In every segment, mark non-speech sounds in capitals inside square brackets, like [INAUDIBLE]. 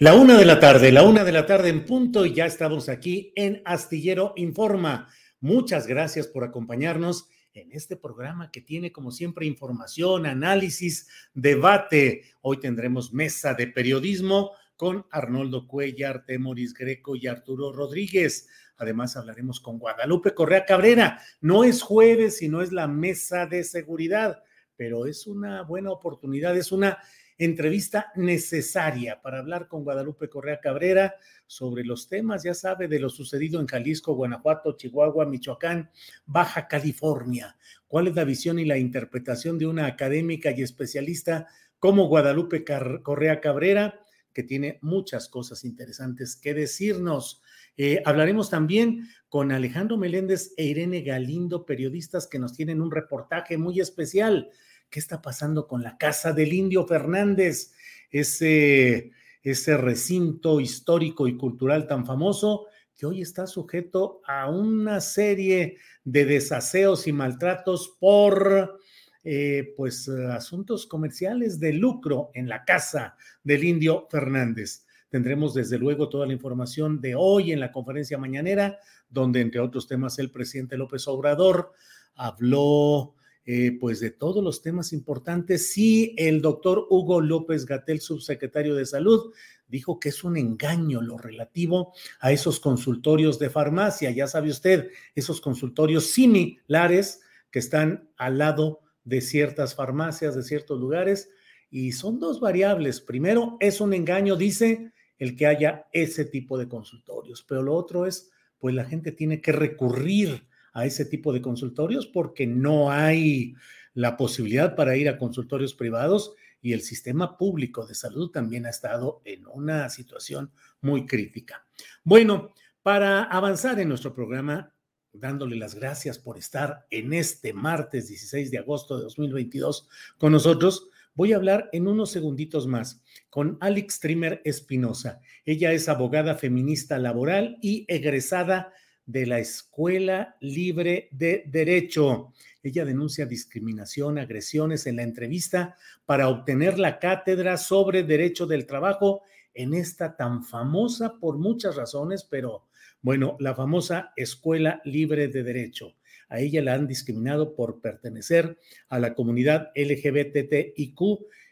La una de la tarde, la una de la tarde en punto y ya estamos aquí en Astillero Informa. Muchas gracias por acompañarnos en este programa que tiene como siempre información, análisis, debate. Hoy tendremos mesa de periodismo con Arnoldo Cuellar, Temoris Greco y Arturo Rodríguez. Además hablaremos con Guadalupe Correa Cabrera. No es jueves, sino es la mesa de seguridad, pero es una buena oportunidad, es una entrevista necesaria para hablar con Guadalupe Correa Cabrera sobre los temas, ya sabe, de lo sucedido en Jalisco, Guanajuato, Chihuahua, Michoacán, Baja California. ¿Cuál es la visión y la interpretación de una académica y especialista como Guadalupe Correa Cabrera, que tiene muchas cosas interesantes que decirnos? Eh, hablaremos también con Alejandro Meléndez e Irene Galindo, periodistas que nos tienen un reportaje muy especial ¿Qué está pasando con la Casa del Indio Fernández? Ese, ese recinto histórico y cultural tan famoso que hoy está sujeto a una serie de desaseos y maltratos por eh, pues asuntos comerciales de lucro en la casa del indio Fernández. Tendremos desde luego toda la información de hoy en la conferencia mañanera, donde entre otros temas el presidente López Obrador habló eh, pues de todos los temas importantes. Sí, el doctor Hugo López Gatel, subsecretario de Salud, dijo que es un engaño lo relativo a esos consultorios de farmacia. Ya sabe usted, esos consultorios similares que están al lado de ciertas farmacias, de ciertos lugares, y son dos variables. Primero, es un engaño, dice, el que haya ese tipo de consultorios, pero lo otro es, pues la gente tiene que recurrir a ese tipo de consultorios porque no hay la posibilidad para ir a consultorios privados y el sistema público de salud también ha estado en una situación muy crítica. Bueno, para avanzar en nuestro programa, dándole las gracias por estar en este martes 16 de agosto de 2022 con nosotros, voy a hablar en unos segunditos más con Alex Trimmer Espinosa. Ella es abogada feminista laboral y egresada de la Escuela Libre de Derecho. Ella denuncia discriminación, agresiones en la entrevista para obtener la cátedra sobre derecho del trabajo en esta tan famosa por muchas razones, pero bueno, la famosa Escuela Libre de Derecho. A ella la han discriminado por pertenecer a la comunidad LGBTIQ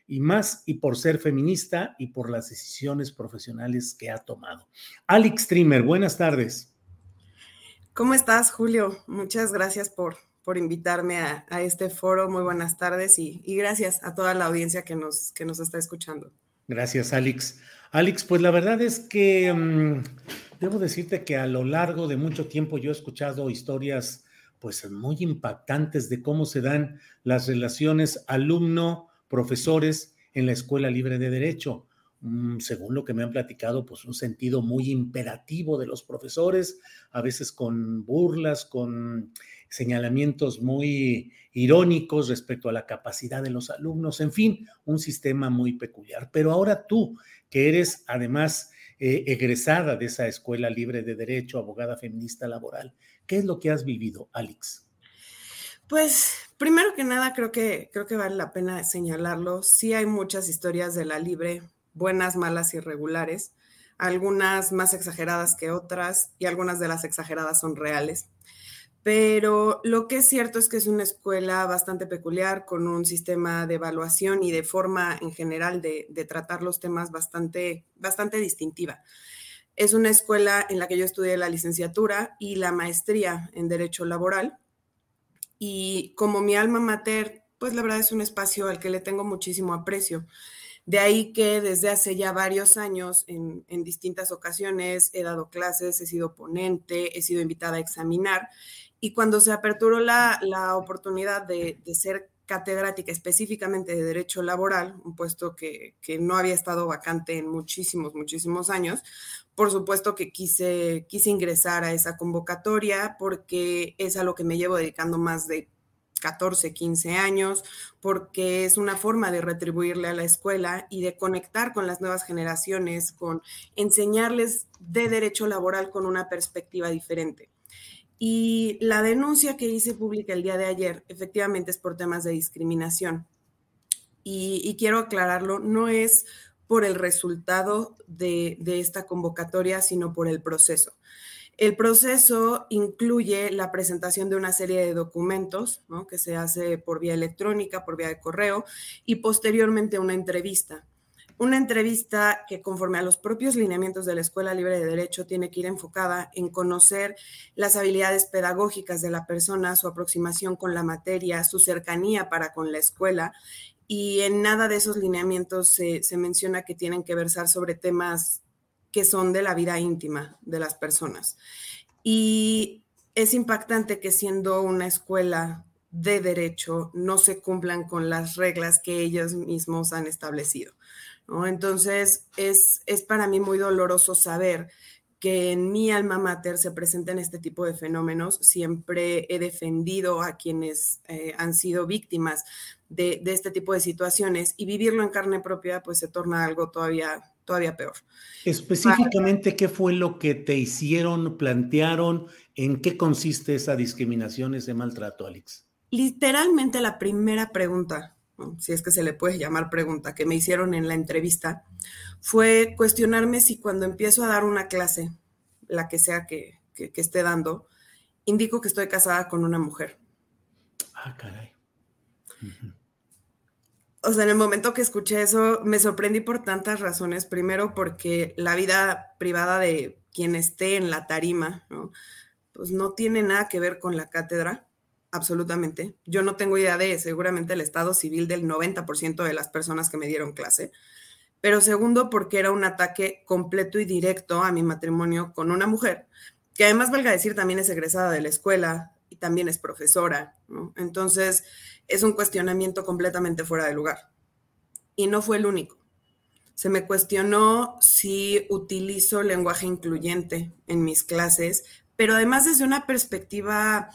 y más, y por ser feminista y por las decisiones profesionales que ha tomado. Alex Trimmer, buenas tardes. ¿Cómo estás, Julio? Muchas gracias por, por invitarme a, este foro. Muy buenas tardes y, gracias a toda la audiencia que nos, que nos está escuchando. Gracias, Alex. Alex, pues la verdad es que mm, debo decirte que a lo largo de mucho tiempo yo he escuchado historias pues muy impactantes de cómo se dan las relaciones alumno-profesores en la Escuela Libre de Derecho. Mm, según lo que me han platicado, pues un sentido muy imperativo de los profesores, a veces con burlas, con señalamientos muy irónicos respecto a la capacidad de los alumnos, en fin, un sistema muy peculiar. Pero ahora tú, que eres además eh, egresada de esa escuela libre de derecho, abogada feminista laboral, ¿qué es lo que has vivido, Alex? Pues primero que nada creo que creo que vale la pena señalarlo. Sí hay muchas historias de la libre, buenas, malas y regulares, algunas más exageradas que otras y algunas de las exageradas son reales. Pero lo que es cierto es que es una escuela bastante peculiar, con un sistema de evaluación y de forma en general de, tratar los temas bastante, bastante distintiva. Es una escuela en la que yo estudié la licenciatura y la maestría en Derecho Laboral. Y como mi alma mater, pues la verdad es un espacio al que le tengo muchísimo aprecio. De ahí que desde hace ya varios años, en, distintas ocasiones, he dado clases, he sido ponente, he sido invitada a examinar y cuando se aperturó la, oportunidad de, ser catedrática específicamente de Derecho Laboral, un puesto que, no había estado vacante en muchísimos, muchísimos años, por supuesto que quise, quise ingresar a esa convocatoria porque es a lo que me llevo dedicando más de 14, 15 años, porque es una forma de retribuirle a la escuela y de conectar con las nuevas generaciones, con enseñarles de derecho laboral con una perspectiva diferente. Y la denuncia que hice pública el día de ayer, efectivamente, es por temas de discriminación. Y, quiero aclararlo, no es por el resultado de, esta convocatoria, sino por el proceso. El proceso incluye la presentación de una serie de documentos que se hace por vía electrónica, por vía de correo y posteriormente una entrevista una entrevista que conforme a los propios lineamientos de la Escuela Libre de Derecho tiene que ir enfocada en conocer las habilidades pedagógicas de la persona, su aproximación con la materia, su cercanía para con la escuela. Y en nada de esos lineamientos se, menciona que tienen que versar sobre temas que son de la vida íntima de las personas. Y es impactante que siendo una escuela de derecho no se cumplan con las reglas que ellos mismos han establecido. Entonces, es, es para mí muy doloroso saber que en mi alma mater se presenten este tipo de fenómenos. Siempre he defendido a quienes eh, han sido víctimas de, este tipo de situaciones y vivirlo en carne propia pues se torna algo todavía, todavía peor. Específicamente, ¿qué fue lo que te hicieron, plantearon? ¿En qué consiste esa discriminación, ese maltrato, Alex? Literalmente la primera pregunta si es que se le puede llamar pregunta, que me hicieron en la entrevista, fue cuestionarme si cuando empiezo a dar una clase, la que sea que, esté dando, indico que estoy casada con una mujer. Ah, caray. O sea, en el momento que escuché eso, me sorprendí por tantas razones. Primero, porque la vida privada de quien esté en la tarima, Pues no tiene nada que ver con la cátedra absolutamente. Yo no tengo idea de seguramente el estado civil del 90% de las personas que me dieron clase. Pero segundo, porque era un ataque completo y directo a mi matrimonio con una mujer, que además, valga decir, también es egresada de la escuela y también es profesora. Entonces, es un cuestionamiento completamente fuera de lugar. Y no fue el único. Se me cuestionó si utilizo lenguaje incluyente en mis clases, pero además desde una perspectiva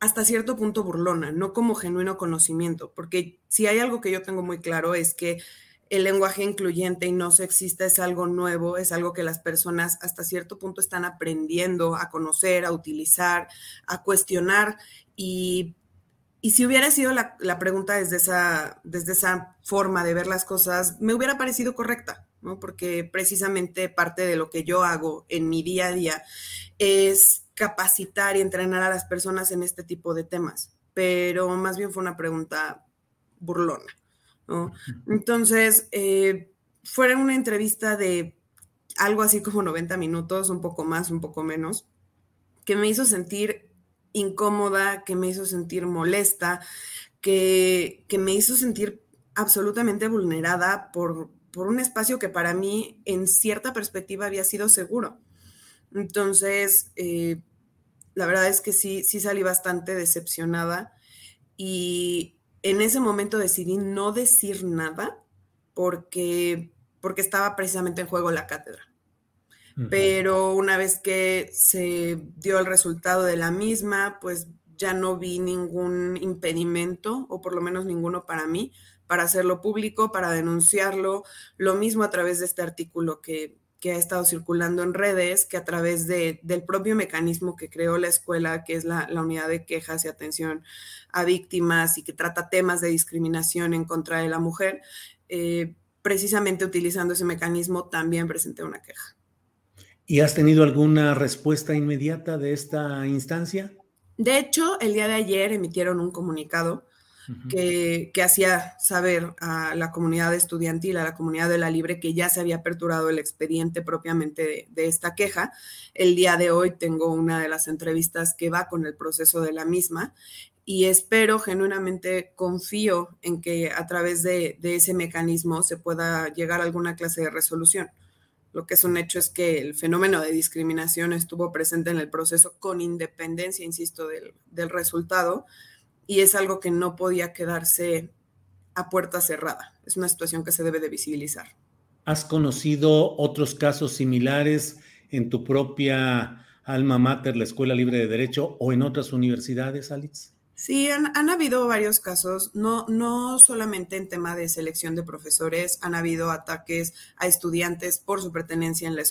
hasta cierto punto burlona, no como genuino conocimiento, porque si hay algo que yo tengo muy claro es que el lenguaje incluyente y no sexista es algo nuevo, es algo que las personas hasta cierto punto están aprendiendo a conocer, a utilizar, a cuestionar. Y, si hubiera sido la, pregunta desde esa, desde esa forma de ver las cosas, me hubiera parecido correcta, ¿no? porque precisamente parte de lo que yo hago en mi día a día es capacitar y entrenar a las personas en este tipo de temas, pero más bien fue una pregunta burlona. ¿no? Entonces, eh, fue una entrevista de algo así como 90 minutos, un poco más, un poco menos, que me hizo sentir incómoda, que me hizo sentir molesta, que, que me hizo sentir absolutamente vulnerada por, por un espacio que para mí en cierta perspectiva había sido seguro. Entonces, eh, la verdad es que sí, sí salí bastante decepcionada y en ese momento decidí no decir nada porque porque estaba precisamente en juego la cátedra. Pero una vez que se dio el resultado de la misma, pues ya no vi ningún impedimento, o por lo menos ninguno para mí, para hacerlo público, para denunciarlo. Lo mismo a través de este artículo que, ha estado circulando en redes, que a través de, del propio mecanismo que creó la escuela, que es la, unidad de quejas y atención a víctimas y que trata temas de discriminación en contra de la mujer, eh, precisamente utilizando ese mecanismo también presenté una queja. ¿Y has tenido alguna respuesta inmediata de esta instancia? De hecho, el día de ayer emitieron un comunicado que, hacía saber a la comunidad estudiantil, a la comunidad de la Libre, que ya se había aperturado el expediente propiamente de, esta queja. El día de hoy tengo una de las entrevistas que va con el proceso de la misma y espero, genuinamente confío en que a través de, de ese mecanismo se pueda llegar a alguna clase de resolución. Lo que es un hecho es que el fenómeno de discriminación estuvo presente en el proceso con independencia, insisto, del, resultado y es algo que no podía quedarse a puerta cerrada. Es una situación que se debe de visibilizar. ¿Has conocido otros casos similares en tu propia alma mater, la Escuela Libre de Derecho, o en otras universidades, Alex? Sí, han, habido varios casos, no, no solamente en tema de selección de profesores, han habido ataques a estudiantes por su pertenencia en la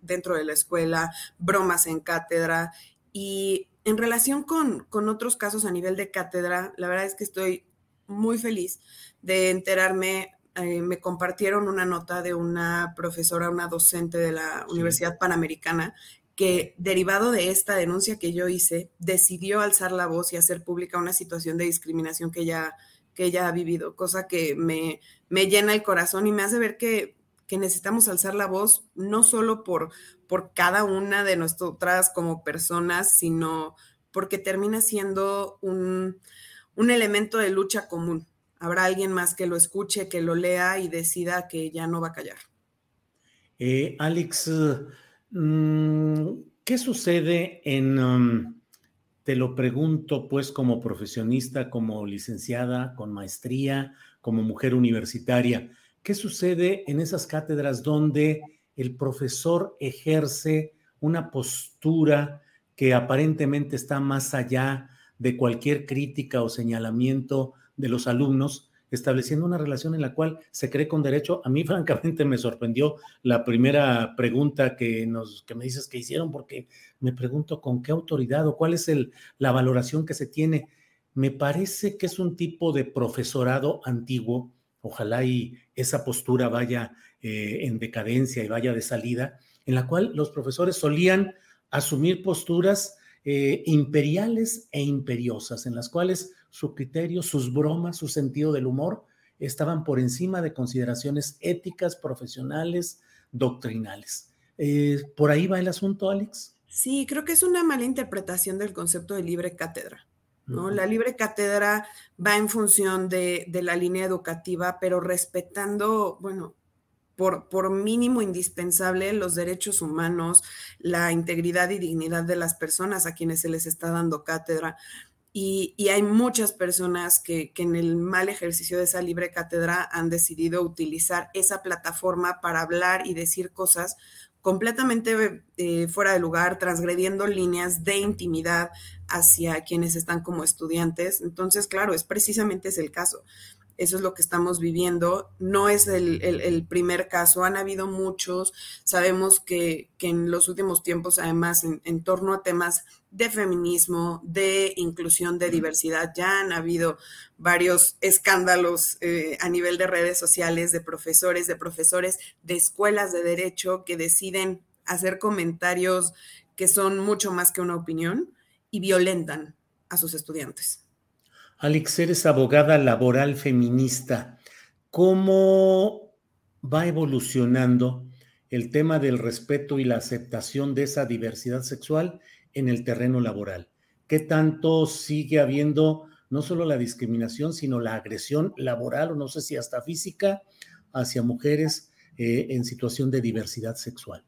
dentro de la escuela, bromas en cátedra. Y en relación con, con otros casos a nivel de cátedra, la verdad es que estoy muy feliz de enterarme eh, me compartieron una nota de una profesora, una docente de la Universidad Panamericana, que derivado de esta denuncia que yo hice, decidió alzar la voz y hacer pública una situación de discriminación que ella, que ha vivido, cosa que me, me llena el corazón y me hace ver que, que necesitamos alzar la voz no solo por, por cada una de nosotras como personas, sino porque termina siendo un, un elemento de lucha común. Habrá alguien más que lo escuche, que lo lea y decida que ya no va a callar. Eh, Alex, ¿Qué sucede en, um, te lo pregunto pues como profesionista, como licenciada, con maestría, como mujer universitaria, ¿qué sucede en esas cátedras donde el profesor ejerce una postura que aparentemente está más allá de cualquier crítica o señalamiento de los alumnos? Estableciendo una relación en la cual se cree con derecho. A mí, [LAUGHS] francamente, me sorprendió la primera pregunta que, nos, que me dices que hicieron, porque me pregunto con qué autoridad o cuál es el, la valoración que se tiene. Me parece que es un tipo de profesorado antiguo, ojalá y esa postura vaya eh, en decadencia y vaya de salida, en la cual los profesores solían asumir posturas eh, imperiales e imperiosas, en las cuales su criterio, sus bromas, su sentido del humor estaban por encima de consideraciones éticas, profesionales, doctrinales. Eh, ¿Por ahí va el asunto, Alex? Sí, creo que es una mala interpretación del concepto de libre cátedra. ¿no? La libre cátedra va en función de, de, la línea educativa, pero respetando, bueno, por, por, mínimo indispensable los derechos humanos, la integridad y dignidad de las personas a quienes se les está dando cátedra. Y, hay muchas personas que, en el mal ejercicio de esa libre cátedra han decidido utilizar esa plataforma para hablar y decir cosas completamente eh, fuera de lugar, transgrediendo líneas de intimidad hacia quienes están como estudiantes. Entonces, claro, es precisamente ese el caso. Eso es lo que estamos viviendo. No es el, primer caso, han habido muchos. Sabemos que, en los últimos tiempos, además, en, torno a temas de feminismo, de inclusión, de diversidad, ya han habido varios escándalos eh, a nivel de redes sociales de profesores, de profesores de escuelas de derecho que deciden hacer comentarios que son mucho más que una opinión y violentan a sus estudiantes. Alex, eres abogada laboral feminista. ¿Cómo va evolucionando el tema del respeto y la aceptación de esa diversidad sexual en el terreno laboral? ¿Qué tanto sigue habiendo no solo la discriminación, sino la agresión laboral o no sé si hasta física hacia mujeres eh, en situación de diversidad sexual?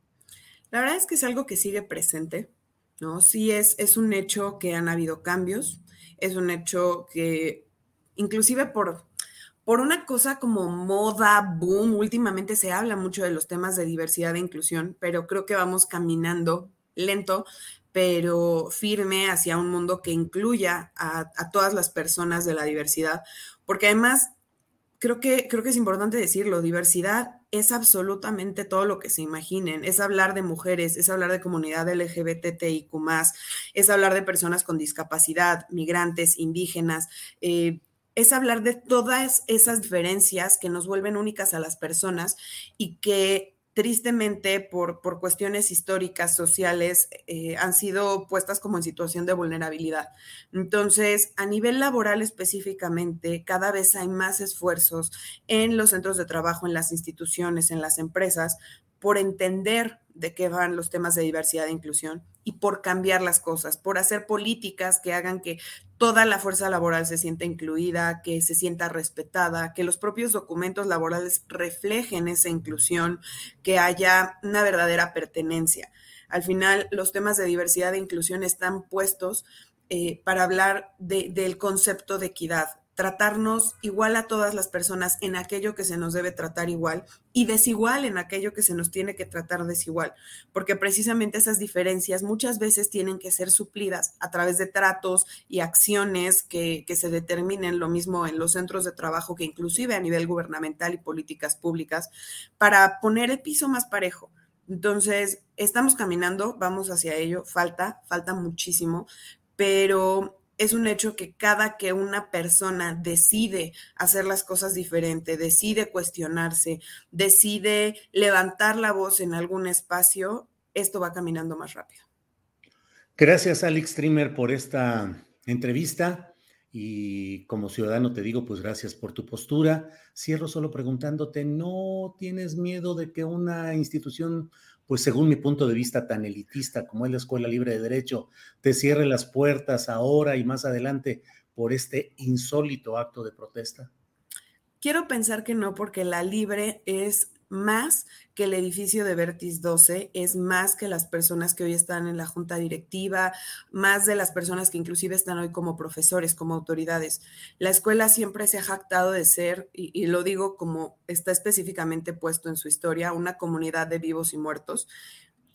La verdad es que es algo que sigue presente, ¿no? Sí es, es un hecho que han habido cambios, es un hecho que inclusive por, por una cosa como moda, boom, últimamente se habla mucho de los temas de diversidad e inclusión, pero creo que vamos caminando lento, pero firme hacia un mundo que incluya a, todas las personas de la diversidad, porque además creo que, creo que es importante decirlo, diversidad es absolutamente todo lo que se imaginen, es hablar de mujeres, es hablar de comunidad LGBTIQ, es hablar de personas con discapacidad, migrantes, indígenas, eh, es hablar de todas esas diferencias que nos vuelven únicas a las personas y que tristemente por, por cuestiones históricas, sociales, eh, han sido puestas como en situación de vulnerabilidad. Entonces, a nivel laboral específicamente, cada vez hay más esfuerzos en los centros de trabajo, en las instituciones, en las empresas, por entender de qué van los temas de diversidad e inclusión y por cambiar las cosas, por hacer políticas que hagan que toda la fuerza laboral se sienta incluida, que se sienta respetada, que los propios documentos laborales reflejen esa inclusión, que haya una verdadera pertenencia. Al final, los temas de diversidad e inclusión están puestos eh, para hablar del concepto de equidad, tratarnos igual a todas las personas en aquello que se nos debe tratar igual y desigual en aquello que se nos tiene que tratar desigual, porque precisamente esas diferencias muchas veces tienen que ser suplidas a través de tratos y acciones que, se determinen, lo mismo en los centros de trabajo que inclusive a nivel gubernamental y políticas públicas, para poner el piso más parejo. Entonces, estamos caminando, vamos hacia ello, falta, falta muchísimo, pero es un hecho que cada que una persona decide hacer las cosas diferente, decide cuestionarse, decide levantar la voz en algún espacio, esto va caminando más rápido. Gracias, Alex Trimmer, por esta entrevista. Y como ciudadano te digo, pues gracias por tu postura. Cierro solo preguntándote, ¿no tienes miedo de que una institución pues según mi punto de vista tan elitista como es la Escuela Libre de Derecho, te cierre las puertas ahora y más adelante por este insólito acto de protesta? Quiero pensar que no, porque la Libre es más que el edificio de Vertis 12, es más que las personas que hoy están en la junta directiva, más de las personas que inclusive están hoy como profesores, como autoridades. La escuela siempre se ha jactado de ser, y, lo digo como está específicamente puesto en su historia, una comunidad de vivos y muertos,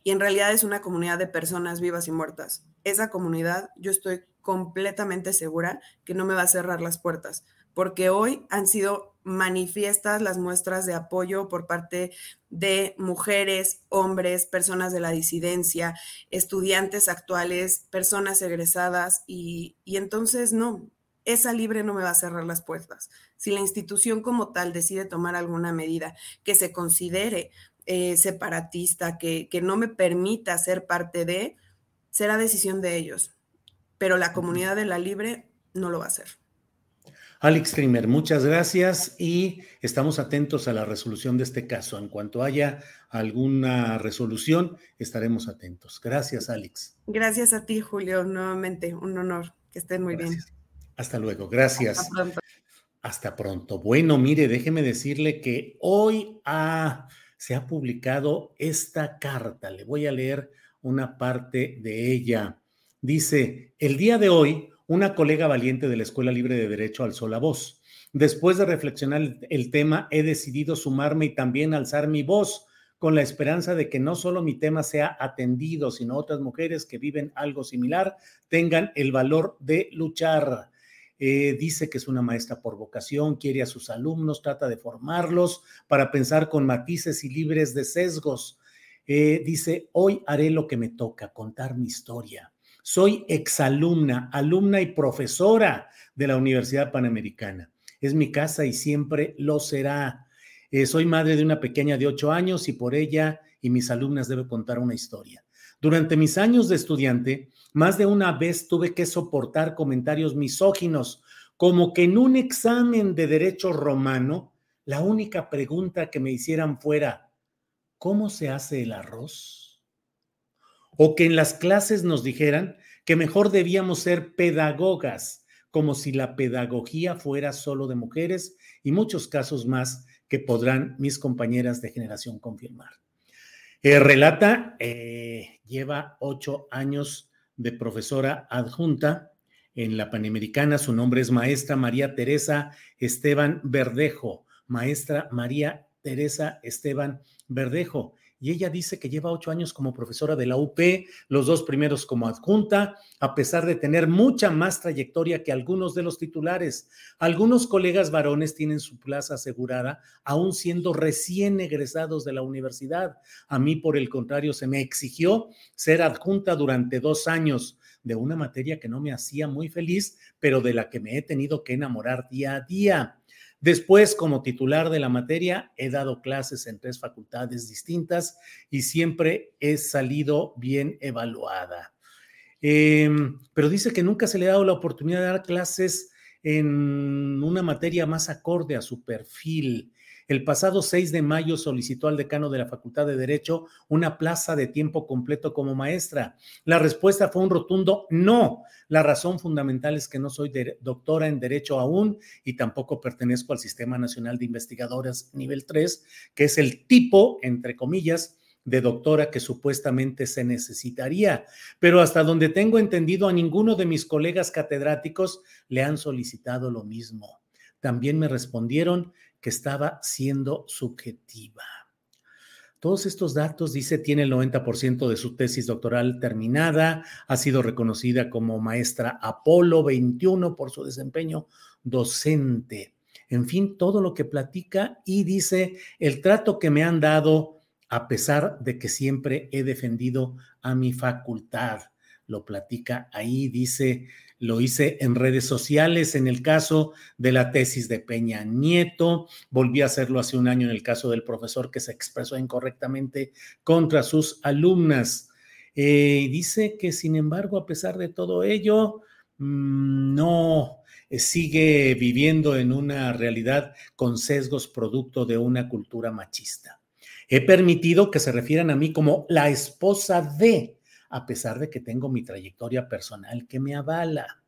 y en realidad es una comunidad de personas vivas y muertas. Esa comunidad, yo estoy completamente segura que no me va a cerrar las puertas porque hoy han sido manifiestas las muestras de apoyo por parte de mujeres, hombres, personas de la disidencia, estudiantes actuales, personas egresadas y, entonces no, esa libre no me va a cerrar las puertas. Si la institución como tal decide tomar alguna medida que se considere eh, separatista, que, que no me permita ser parte de, será decisión de ellos. Pero la comunidad de la libre no lo va a hacer. Alex Trimmer, muchas gracias y estamos atentos a la resolución de este caso. En cuanto haya alguna resolución, estaremos atentos. Gracias, Alex. Gracias a ti, Julio, nuevamente, un honor. Que estén muy bien. Hasta luego, gracias. Hasta pronto. Hasta pronto. Bueno, mire, déjeme decirle que hoy se ha publicado esta carta. Le voy a leer una parte de ella. Dice, el día de hoy una colega valiente de la Escuela Libre de Derecho alzó la voz. Después de reflexionar el tema, he decidido sumarme y también alzar mi voz con la esperanza de que no solo mi tema sea atendido, sino otras mujeres que viven algo similar tengan el valor de luchar. Eh, dice que es una maestra por vocación, quiere a sus alumnos, trata de formarlos para pensar con matices y libres de sesgos. Eh, dice, hoy haré lo que me toca, contar mi historia. Soy exalumna, alumna y profesora de la Universidad Panamericana. Es mi casa y siempre lo será. Eh, soy madre de una pequeña de ocho años y por ella y mis alumnas debo contar una historia. Durante mis años de estudiante, más de una vez tuve que soportar comentarios misóginos, como que en un examen de derecho romano, la única pregunta que me hicieran fuera, ¿cómo se hace el arroz? o que en las clases nos dijeran que mejor debíamos ser pedagogas, como si la pedagogía fuera solo de mujeres y muchos casos más que podrán mis compañeras de generación confirmar. Eh, relata, eh, lleva ocho años de profesora adjunta en la Panamericana. Su nombre es maestra María Teresa Esteban Verdejo. Maestra María Teresa Esteban Verdejo y ella dice que lleva ocho años como profesora de la UP, los dos primeros como adjunta, a pesar de tener mucha más trayectoria que algunos de los titulares. Algunos colegas varones tienen su plaza asegurada, aún siendo recién egresados de la universidad. A mí, por el contrario, se me exigió ser adjunta durante dos años de una materia que no me hacía muy feliz, pero de la que me he tenido que enamorar día a día. Después, como titular de la materia, he dado clases en tres facultades distintas y siempre he salido bien evaluada. Em, pero dice que nunca se le ha dado la oportunidad de dar clases en una materia más acorde a su perfil. El pasado 6 de mayo solicitó al decano de la Facultad de Derecho una plaza de tiempo completo como maestra. La respuesta fue un rotundo no. La razón fundamental es que no soy doctora en Derecho aún y tampoco pertenezco al Sistema Nacional de Investigadores nivel 3, que es el tipo, entre comillas, de doctora que supuestamente se necesitaría. Pero hasta donde tengo entendido, a ninguno de mis colegas catedráticos le han solicitado lo mismo. También me respondieron que estaba siendo subjetiva. Todos estos datos, dice, tiene el 90% de su tesis doctoral terminada, ha sido reconocida como maestra Apolo 21 por su desempeño docente. En fin, todo lo que platica y dice el trato que me han dado a pesar de que siempre he defendido a mi facultad. Lo platica ahí, dice, lo hice en redes sociales en el caso de la tesis de Peña Nieto, volví a hacerlo hace un año en el caso del profesor que se expresó incorrectamente contra sus alumnas. Eh, dice que, sin embargo, a pesar de todo ello, mm, no eh, sigue viviendo en una realidad con sesgos producto de una cultura machista. He permitido que se refieran a mí como la esposa de, a pesar de que tengo mi trayectoria personal que me avala.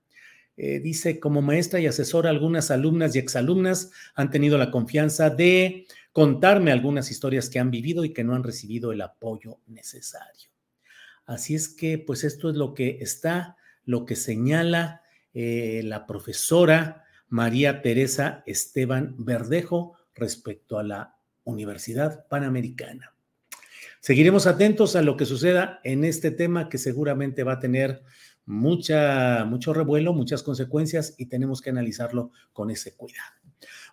Eh, dice, como maestra y asesora, algunas alumnas y exalumnas han tenido la confianza de contarme algunas historias que han vivido y que no han recibido el apoyo necesario. Así es que, pues esto es lo que está, lo que señala eh, la profesora María Teresa Esteban Verdejo respecto a la Universidad Panamericana. Seguiremos atentos a lo que suceda en este tema que seguramente va a tener mucha, mucho revuelo, muchas consecuencias y tenemos que analizarlo con ese cuidado.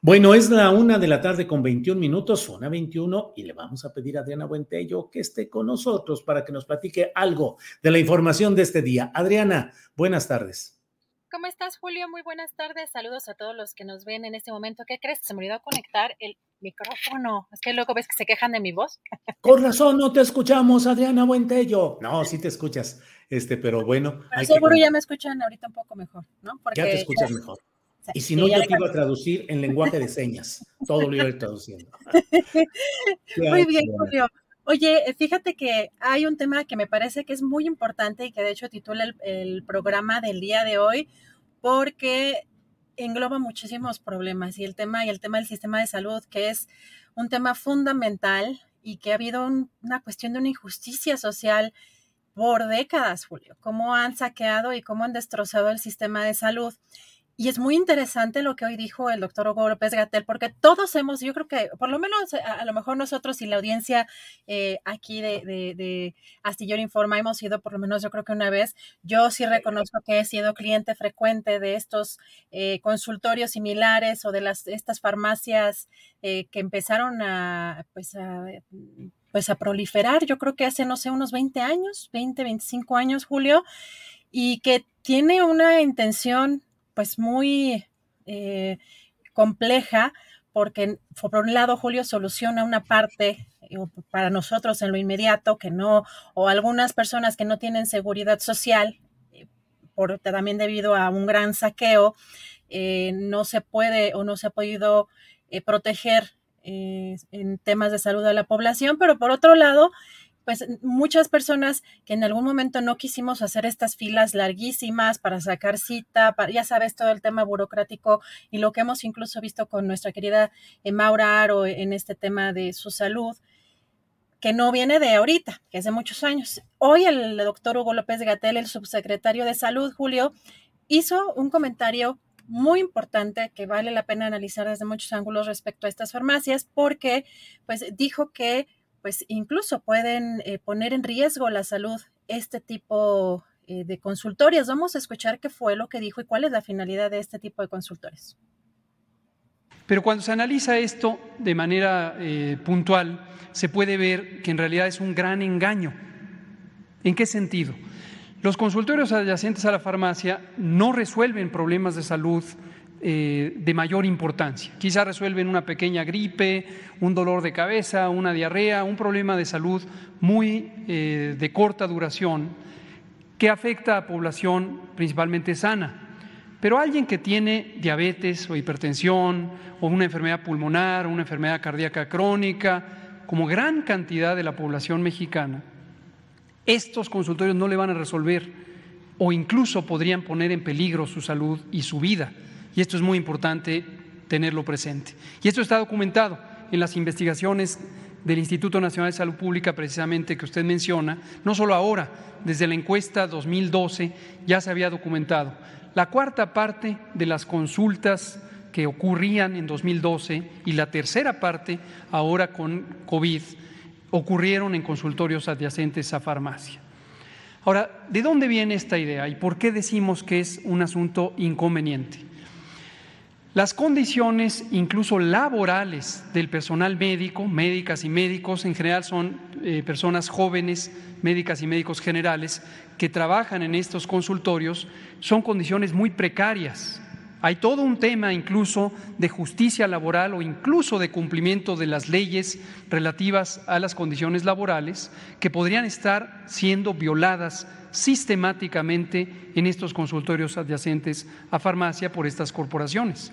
Bueno, es la una de la tarde con 21 minutos, una 21, y le vamos a pedir a Adriana Buentello que esté con nosotros para que nos platique algo de la información de este día. Adriana, buenas tardes. ¿Cómo estás, Julio? Muy buenas tardes. Saludos a todos los que nos ven en este momento. ¿Qué crees? Se me olvidó conectar el micrófono. Es que luego ves que se quejan de mi voz. Con razón, no te escuchamos, Adriana Buentello. No, sí te escuchas, este, pero bueno. seguro ya me escuchan ahorita un poco mejor, ¿no? ya te escuchas mejor. Y si no, yo te iba a traducir en lenguaje de señas. Todo lo iba a ir traduciendo. [LAUGHS] Muy bien, Julio. Oye, fíjate que hay un tema que me parece que es muy importante y que de hecho titula el, programa del día de hoy porque engloba muchísimos problemas y el tema y el tema del sistema de salud que es un tema fundamental y que ha habido una cuestión de una injusticia social por décadas, Julio, cómo han saqueado y cómo han destrozado el sistema de salud. Y es muy interesante lo que hoy dijo el doctor Hugo López Gatel, porque todos hemos, yo creo que por lo menos a, lo mejor nosotros y la audiencia eh, aquí de, de, Astillero Informa hemos sido por lo menos yo creo que una vez, yo sí reconozco que he sido cliente frecuente de estos eh, consultorios similares o de las, estas farmacias eh, que empezaron a, pues a pues a proliferar, yo creo que hace, no sé, unos 20 años, 20, 25 años, Julio, y que tiene una intención pues muy eh, compleja porque por un lado Julio soluciona una parte eh, para nosotros en lo inmediato que no, o algunas personas que no tienen seguridad social, eh, por, también debido a un gran saqueo, no se puede o no se ha podido proteger en temas de salud a la población, pero por otro lado, pues muchas personas que en algún momento no quisimos hacer estas filas larguísimas para sacar cita, ya sabes, todo el tema burocrático y lo que hemos incluso visto con nuestra querida eh, Maura Aro en este tema de su salud, que no viene de ahorita, que es de muchos años. Hoy el doctor Hugo López Gatel, el subsecretario de Salud, Julio, hizo un comentario muy importante que vale la pena analizar desde muchos ángulos respecto a estas farmacias porque pues dijo que pues incluso pueden eh, poner en riesgo la salud este tipo eh, de consultorios. Vamos a escuchar qué fue lo que dijo y cuál es la finalidad de este tipo de consultores. Pero cuando se analiza esto de manera eh, puntual, se puede ver que en realidad es un gran engaño. ¿En qué sentido? Los consultorios adyacentes a la farmacia no resuelven problemas de salud eh, de mayor importancia. Quizá resuelven una pequeña gripe, un dolor de cabeza, una diarrea, un problema de salud muy eh, de corta duración que afecta a población principalmente sana. Pero alguien que tiene diabetes o hipertensión o una enfermedad pulmonar o una enfermedad cardíaca crónica, como gran cantidad de la población mexicana, estos consultorios no le van a resolver o incluso podrían poner en peligro su salud y su vida. Y esto es muy importante tenerlo presente. Y esto está documentado en las investigaciones del Instituto Nacional de Salud Pública, precisamente que usted menciona, no solo ahora, desde la encuesta 2012 ya se había documentado. La cuarta parte de las consultas que ocurrían en 2012 y la tercera parte ahora con COVID ocurrieron en consultorios adyacentes a farmacia. Ahora, ¿de dónde viene esta idea y por qué decimos que es un asunto inconveniente? Las condiciones, incluso laborales, del personal médico, médicas y médicos, en general son eh, personas jóvenes, médicas y médicos generales, que trabajan en estos consultorios, son condiciones muy precarias, hay todo un tema incluso de justicia laboral o incluso de cumplimiento de las leyes relativas a las condiciones laborales que podrían estar siendo violadas sistemáticamente en estos consultorios adyacentes a farmacia por estas corporaciones.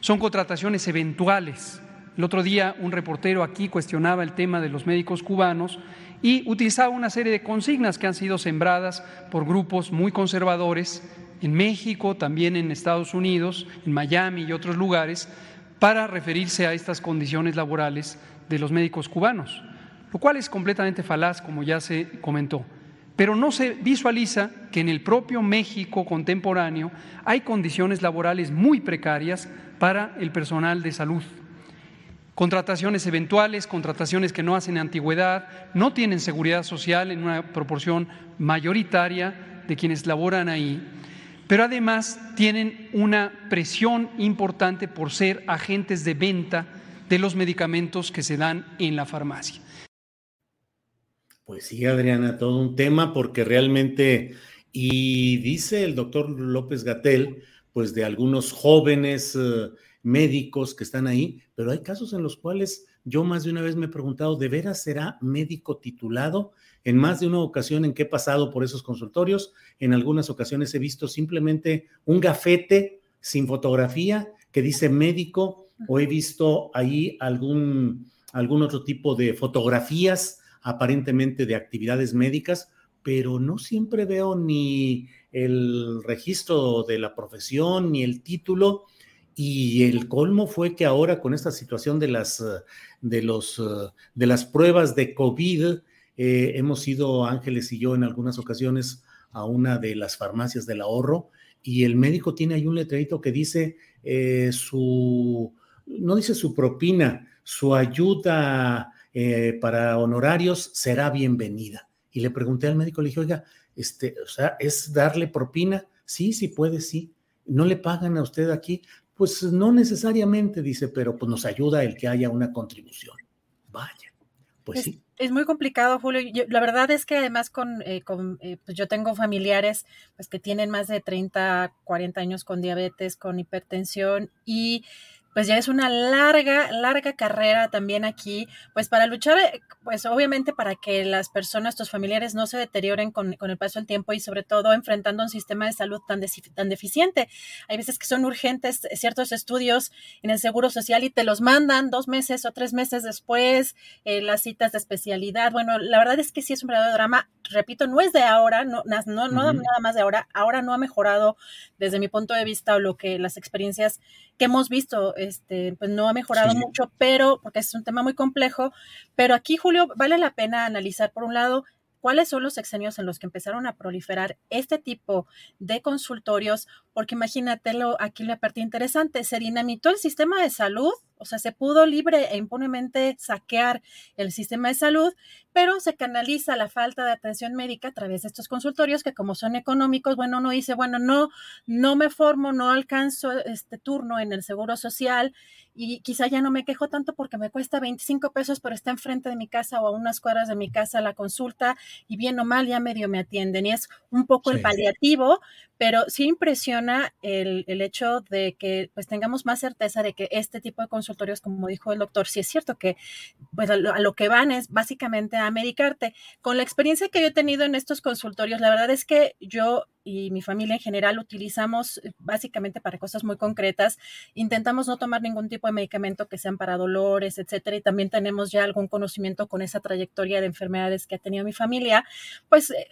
Son contrataciones eventuales. El otro día un reportero aquí cuestionaba el tema de los médicos cubanos y utilizaba una serie de consignas que han sido sembradas por grupos muy conservadores en México, también en Estados Unidos, en Miami y otros lugares, para referirse a estas condiciones laborales de los médicos cubanos, lo cual es completamente falaz, como ya se comentó. Pero no se visualiza que en el propio México contemporáneo hay condiciones laborales muy precarias para el personal de salud. Contrataciones eventuales, contrataciones que no hacen antigüedad, no tienen seguridad social en una proporción mayoritaria de quienes laboran ahí pero además tienen una presión importante por ser agentes de venta de los medicamentos que se dan en la farmacia. Pues sí, Adriana, todo un tema porque realmente, y dice el doctor López Gatel, pues de algunos jóvenes eh, médicos que están ahí, pero hay casos en los cuales yo más de una vez me he preguntado, ¿de veras será médico titulado? En más de una ocasión en que he pasado por esos consultorios, en algunas ocasiones he visto simplemente un gafete sin fotografía que dice médico o he visto ahí algún, algún otro tipo de fotografías aparentemente de actividades médicas, pero no siempre veo ni el registro de la profesión ni el título. Y el colmo fue que ahora con esta situación de las, de los, de las pruebas de COVID, eh, hemos ido, Ángeles y yo, en algunas ocasiones a una de las farmacias del ahorro y el médico tiene ahí un letrerito que dice eh, su, no dice su propina, su ayuda eh, para honorarios será bienvenida. Y le pregunté al médico, le dije, oiga, este, o sea, ¿es darle propina? Sí, sí puede, sí. ¿No le pagan a usted aquí? Pues no necesariamente, dice, pero pues nos ayuda el que haya una contribución. Vaya, pues sí es muy complicado, Julio. la verdad es que además con, eh, con eh, pues yo tengo familiares pues que tienen más de 30, 40 años con diabetes, con hipertensión y pues ya es una larga, larga carrera también aquí, pues para luchar, eh, pues obviamente para que las personas, tus familiares no se deterioren con, el paso del tiempo y sobre todo enfrentando un sistema de salud tan, tan deficiente. Hay veces que son urgentes ciertos estudios en el Seguro Social y te los mandan dos meses o tres meses después, eh, las citas de especialidad. Bueno, la verdad es que sí es un verdadero drama. Repito, no es de ahora, no, no, no nada más de ahora. Ahora no ha mejorado desde mi punto de vista o lo que las experiencias que hemos visto este, pues no ha mejorado mucho, pero porque es un tema muy complejo. Pero aquí, Julio, vale la pena analizar, por un lado, cuáles son los sexenios en los que empezaron a proliferar este tipo de consultorios, porque imagínatelo, aquí la parte interesante, se dinamitó el sistema de salud, o sea, se pudo libre e impunemente saquear el sistema de salud, pero se canaliza la falta de atención médica a través de estos consultorios que como son económicos, bueno, uno dice, bueno, no, no me formo, no alcanzo este turno en el seguro social y quizá ya no me quejo tanto porque me cuesta 25 pesos, pero está enfrente de mi casa o a unas cuadras de mi casa la consulta y bien o mal ya medio me atienden y es un poco el paliativo, pero sí impresiona el, el, hecho de que pues tengamos más certeza de que este tipo de consultorios, como dijo el doctor, sí es cierto que pues a lo, que van es básicamente a medicarte. Con la experiencia que yo he tenido en estos consultorios, la verdad es que yo y mi familia en general utilizamos eh, básicamente para cosas muy concretas. Intentamos no tomar ningún tipo de medicamento que sean para dolores, etcétera, y también tenemos ya algún conocimiento con esa trayectoria de enfermedades que ha tenido mi familia, pues eh,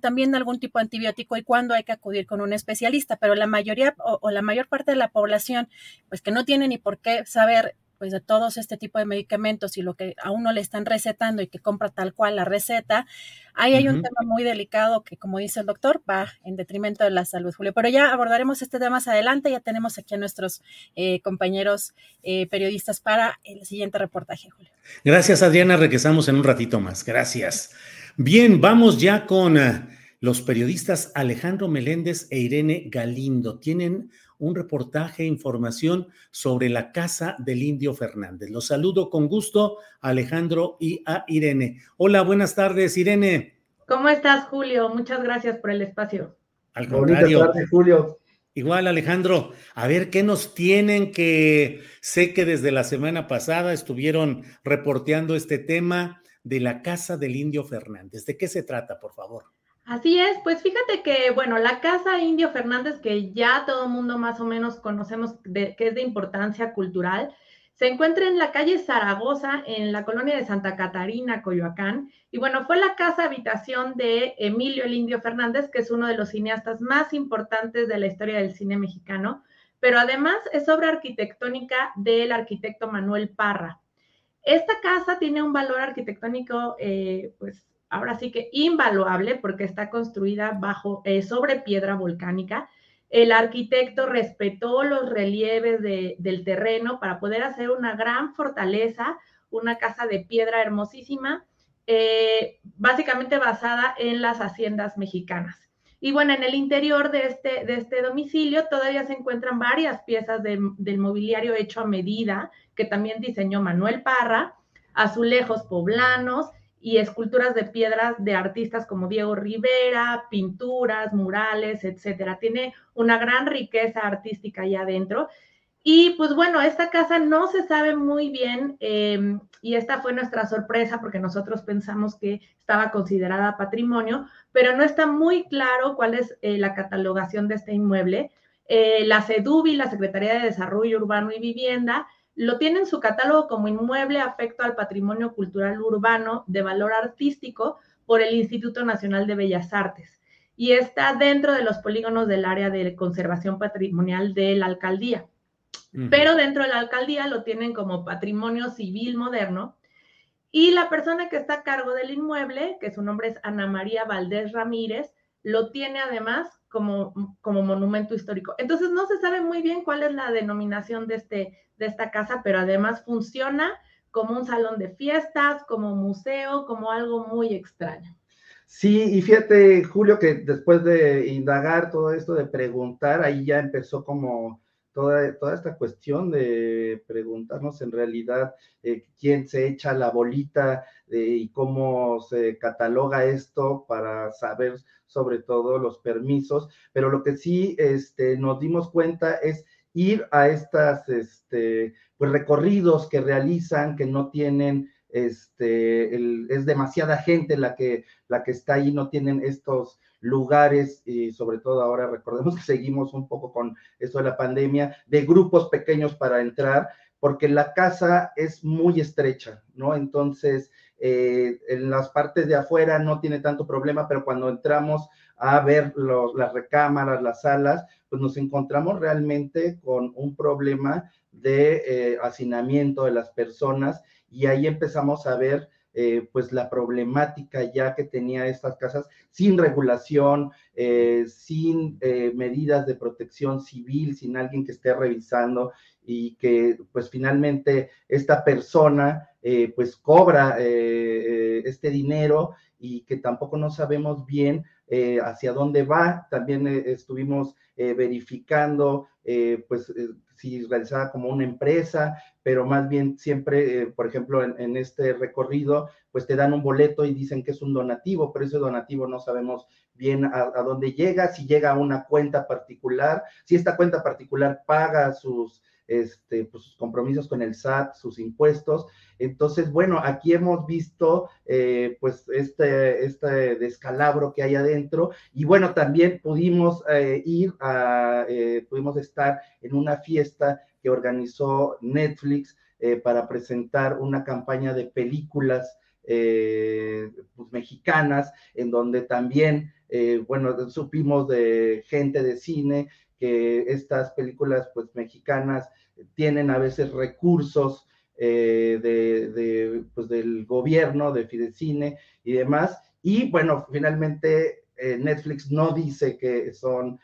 también algún tipo de antibiótico y cuando hay que acudir con un especialista, pero la mayoría o, o la mayor parte de la población, pues que no tiene ni por qué saber pues de todos este tipo de medicamentos y lo que a uno le están recetando y que compra tal cual la receta, ahí hay un tema muy delicado que, como dice el doctor, va en detrimento de la salud, Julio. Pero ya abordaremos este tema más adelante, ya tenemos aquí a nuestros eh, compañeros eh, periodistas para el siguiente reportaje, Julio. Gracias, Adriana. Regresamos en un ratito más. Gracias. Bien, vamos ya con uh, los periodistas Alejandro Meléndez e Irene Galindo. Tienen un reportaje, información sobre la casa del Indio Fernández. Los saludo con gusto a Alejandro y a Irene. Hola, buenas tardes, Irene. ¿Cómo estás, Julio? Muchas gracias por el espacio. Al contrario. Tardes, Julio. Igual, Alejandro, a ver qué nos tienen que sé que desde la semana pasada estuvieron reporteando este tema de la casa del Indio Fernández. ¿De qué se trata, por favor? Así es, pues fíjate que, bueno, la casa Indio Fernández, que ya todo el mundo más o menos conocemos de, que es de importancia cultural, se encuentra en la calle Zaragoza, en la colonia de Santa Catarina, Coyoacán. Y bueno, fue la casa habitación de Emilio el Indio Fernández, que es uno de los cineastas más importantes de la historia del cine mexicano, pero además es obra arquitectónica del arquitecto Manuel Parra. Esta casa tiene un valor arquitectónico, eh, pues ahora sí que invaluable porque está construida bajo, eh, sobre piedra volcánica. El arquitecto respetó los relieves del terreno para poder hacer una gran fortaleza, una casa de piedra hermosísima, eh, básicamente basada en las haciendas mexicanas. Y bueno, en el interior de este, de este domicilio todavía se encuentran varias piezas del mobiliario hecho a medida, que también diseñó Manuel Parra, azulejos poblanos y esculturas de piedras de artistas como Diego Rivera, pinturas, murales, etcétera. Tiene una gran riqueza artística allá adentro. Y pues bueno, esta casa no se sabe muy bien em, y esta fue nuestra sorpresa porque nosotros pensamos que estaba considerada patrimonio, pero no está muy claro cuál es eh, la catalogación de este inmueble. Eh, la CEDUBI, la Secretaría de Desarrollo Urbano y Vivienda, lo tiene en su catálogo como inmueble afecto al patrimonio cultural urbano de valor artístico por el Instituto Nacional de Bellas Artes. Y está dentro de los polígonos del área de conservación patrimonial de la alcaldía. Pero dentro de la alcaldía lo tienen como patrimonio civil moderno. Y la persona que está a cargo del inmueble, que su nombre es Ana María Valdés Ramírez, lo tiene además como, como monumento histórico. Entonces no se sabe muy bien cuál es la denominación de este, de esta casa, pero además funciona como un salón de fiestas, como museo, como algo muy extraño. Sí, y fíjate, Julio, que después de indagar todo esto, de preguntar, ahí ya empezó como toda, toda esta cuestión de preguntarnos en realidad eh, quién se echa la bolita eh, y cómo se cataloga esto para saber sobre todo los permisos, pero lo que sí este, nos dimos cuenta es ir a estas este, pues, recorridos que realizan, que no tienen, este, es demasiada gente la que, la que está ahí, no tienen estos lugares y sobre todo ahora recordemos [LAUGHS] que seguimos un poco con esto de la pandemia, de grupos pequeños para entrar, porque la casa es muy estrecha, ¿no? Entonces, eh, en las partes de afuera no tiene tanto problema, pero cuando entramos a ver las recámaras, las salas, pues nos encontramos realmente con un problema de eh, hacinamiento de las personas y ahí empezamos a ver eh, pues la problemática ya que tenía estas casas sin regulación, eh, sin eh, medidas de protección civil, sin alguien que esté revisando y que pues finalmente esta persona pues cobra este dinero y que tampoco no sabemos bien hacia dónde va. También estuvimos verificando pues si realizada como una empresa, pero más bien siempre, eh, por ejemplo, en, este recorrido, pues te dan un boleto y dicen que es un donativo, pero ese donativo no sabemos bien a, dónde llega, si llega a una cuenta particular, si esta cuenta particular paga sus, este, pues, sus compromisos con el SAT, sus impuestos. Entonces, bueno, aquí hemos visto eh, pues este, este descalabro que hay adentro y bueno, también pudimos eh, ir a, pudimos estar en una fiesta que organizó Netflix eh, para presentar una campaña de películas eh, pues, mexicanas, en donde también, eh, bueno, supimos de gente de cine que estas películas pues mexicanas tienen a veces recursos de, pues, del gobierno, de Fidecine y demás. Y bueno, finalmente Netflix no dice que son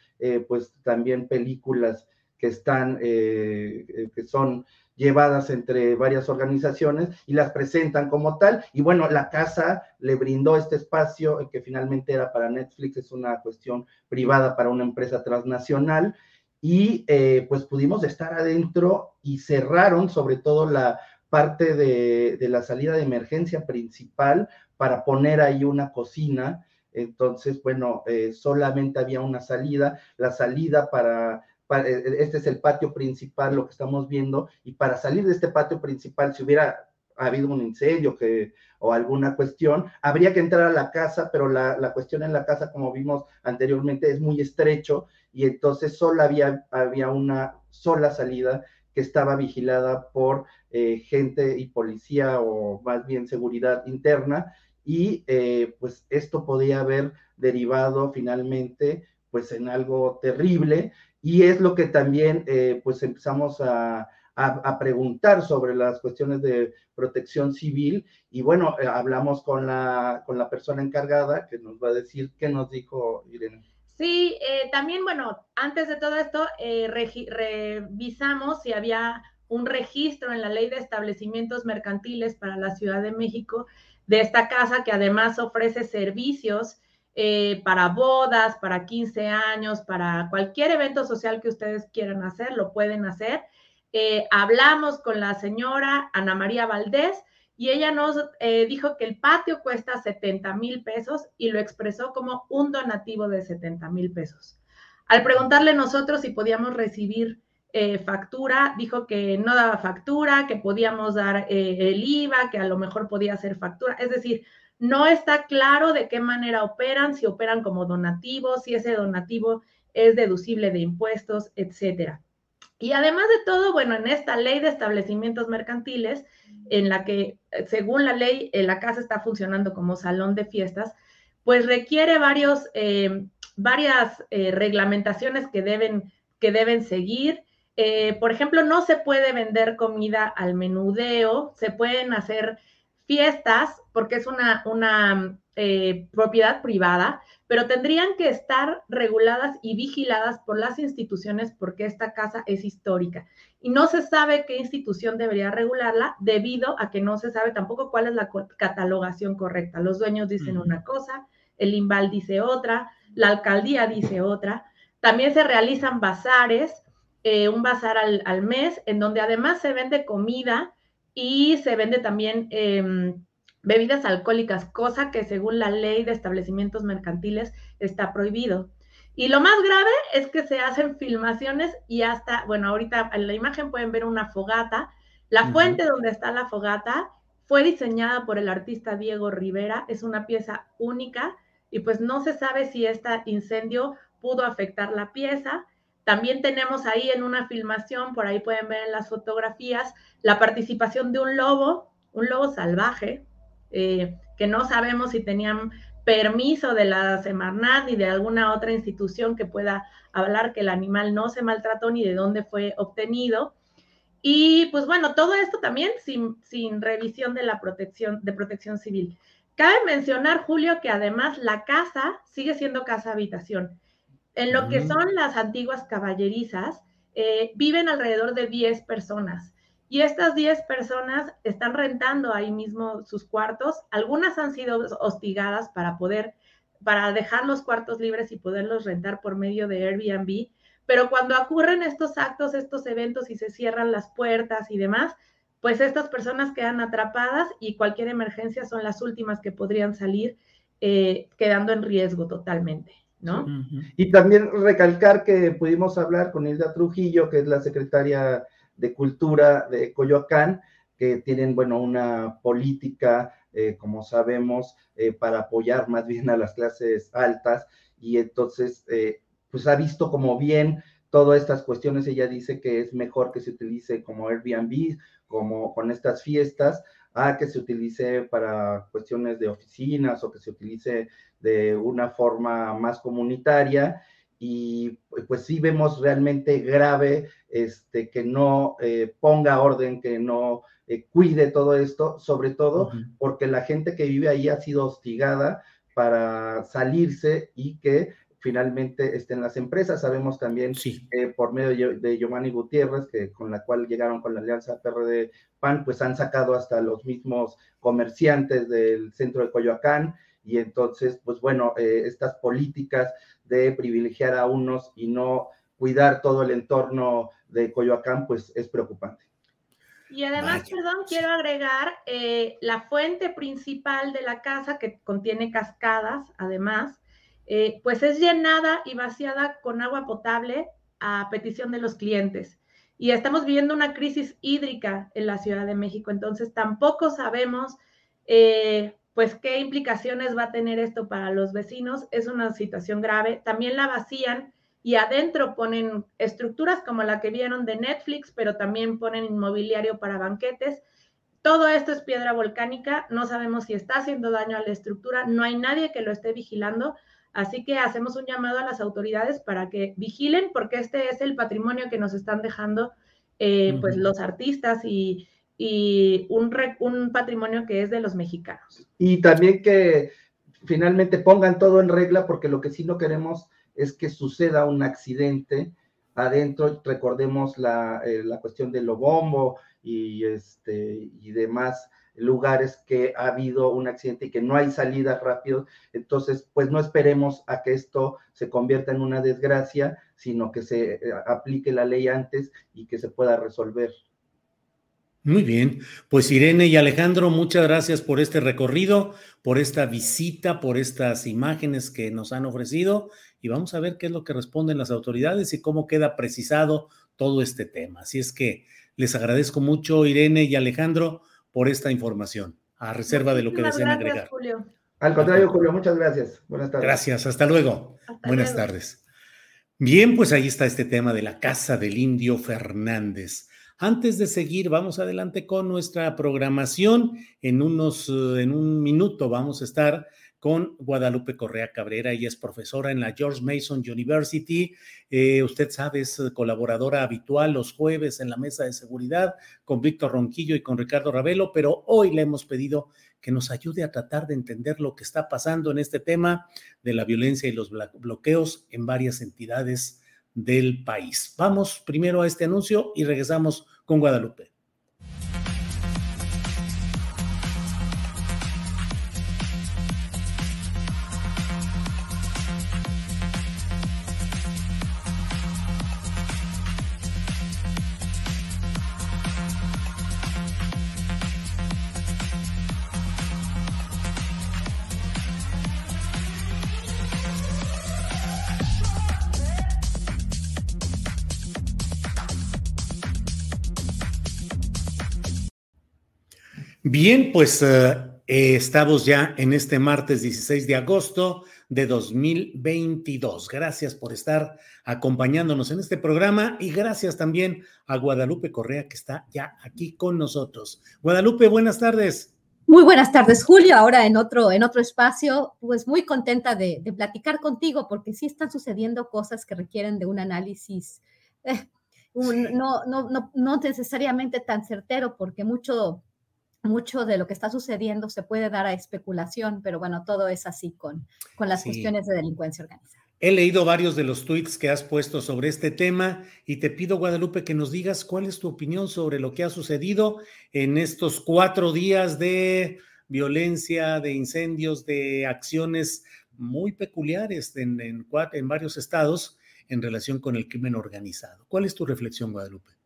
pues también películas que están, eh, eh, que son llevadas entre varias organizaciones y las presentan como tal. Y bueno, la casa le brindó este espacio eh, que finalmente era para Netflix, es una cuestión privada para una empresa transnacional. Y pues pudimos estar adentro y cerraron sobre todo la parte de, de la salida de emergencia principal para poner ahí una cocina. Entonces, bueno, solamente había una salida. La salida para eh, este es el patio principal, lo que estamos viendo, y para salir de este patio principal, si hubiera habido un incendio que, o alguna cuestión, habría que entrar a la casa, pero la, cuestión en la casa, como vimos anteriormente, es muy estrecho y entonces solo había, había una sola salida que estaba vigilada por eh, gente y policía o más bien seguridad interna y eh, pues esto podía haber derivado finalmente pues en algo terrible y es lo que también eh, pues empezamos a, preguntar sobre las cuestiones de protección civil y bueno, eh, hablamos con la, con la persona encargada que nos va a decir qué nos dijo Irene. Sí, eh, también bueno, antes de todo esto, revisamos si había un registro en la ley de establecimientos mercantiles para la Ciudad de México de esta casa que además ofrece servicios eh, para bodas, para 15 años, para cualquier evento social que ustedes quieran hacer, lo pueden hacer. Eh, hablamos con la señora Ana María Valdés y ella nos eh, dijo que el patio cuesta 70 mil pesos y lo expresó como un donativo de 70 mil pesos. Al preguntarle nosotros si podíamos recibir factura, dijo que no daba factura, que podíamos dar el IVA, que a lo mejor podía ser factura. Es decir, no está claro de qué manera operan, si operan como donativos, si ese donativo es deducible de impuestos, etcétera. Y además de todo, bueno, en esta ley de establecimientos mercantiles, en la que según la ley eh, la casa está funcionando como salón de fiestas, pues requiere varios, eh, varias eh, reglamentaciones que deben, que deben seguir. por ejemplo, no se puede vender comida al menudeo, se pueden hacer fiestas, porque es una, una eh, propiedad privada, pero tendrían que estar reguladas y vigiladas por las instituciones porque esta casa es histórica. Y no se sabe qué institución debería regularla debido a que no se sabe tampoco cuál es la catalogación correcta. Los dueños dicen una cosa, el IMBAL dice otra, la alcaldía dice otra. También se realizan bazares, eh, un bazar al, al mes, en donde además se vende comida y se vende también em, bebidas alcohólicas, cosa que según la ley de establecimientos mercantiles está prohibido. Y lo más grave es que se hacen filmaciones y hasta, bueno, ahorita en la imagen pueden ver una fogata. La fuente donde está la fogata fue diseñada por el artista Diego Rivera, es una pieza única y pues no se sabe si este incendio pudo afectar la pieza. También tenemos ahí en una filmación, por ahí pueden ver en las fotografías, la participación de un lobo, un lobo salvaje, eh, que no sabemos si tenían permiso de la Semarnat ni de alguna otra institución que pueda hablar que el animal no se maltrató ni de dónde fue obtenido. Y pues bueno, todo esto también sin, sin revisión de la protección, de protección civil. Cabe mencionar, Julio, que además la casa sigue siendo casa habitación. En lo que son las antiguas caballerizas, eh, viven alrededor de 10 personas. Y estas 10 personas están rentando ahí mismo sus cuartos. Algunas han sido hostigadas para poder, para dejar los cuartos libres y poderlos rentar por medio de Airbnb. Pero cuando ocurren estos actos, estos eventos y se cierran las puertas y demás, pues estas personas quedan atrapadas y cualquier emergencia son las últimas que podrían salir eh, quedando en riesgo totalmente. ¿No? Y también recalcar que pudimos hablar con Hilda Trujillo, que es la secretaria de Cultura de Coyoacán, que tienen, bueno, una política, eh, como sabemos, eh, para apoyar más bien a las clases altas y entonces, eh, pues ha visto como bien todas estas cuestiones. Ella dice que es mejor que se utilice como Airbnb, como con estas fiestas, a que se utilice para cuestiones de oficinas o que se utilice de una forma más comunitaria. Y pues sí vemos realmente grave este, que no eh, ponga orden, que no eh, cuide todo esto, sobre todo porque la gente que vive ahí ha sido hostigada para salirse y que finalmente estén las empresas. Sabemos también por medio de, Giovanni Gutiérrez, que con la cual llegaron con la alianza PRD PAN, pues han sacado hasta los mismos comerciantes del centro de Coyoacán y entonces, pues bueno, eh, estas políticas de privilegiar a unos y no cuidar todo el entorno de Coyoacán, pues es preocupante. Y además, perdón, quiero agregar eh, la fuente principal de la casa que contiene cascadas, además, eh, pues es llenada y vaciada con agua potable a petición de los clientes. Y estamos viviendo una crisis hídrica en la Ciudad de México, entonces tampoco sabemos pues qué implicaciones va a tener esto para los vecinos. Es una situación grave. También la vacían y adentro ponen estructuras como la que vieron de Netflix, pero también ponen inmobiliario para banquetes. Todo esto es piedra volcánica, no sabemos si está haciendo daño a la estructura, no hay nadie que lo esté vigilando, así que hacemos un llamado a las autoridades para que vigilen porque este es el patrimonio que nos están dejando eh, pues los artistas y, y un, un patrimonio que es de los mexicanos. Y también que finalmente pongan todo en regla, porque lo que sí no queremos es que suceda un accidente adentro. Recordemos la, eh, la cuestión de Lobombo y, este, y demás lugares que ha habido un accidente y que no hay salida rápido. Entonces, pues no esperemos a que esto se convierta en una desgracia, sino que se eh, aplique la ley antes y que se pueda resolver. Muy bien, pues Irene y Alejandro, muchas gracias por este recorrido, por esta visita, por estas imágenes que nos han ofrecido y vamos a ver qué es lo que responden las autoridades y cómo queda precisado todo este tema. Así es que les agradezco mucho, Irene y Alejandro, por esta información, a reserva de lo que deseen agregar. Julio. Al contrario, Julio, muchas gracias. Buenas tardes. Gracias, hasta luego. Buenas tardes. Bien, pues ahí está este tema de la casa del indio Fernández. Antes de seguir, vamos adelante con nuestra programación. En unos, eh, en un minuto vamos a estar con Guadalupe Correa Cabrera. Ella es profesora en la George Mason University. Eh, usted sabe, es colaboradora habitual los jueves en la mesa de seguridad con Víctor Ronquillo y con Ricardo Ravelo, pero hoy le hemos pedido que nos ayude a tratar de entender lo que está pasando en este tema de la violencia y los bloqueos en varias entidades del país. Vamos primero a este anuncio y regresamos con Guadalupe. Bien, pues eh, eh, estamos ya en este martes 16 de agosto de 2022. Gracias por estar acompañándonos en este programa y gracias también a Guadalupe Correa que está ya aquí con nosotros. Guadalupe, buenas tardes. Muy buenas tardes, Julio. Ahora en otro, en otro espacio, pues muy contenta de, platicar contigo porque sí están sucediendo cosas que requieren de un análisis. Eh, no, no, no, no necesariamente tan certero, porque mucho, mucho de lo que está sucediendo se puede dar a especulación, pero bueno, todo es así con, con las cuestiones de delincuencia organizada. He leído varios de los tweets que has puesto sobre este tema y te pido, Guadalupe, que nos digas cuál es tu opinión sobre lo que ha sucedido en estos cuatro días de violencia, de incendios, de acciones muy peculiares en, en, en varios estados en relación con el crimen organizado. ¿Cuál es tu reflexión, Guadalupe?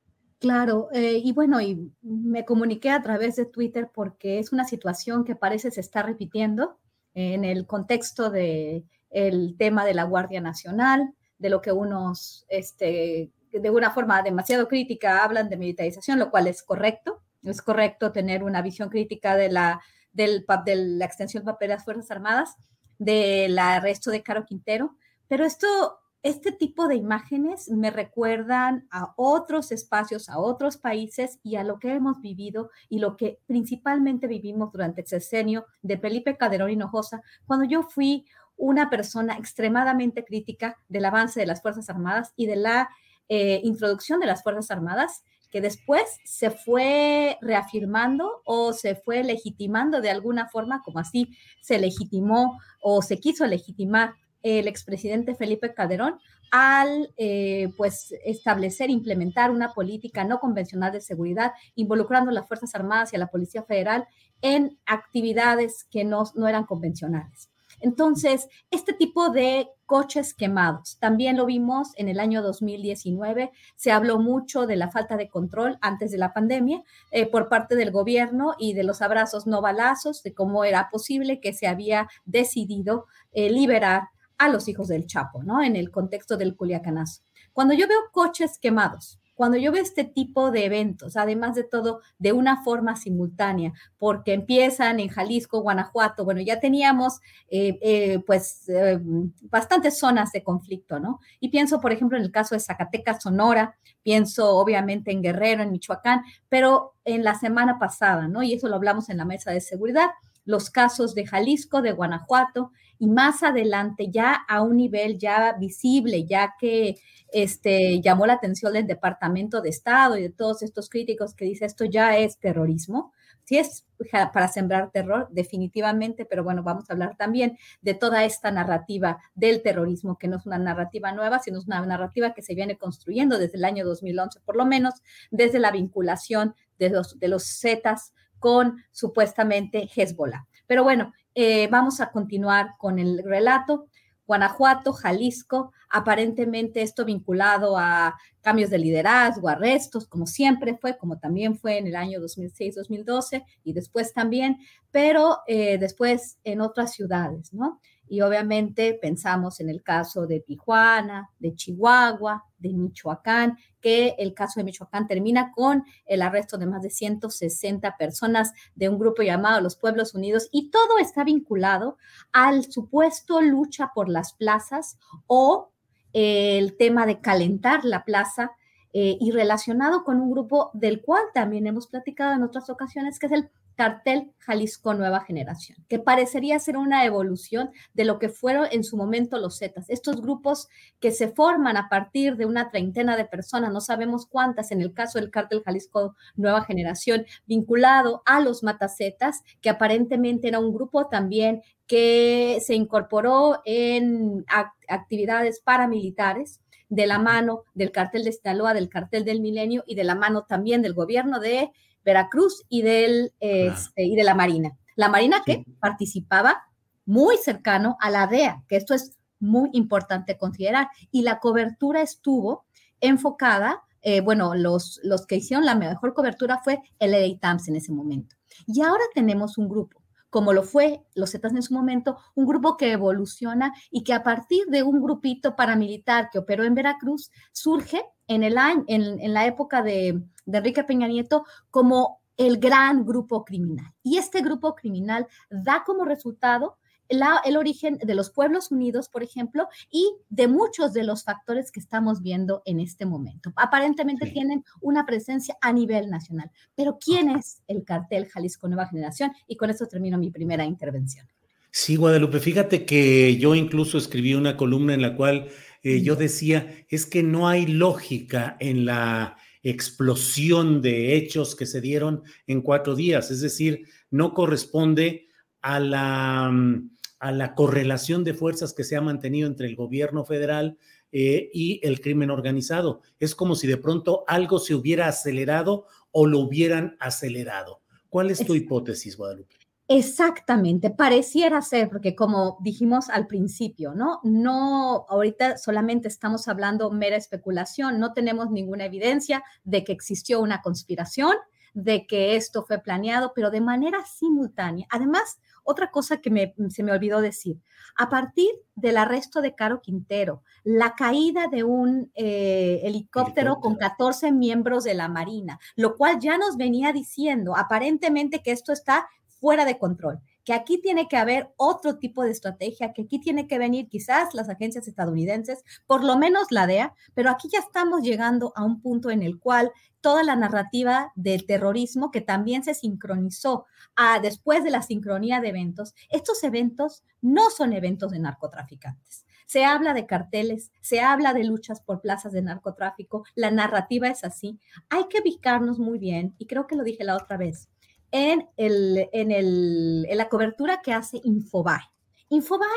Claro, eh, y bueno, y me comuniqué a través de Twitter porque es una situación que parece se está repitiendo en el contexto de el tema de la Guardia Nacional, de lo que unos, este, de una forma demasiado crítica hablan de militarización, lo cual es correcto. Es correcto tener una visión crítica de la, del, de la extensión del papel de las Fuerzas Armadas, del arresto de Caro Quintero, pero esto, este tipo de imágenes me recuerdan a otros espacios, a otros países y a lo que hemos vivido y lo que principalmente vivimos durante el sexenio de Felipe Calderón Hinojosa, cuando yo fui una persona extremadamente crítica del avance de las Fuerzas Armadas y de la eh, introducción de las Fuerzas Armadas, que después se fue reafirmando o se fue legitimando de alguna forma, como así se legitimó o se quiso legitimar el expresidente Felipe Calderón al eh, pues establecer, implementar una política no convencional de seguridad, involucrando a las Fuerzas Armadas y a la Policía Federal en actividades que no, no eran convencionales. Entonces, este tipo de coches quemados, también lo vimos en el año 2019, se habló mucho de la falta de control antes de la pandemia eh, por parte del gobierno y de los abrazos no balazos, de cómo era posible que se había decidido eh, liberar a los hijos del Chapo, ¿no? En el contexto del Culiacanazo. Cuando yo veo coches quemados, cuando yo veo este tipo de eventos, además de todo, de una forma simultánea, porque empiezan en Jalisco, Guanajuato, bueno, ya teníamos eh, eh, pues eh, bastantes zonas de conflicto, ¿no? Y pienso, por ejemplo, en el caso de Zacatecas, Sonora, pienso obviamente en Guerrero, en Michoacán, pero en la semana pasada, ¿no? Y eso lo hablamos en la mesa de seguridad, los casos de Jalisco, de Guanajuato y más adelante ya a un nivel ya visible, ya que este, llamó la atención del Departamento de Estado y de todos estos críticos que dice esto ya es terrorismo. Sí es para sembrar terror, definitivamente, pero bueno, vamos a hablar también de toda esta narrativa del terrorismo, que no es una narrativa nueva, sino es una narrativa que se viene construyendo desde el año 2011, por lo menos desde la vinculación de los, de los Zetas con supuestamente Hezbollah. Pero bueno, eh, vamos a continuar con el relato. Guanajuato, Jalisco, aparentemente esto vinculado a cambios de liderazgo, arrestos, como siempre fue, como también fue en el año 2006-2012 y después también, pero eh, después en otras ciudades, ¿no? Y obviamente pensamos en el caso de Tijuana, de Chihuahua, de Michoacán, que el caso de Michoacán termina con el arresto de más de 160 personas de un grupo llamado los Pueblos Unidos y todo está vinculado al supuesto lucha por las plazas o el tema de calentar la plaza eh, y relacionado con un grupo del cual también hemos platicado en otras ocasiones, que es el Cartel Jalisco Nueva Generación, que parecería ser una evolución de lo que fueron en su momento los Zetas, estos grupos que se forman a partir de una treintena de personas, no sabemos cuántas, en el caso del Cartel Jalisco Nueva Generación, vinculado a los Matacetas, que aparentemente era un grupo también que se incorporó en actividades paramilitares de la mano del cartel de Sinaloa, del cartel del Milenio y de la mano también del gobierno de Veracruz y, del, este, y de la Marina. La Marina que participaba muy cercano a la DEA, que esto es muy importante considerar. Y la cobertura estuvo enfocada, eh, bueno, los, los que hicieron la mejor cobertura fue el Times en ese momento. Y ahora tenemos un grupo como lo fue los Zetas en su momento, un grupo que evoluciona y que a partir de un grupito paramilitar que operó en Veracruz, surge en, el año, en, la época de, de Enrique Peña Nieto como el gran grupo criminal. Y este grupo criminal da como resultado el origen de los pueblos unidos, por ejemplo, y de muchos de los factores que estamos viendo en este momento. Aparentemente tienen una presencia a nivel nacional. Pero ¿quién es el cartel Jalisco Nueva Generación? Y con eso termino mi primera intervención. Sí, Guadalupe, fíjate que yo incluso escribí una columna en la cual eh, yo decía, es que no hay lógica en la explosión de hechos que se dieron en cuatro días, es decir, no corresponde a la, mm, a la correlación de fuerzas que se ha mantenido entre el gobierno federal eh, y el crimen organizado. Es como si de pronto algo se hubiera acelerado o lo hubieran acelerado. ¿Cuál es tu hipótesis, Guadalupe? Exactamente, pareciera ser, porque como dijimos al principio, ¿no? No, ahorita solamente estamos hablando mera especulación, no tenemos ninguna evidencia de que existió una conspiración, de que esto fue planeado, pero de manera simultánea. Además, otra cosa que se me olvidó decir, a partir del arresto de Caro Quintero, la caída de un eh, helicóptero, con 14 miembros de la Marina, lo cual ya nos venía diciendo aparentemente que esto está fuera de control que aquí tiene que haber otro tipo de estrategia, que aquí tiene que venir quizás las agencias estadounidenses, por lo menos la DEA, pero aquí ya estamos llegando a un punto en el cual toda la narrativa del terrorismo que también se sincronizó después de la sincronía de eventos, estos eventos no son eventos de narcotraficantes. Se habla de carteles, se habla de luchas por plazas de narcotráfico, la narrativa es así. Hay que ubicarnos muy bien, y creo que lo dije la otra vez, en, el, en, el, en la cobertura que hace Infobae. Infobae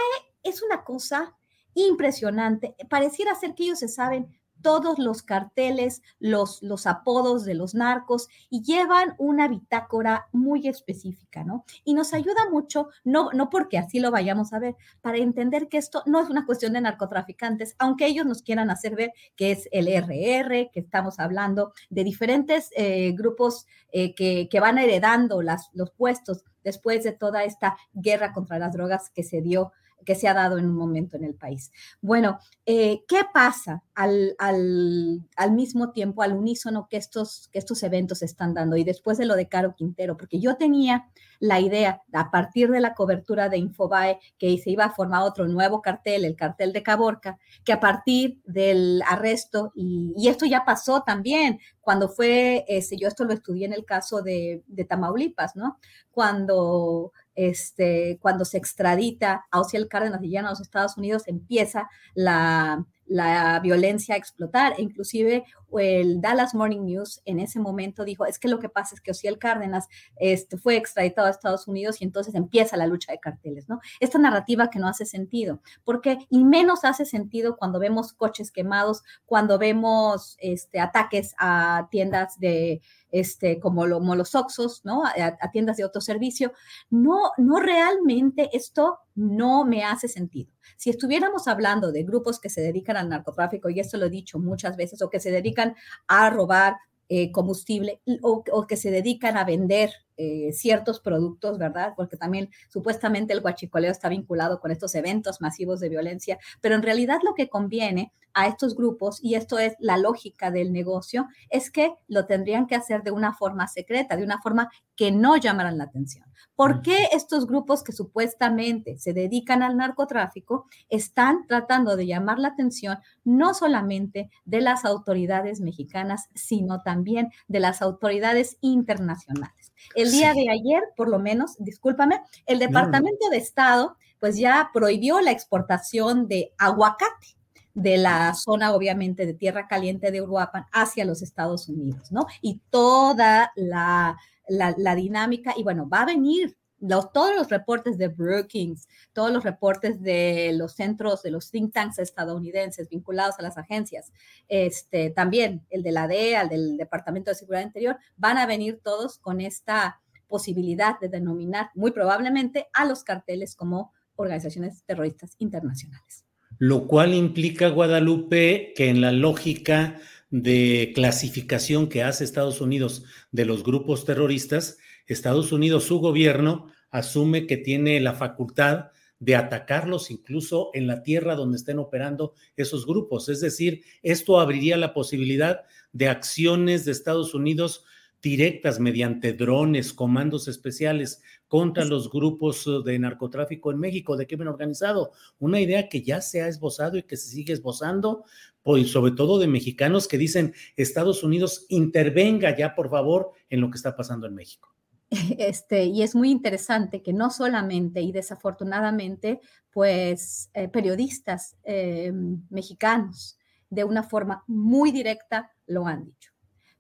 es una cosa impresionante. Pareciera ser que ellos se saben todos los carteles, los, los apodos de los narcos y llevan una bitácora muy específica, ¿no? Y nos ayuda mucho, no, no porque así lo vayamos a ver, para entender que esto no es una cuestión de narcotraficantes, aunque ellos nos quieran hacer ver que es el RR, que estamos hablando de diferentes eh, grupos eh, que, que, van heredando las, los puestos después de toda esta guerra contra las drogas que se dio que se ha dado en un momento en el país. Bueno, eh, ¿qué pasa al, al, mismo tiempo, al unísono que estos, que estos eventos están dando? Y después de lo de Caro Quintero, porque yo tenía la idea, a partir de la cobertura de Infobae, que se iba a formar otro nuevo cartel, el cartel de Caborca, que a partir del arresto, y, esto ya pasó también, cuando fue, ese, yo esto lo estudié en el caso de, de Tamaulipas, ¿no? Cuando este, cuando se extradita a Ociel Cárdenas y a los Estados Unidos, empieza la, la violencia a explotar. Inclusive el Dallas Morning News en ese momento dijo, es que lo que pasa es que Ociel Cárdenas este, fue extraditado a Estados Unidos y entonces empieza la lucha de carteles, ¿no? Esta narrativa que no hace sentido, porque y menos hace sentido cuando vemos coches quemados, cuando vemos este, ataques a tiendas de, este, como, los Oxos, ¿no? A, tiendas de autoservicio. No, no realmente esto no me hace sentido. Si estuviéramos hablando de grupos que se dedican al narcotráfico, y esto lo he dicho muchas veces, o que se dedican a robar eh, combustible o, que se dedican a vender eh, ciertos productos, ¿verdad? Porque también supuestamente el guachicoleo está vinculado con estos eventos masivos de violencia, pero en realidad lo que conviene a estos grupos, y esto es la lógica del negocio, es que lo tendrían que hacer de una forma secreta, de una forma que no llamaran la atención. ¿Por qué estos grupos que supuestamente se dedican al narcotráfico están tratando de llamar la atención no solamente de las autoridades mexicanas, sino también de las autoridades internacionales? El día de ayer, por lo menos, discúlpame, el Departamento de Estado pues ya prohibió la exportación de aguacate de la zona, obviamente, de tierra caliente de Uruapan hacia los Estados Unidos, ¿no? Y toda la, la, dinámica, y bueno, va a venir los, todos los reportes de Brookings, todos los reportes de los centros, de los think tanks estadounidenses vinculados a las agencias, este, también el de la DEA, el del Departamento de Seguridad Interior, van a venir todos con esta posibilidad de denominar muy probablemente a los carteles como organizaciones terroristas internacionales. Lo cual implica, Guadalupe, que en la lógica de clasificación que hace Estados Unidos de los grupos terroristas, Estados Unidos, su gobierno, asume que tiene la facultad de atacarlos incluso en la tierra donde estén operando esos grupos. Es decir, esto abriría la posibilidad de acciones de Estados Unidos directas mediante drones, comandos especiales contra los grupos uh, de narcotráfico en México, de crimen organizado. Una idea que ya se ha esbozado y que se sigue esbozando, pues, sobre todo de mexicanos que dicen, Estados Unidos intervenga ya, por favor, en lo que está pasando en México. [LAUGHS] Este, y es muy interesante que no solamente y desafortunadamente, pues eh, periodistas eh, mexicanos de una forma muy directa lo han dicho.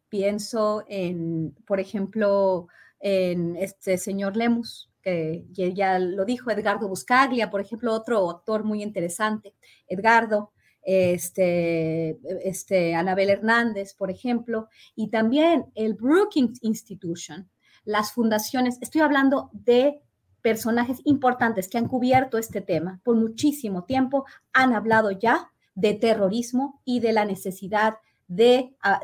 Pienso en, por ejemplo, en este señor Lemus, que ya lo dijo Edgardo Buscaglia, por ejemplo, otro actor muy interesante, Edgardo, este, este, Anabel Hernández, por ejemplo, y también el Brookings Institution, las fundaciones, estoy hablando de personajes importantes que han cubierto este tema por muchísimo tiempo, han hablado ya de terrorismo y de la necesidad de, ah,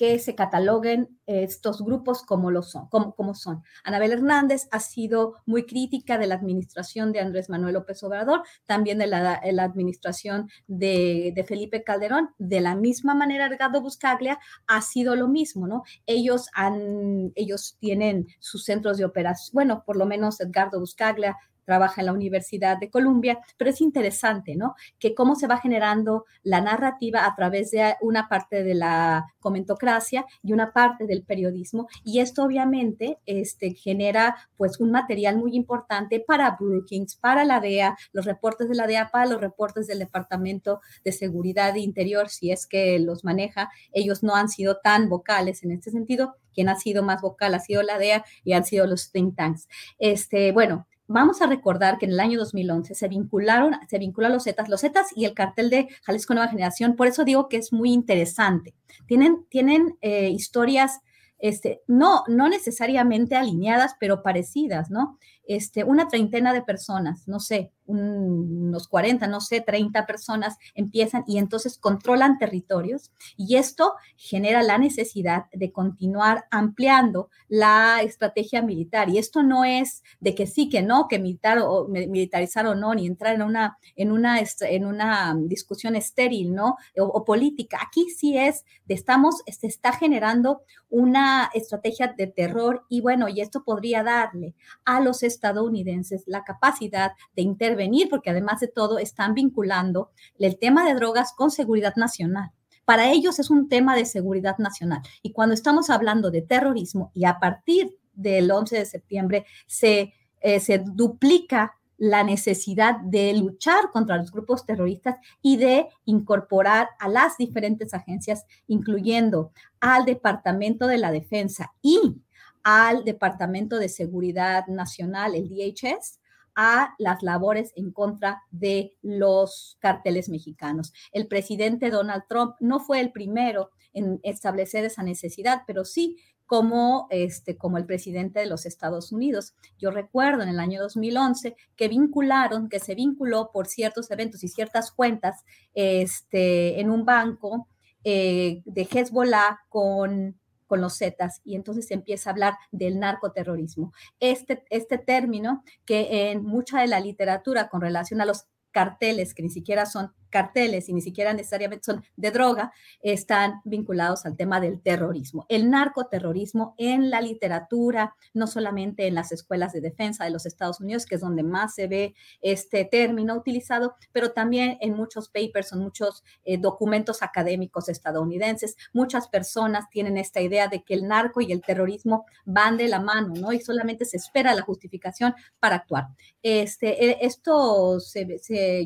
que se cataloguen estos grupos como lo son, como, como son. Anabel Hernández ha sido muy crítica de la administración de Andrés Manuel López Obrador, también de la, administración de, de, Felipe Calderón. De la misma manera, Edgardo Buscaglia ha sido lo mismo, ¿no? Ellos han, ellos tienen sus centros de operación, bueno, por lo menos Edgardo Buscaglia trabaja en la Universidad de Columbia, pero es interesante, ¿no? Que cómo se va generando la narrativa a través de una parte de la comentocracia y una parte del periodismo, y esto obviamente este, genera pues un material muy importante para Brookings, para la DEA, los reportes de la DEA, para los reportes del Departamento de Seguridad Interior, si es que los maneja, ellos no han sido tan vocales en este sentido, quien ha sido más vocal ha sido la DEA y han sido los think tanks. Este, bueno, Vamos a recordar que en el año 2011 se vincularon, se vincularon los Zetas, los Zetas y el cartel de Jalisco Nueva Generación. Por eso digo que es muy interesante. Tienen, tienen eh, historias, este, no, no necesariamente alineadas, pero parecidas, ¿no? Este, una treintena de personas, no sé, unos 40, no sé, 30 personas empiezan y entonces controlan territorios y esto genera la necesidad de continuar ampliando la estrategia militar. Y esto no es de que sí, que no, que militar o militarizar o no, ni entrar en una, en una, en una discusión estéril, ¿no? O, política. Aquí sí es, de estamos, se está generando una estrategia de terror y bueno, y esto podría darle a los estadounidenses la capacidad de intervenir, porque además de todo están vinculando el tema de drogas con seguridad nacional. Para ellos es un tema de seguridad nacional. Y cuando estamos hablando de terrorismo y a partir del 11 de septiembre se, eh, se duplica la necesidad de luchar contra los grupos terroristas y de incorporar a las diferentes agencias, incluyendo al Departamento de la Defensa y al Departamento de Seguridad Nacional, el DHS, a las labores en contra de los carteles mexicanos. El presidente Donald Trump no fue el primero en establecer esa necesidad, pero sí como, este, como el presidente de los Estados Unidos. Yo recuerdo en el año 2011 que vincularon, que se vinculó por ciertos eventos y ciertas cuentas este, en un banco eh, de Hezbollah con con los Zetas y entonces se empieza a hablar del narcoterrorismo. Este, este término que en mucha de la literatura con relación a los carteles, que ni siquiera son carteles y ni siquiera necesariamente son de droga, están vinculados al tema del terrorismo. El narcoterrorismo en la literatura, no solamente en las escuelas de defensa de los Estados Unidos, que es donde más se ve este término utilizado, pero también en muchos papers, en muchos eh, documentos académicos estadounidenses. Muchas personas tienen esta idea de que el narco y el terrorismo van de la mano, ¿no? Y solamente se espera la justificación para actuar. Este, eh, esto, se,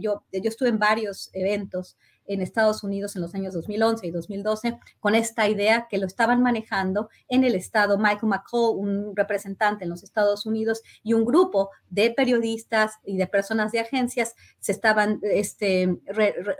yo, yo estuve en varios eventos en Estados Unidos en los años 2011 y 2012 con esta idea que lo estaban manejando en el estado Michael McCall, un representante en los Estados Unidos y un grupo de periodistas y de personas de agencias se estaban este,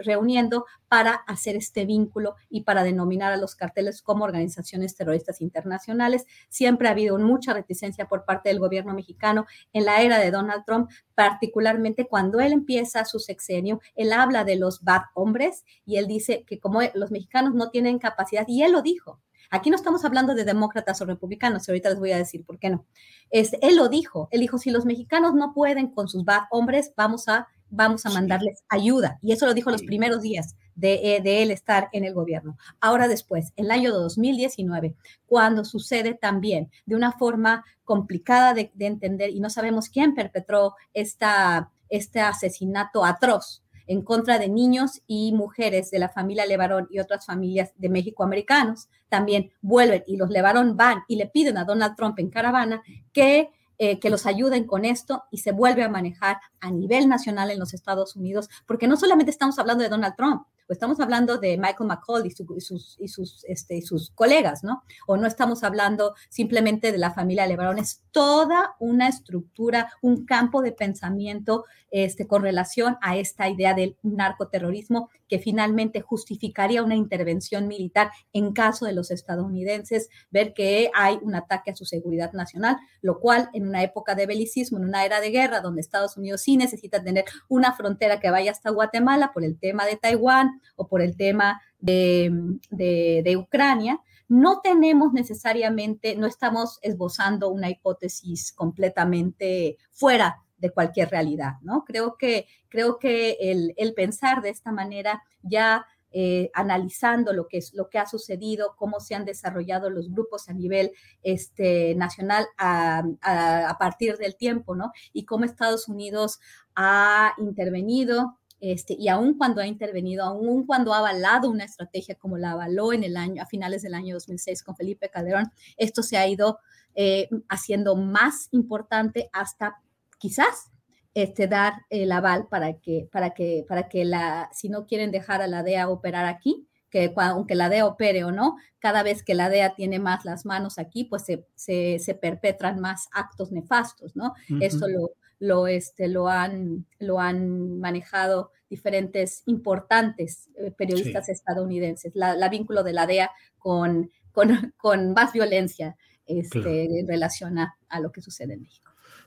reuniendo para hacer este vínculo y para denominar a los carteles como organizaciones terroristas internacionales. Siempre ha habido mucha reticencia por parte del gobierno mexicano en la era de Donald Trump, particularmente cuando él empieza su sexenio, él habla de los bad hombres y él dice que como los mexicanos no tienen capacidad, y él lo dijo, Aquí no estamos hablando de demócratas o republicanos, y ahorita les voy a decir por qué no. él lo dijo, él dijo, si los mexicanos no pueden con sus bad hombres, vamos a, vamos a mandarles ayuda. Y eso lo dijo los primeros días de, eh, de, él estar en el gobierno. Ahora después, en el año 2019, cuando sucede también de una forma complicada de, entender y no sabemos quién perpetró esta, este asesinato atroz en contra de niños y mujeres de la familia Levarón y otras familias de México americanos. También vuelven y los Levarón van y le piden a Donald Trump en caravana que eh, que los ayuden con esto y se vuelve a manejar a nivel nacional en los Estados Unidos, porque no solamente estamos hablando de Donald Trump, pues estamos hablando de Michael McCall y, sus, y, sus, este, sus colegas, ¿no? O no estamos hablando simplemente de la familia Levarón, es toda una estructura, un campo de pensamiento este, con relación a esta idea del narcoterrorismo que finalmente justificaría una intervención militar en caso de los estadounidenses ver que hay un ataque a su seguridad nacional, lo cual en una época de belicismo, en una era de guerra, donde Estados Unidos sí necesita tener una frontera que vaya hasta Guatemala por el tema de Taiwán o por el tema de, de, Ucrania, no tenemos necesariamente, no estamos esbozando una hipótesis completamente fuera de cualquier realidad, ¿no? Creo que, creo que el, pensar de esta manera ya eh, analizando lo que, es, lo que ha sucedido, cómo se han desarrollado los grupos a nivel este, nacional a, a, partir del tiempo, ¿no? Y cómo Estados Unidos ha intervenido. Este, y aún cuando ha intervenido, aún cuando ha avalado una estrategia como la avaló en el año, a finales del año 2006 con Felipe Calderón, esto se ha ido eh, haciendo más importante hasta quizás este, dar el aval para que, para que, para que la, si no quieren dejar a la DEA operar aquí, que aunque la DEA opere o no, cada vez que la DEA tiene más las manos aquí, pues se, se, perpetran más actos nefastos, ¿no? Esto lo, lo, este, lo, han, lo han manejado diferentes importantes eh, periodistas estadounidenses, la, vínculo de la DEA con, con, con más violencia este, en relación a lo que sucede en México.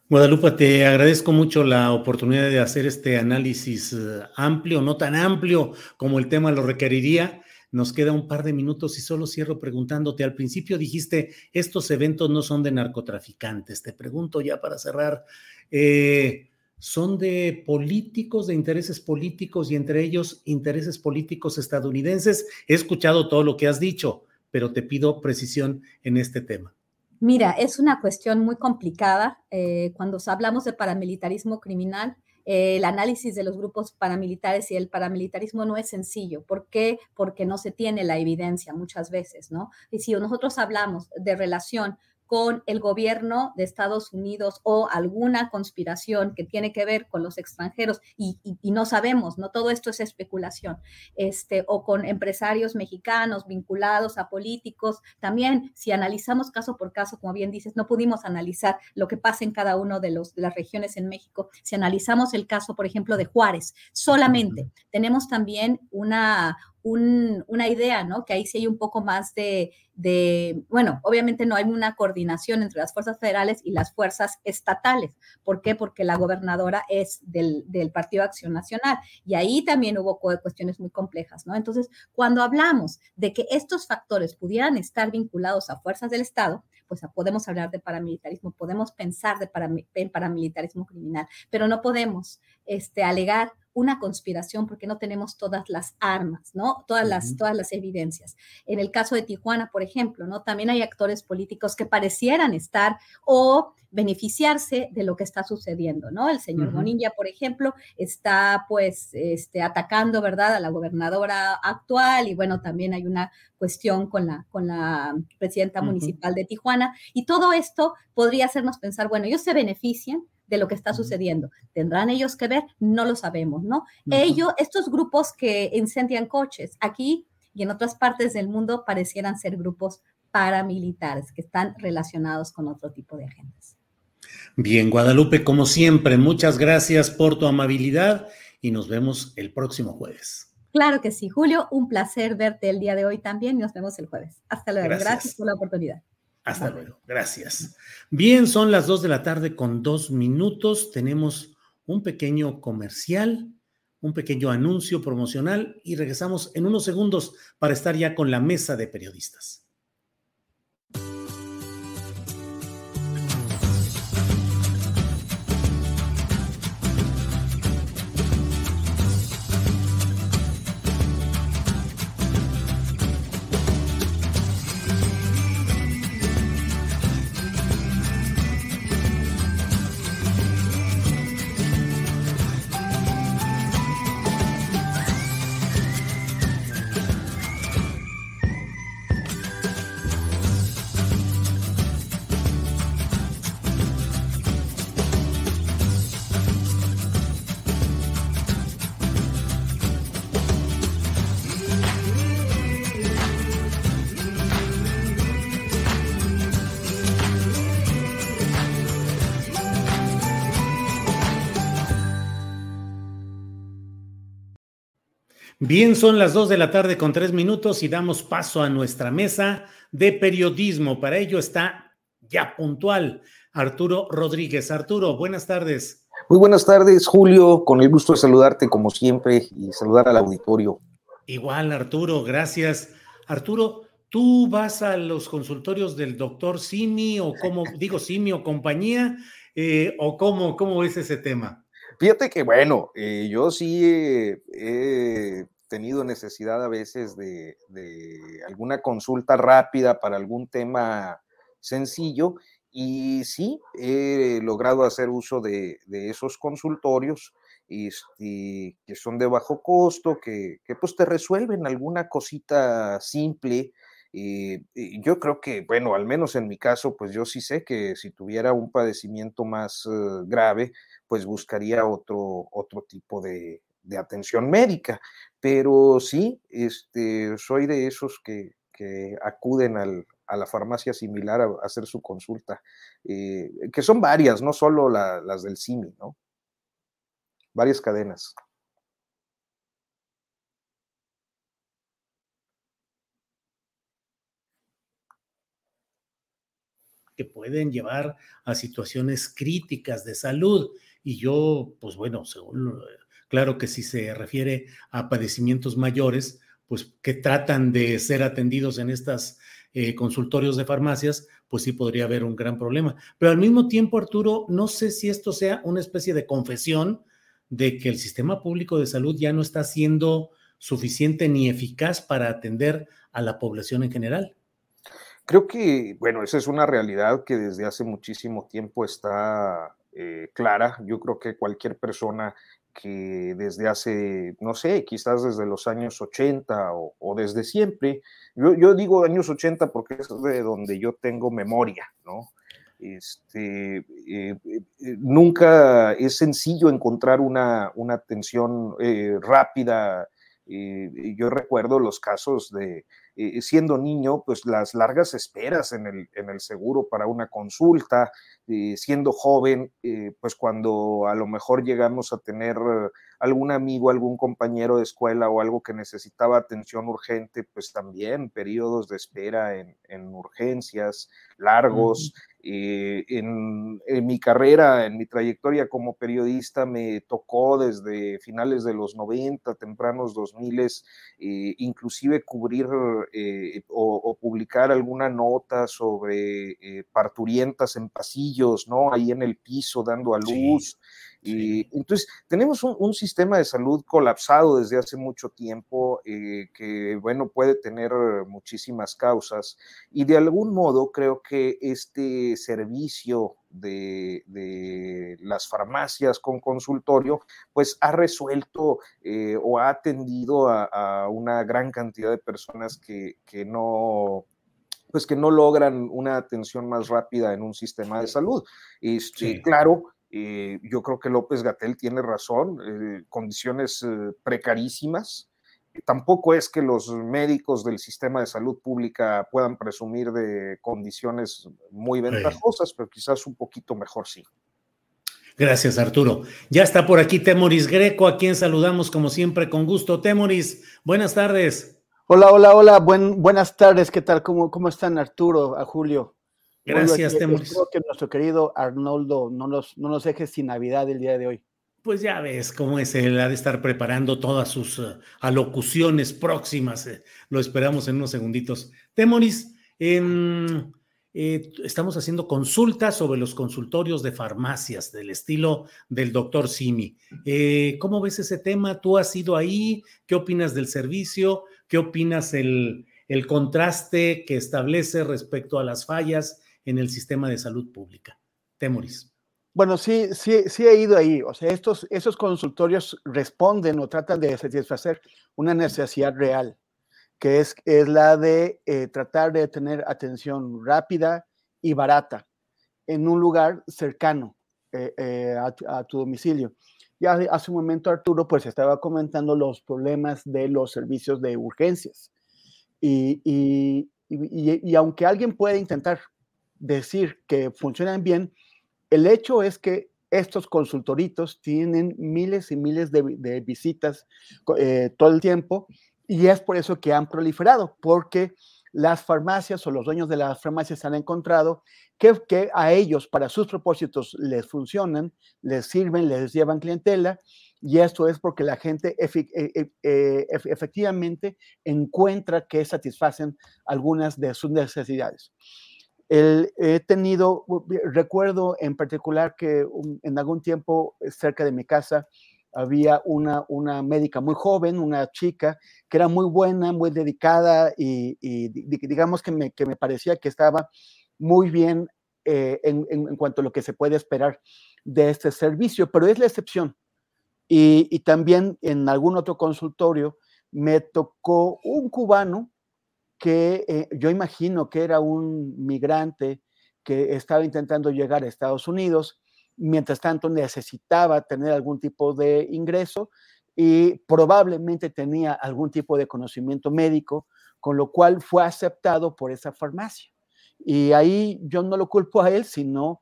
Guadalupe, te agradezco mucho la oportunidad de hacer este análisis eh, amplio, no tan amplio como el tema lo requeriría. Nos queda un par de minutos y solo cierro preguntándote. Al principio dijiste, estos eventos no son de narcotraficantes. Te pregunto ya para cerrar, eh, ¿son de políticos, de intereses políticos y entre ellos intereses políticos estadounidenses? He escuchado todo lo que has dicho, pero te pido precisión en este tema. Mira, es una cuestión muy complicada. Eh, cuando hablamos de paramilitarismo criminal, el análisis de los grupos paramilitares y el paramilitarismo no es sencillo. ¿Por qué? Porque no se tiene la evidencia muchas veces, ¿no? Y si nosotros hablamos de relación con el gobierno de Estados Unidos o alguna conspiración que tiene que ver con los extranjeros y, no sabemos, no todo esto es especulación, este, o con empresarios mexicanos vinculados a políticos. También, si analizamos caso por caso, como bien dices, no pudimos analizar lo que pasa en cada uno de, de las regiones en México. Si analizamos el caso, por ejemplo, de Juárez, solamente tenemos también una, una idea, ¿no? Que ahí sí hay un poco más de, bueno, obviamente no hay una coordinación entre las fuerzas federales y las fuerzas estatales. ¿Por qué? Porque la gobernadora es del, del Partido Acción Nacional y ahí también hubo cuestiones muy complejas, ¿no? Entonces, cuando hablamos de que estos factores pudieran estar vinculados a fuerzas del Estado, pues podemos hablar de paramilitarismo, podemos pensar de paramilitarismo criminal, pero no podemos este, alegar una conspiración porque no tenemos todas las armas, ¿no? Todas las, todas las evidencias. En el caso de Tijuana, por ejemplo, ¿no? También hay actores políticos que parecieran estar o beneficiarse de lo que está sucediendo, ¿no? El señor Bonilla, por ejemplo, está pues este, atacando, ¿verdad?, a la gobernadora actual y bueno, también hay una cuestión con la, con la presidenta municipal de Tijuana y todo esto podría hacernos pensar, bueno, ellos se benefician de lo que está sucediendo. ¿Tendrán ellos que ver? No lo sabemos, ¿no? Ellos, estos grupos que incendian coches, aquí y en otras partes del mundo parecieran ser grupos paramilitares que están relacionados con otro tipo de agendas. Bien, Guadalupe, como siempre, muchas gracias por tu amabilidad y nos vemos el próximo jueves. Claro que sí, Julio, un placer verte el día de hoy también y nos vemos el jueves. Hasta luego, gracias por la oportunidad. Hasta luego. Gracias. Bien, son las dos de la tarde con dos minutos. Tenemos un pequeño comercial, un pequeño anuncio promocional y regresamos en unos segundos para estar ya con la mesa de periodistas. Bien, son las dos de la tarde con tres minutos y damos paso a nuestra mesa de periodismo. Para ello está ya puntual Arturo Rodríguez. Arturo, buenas tardes. Muy buenas tardes, Julio. Con el gusto de saludarte como siempre y saludar al auditorio. Igual, Arturo, gracias. Arturo, ¿tú vas a los consultorios del doctor Simi o cómo, [LAUGHS] digo Simi o compañía, eh, o cómo, cómo es ese tema? Fíjate que, bueno, eh, yo sí he tenido necesidad a veces de, alguna consulta rápida para algún tema sencillo y sí, he logrado hacer uso de, esos consultorios este, que son de bajo costo, que, pues te resuelven alguna cosita simple. Eh, yo creo que, bueno, al menos en mi caso, pues yo sí sé que si tuviera un padecimiento más eh, grave, pues buscaría otro, otro tipo de, atención médica. Pero sí, este, soy de esos que, acuden a la farmacia similar a, hacer su consulta, eh, que son varias, no solo las del CIMI, ¿no? Varias cadenas. que pueden llevar a situaciones críticas de salud. Y yo, pues bueno, según, claro que si se refiere a padecimientos mayores, pues que tratan de ser atendidos en estos eh, consultorios de farmacias, pues sí podría haber un gran problema. Pero al mismo tiempo, Arturo, no sé si esto sea una especie de confesión de que el sistema público de salud ya no está siendo suficiente ni eficaz para atender a la población en general. Creo que, bueno, esa es una realidad que desde hace muchísimo tiempo está eh, clara. Yo creo que cualquier persona que desde hace, no sé, quizás desde los años 80 o, desde siempre, yo, digo años 80 porque es de donde yo tengo memoria, ¿no? Este, eh, eh, nunca es sencillo encontrar una, una atención rápida. Yo recuerdo los casos de, eh, siendo niño, pues las largas esperas en el, en el seguro para una consulta, eh, siendo joven, eh, pues cuando a lo mejor llegamos a tener algún amigo, algún compañero de escuela o algo que necesitaba atención urgente, pues también periodos de espera en, en urgencias largos. En, en, mi carrera, en mi trayectoria como periodista, me tocó desde finales de los 90, tempranos 2000, inclusive cubrir eh, o, publicar alguna nota sobre eh, parturientas en pasillos, ¿no? Ahí en el piso dando a luz. Y entonces, tenemos un, sistema de salud colapsado desde hace mucho tiempo eh, que, bueno, puede tener muchísimas causas y de algún modo creo que este servicio de, las farmacias con consultorio, pues ha resuelto eh, o ha atendido a, una gran cantidad de personas que, no pues que no logran una atención más rápida en un sistema de salud. Este, Claro, eh, yo creo que López Gatel tiene razón, eh, condiciones eh, precarísimas. Tampoco es que los médicos del sistema de salud pública puedan presumir de condiciones muy ventajosas, pero quizás un poquito mejor sí. Gracias, Arturo. Ya está por aquí Temoris Greco, a quien saludamos como siempre con gusto. Temoris, buenas tardes. Hola, hola, hola, buenas tardes. ¿Qué tal? ¿Cómo, cómo están Arturo, a Julio? Gracias, Temoris. Espero que nuestro querido Arnoldo no nos, no nos deje sin Navidad el día de hoy. Pues ya ves cómo es, él ha de estar preparando todas sus uh, alocuciones próximas. Eh, lo esperamos en unos segunditos. Temoris, eh, estamos haciendo consultas sobre los consultorios de farmacias del estilo del doctor Simi. Eh, ¿Cómo ves ese tema? ¿Tú has ido ahí? ¿Qué opinas del servicio? ¿Qué opinas el, el contraste que establece respecto a las fallas en el sistema de salud pública. Temoris. Bueno, sí, sí, sí he ido ahí. O sea, estos, esos consultorios responden o tratan de satisfacer una necesidad real, que es, es la de eh, tratar de tener atención rápida y barata en un lugar cercano eh, eh, a, tu domicilio. Ya hace un momento Arturo pues estaba comentando los problemas de los servicios de urgencias. y, y, y aunque alguien puede intentar decir que funcionan bien, el hecho es que estos consultoritos tienen miles y miles de, visitas eh, todo el tiempo y es por eso que han proliferado, porque las farmacias o los dueños de las farmacias han encontrado que, que, a ellos, para sus propósitos, les funcionan, les sirven, les llevan clientela, y esto es porque la gente eh, eh, efectivamente encuentra que satisfacen algunas de sus necesidades. He tenido, recuerdo en particular que en algún tiempo cerca de mi casa había una, una médica muy joven, una chica que era muy buena, muy dedicada y, digamos que me, que me, parecía que estaba muy bien eh, en, en, cuanto a lo que se puede esperar de este servicio, pero es la excepción. Y también en algún otro consultorio me tocó un cubano que eh, yo imagino que era un migrante que estaba intentando llegar a Estados Unidos mientras tanto necesitaba tener algún tipo de ingreso y probablemente tenía algún tipo de conocimiento médico, con lo cual fue aceptado por esa farmacia. Y ahí yo no lo culpo a él, sino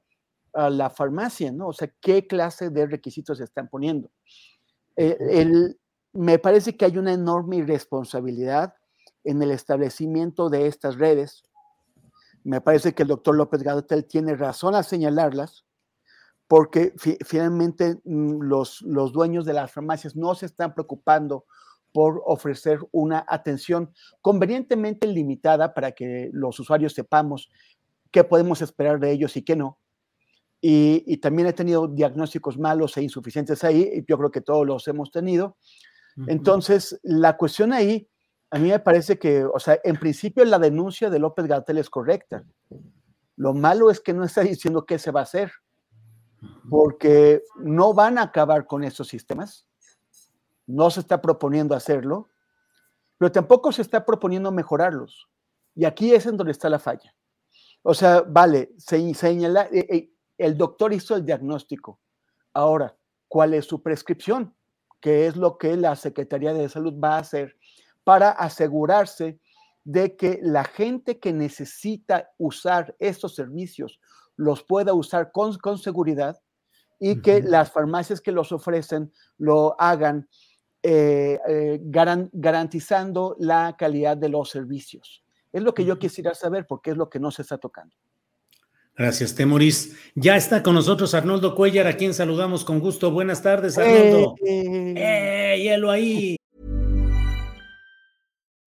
a la farmacia, ¿no? O sea, ¿qué clase de requisitos se están poniendo? Eh, me parece que hay una enorme irresponsabilidad en el establecimiento de estas redes. Me parece que el doctor López Gatel tiene razón a señalarlas, porque finalmente mm, los, los dueños de las farmacias no se están preocupando por ofrecer una atención convenientemente limitada para que los usuarios sepamos qué podemos esperar de ellos y qué no. Y, también he tenido diagnósticos malos e insuficientes ahí, y yo creo que todos los hemos tenido. Entonces, la cuestión ahí, a mí me parece que, o sea, en principio la denuncia de López Gatel es correcta. Lo malo es que no está diciendo qué se va a hacer porque no van a acabar con esos sistemas, no se está proponiendo hacerlo, pero tampoco se está proponiendo mejorarlos. Y aquí es en donde está la falla. O sea, vale, se señala, eh, eh, el doctor hizo el diagnóstico. Ahora, ¿cuál es su prescripción? ¿Qué es lo que la Secretaría de Salud va a hacer para asegurarse de que la gente que necesita usar estos servicios los pueda usar con, con seguridad y que las farmacias que los ofrecen lo hagan eh, eh, garantizando la calidad de los servicios. Es lo que yo quisiera saber porque es lo que no se está tocando. Gracias, Temoris. Ya está con nosotros Arnoldo Cuellar, a quien saludamos con gusto. Buenas tardes, Arnoldo. ¡Eh! eh hielo ahí!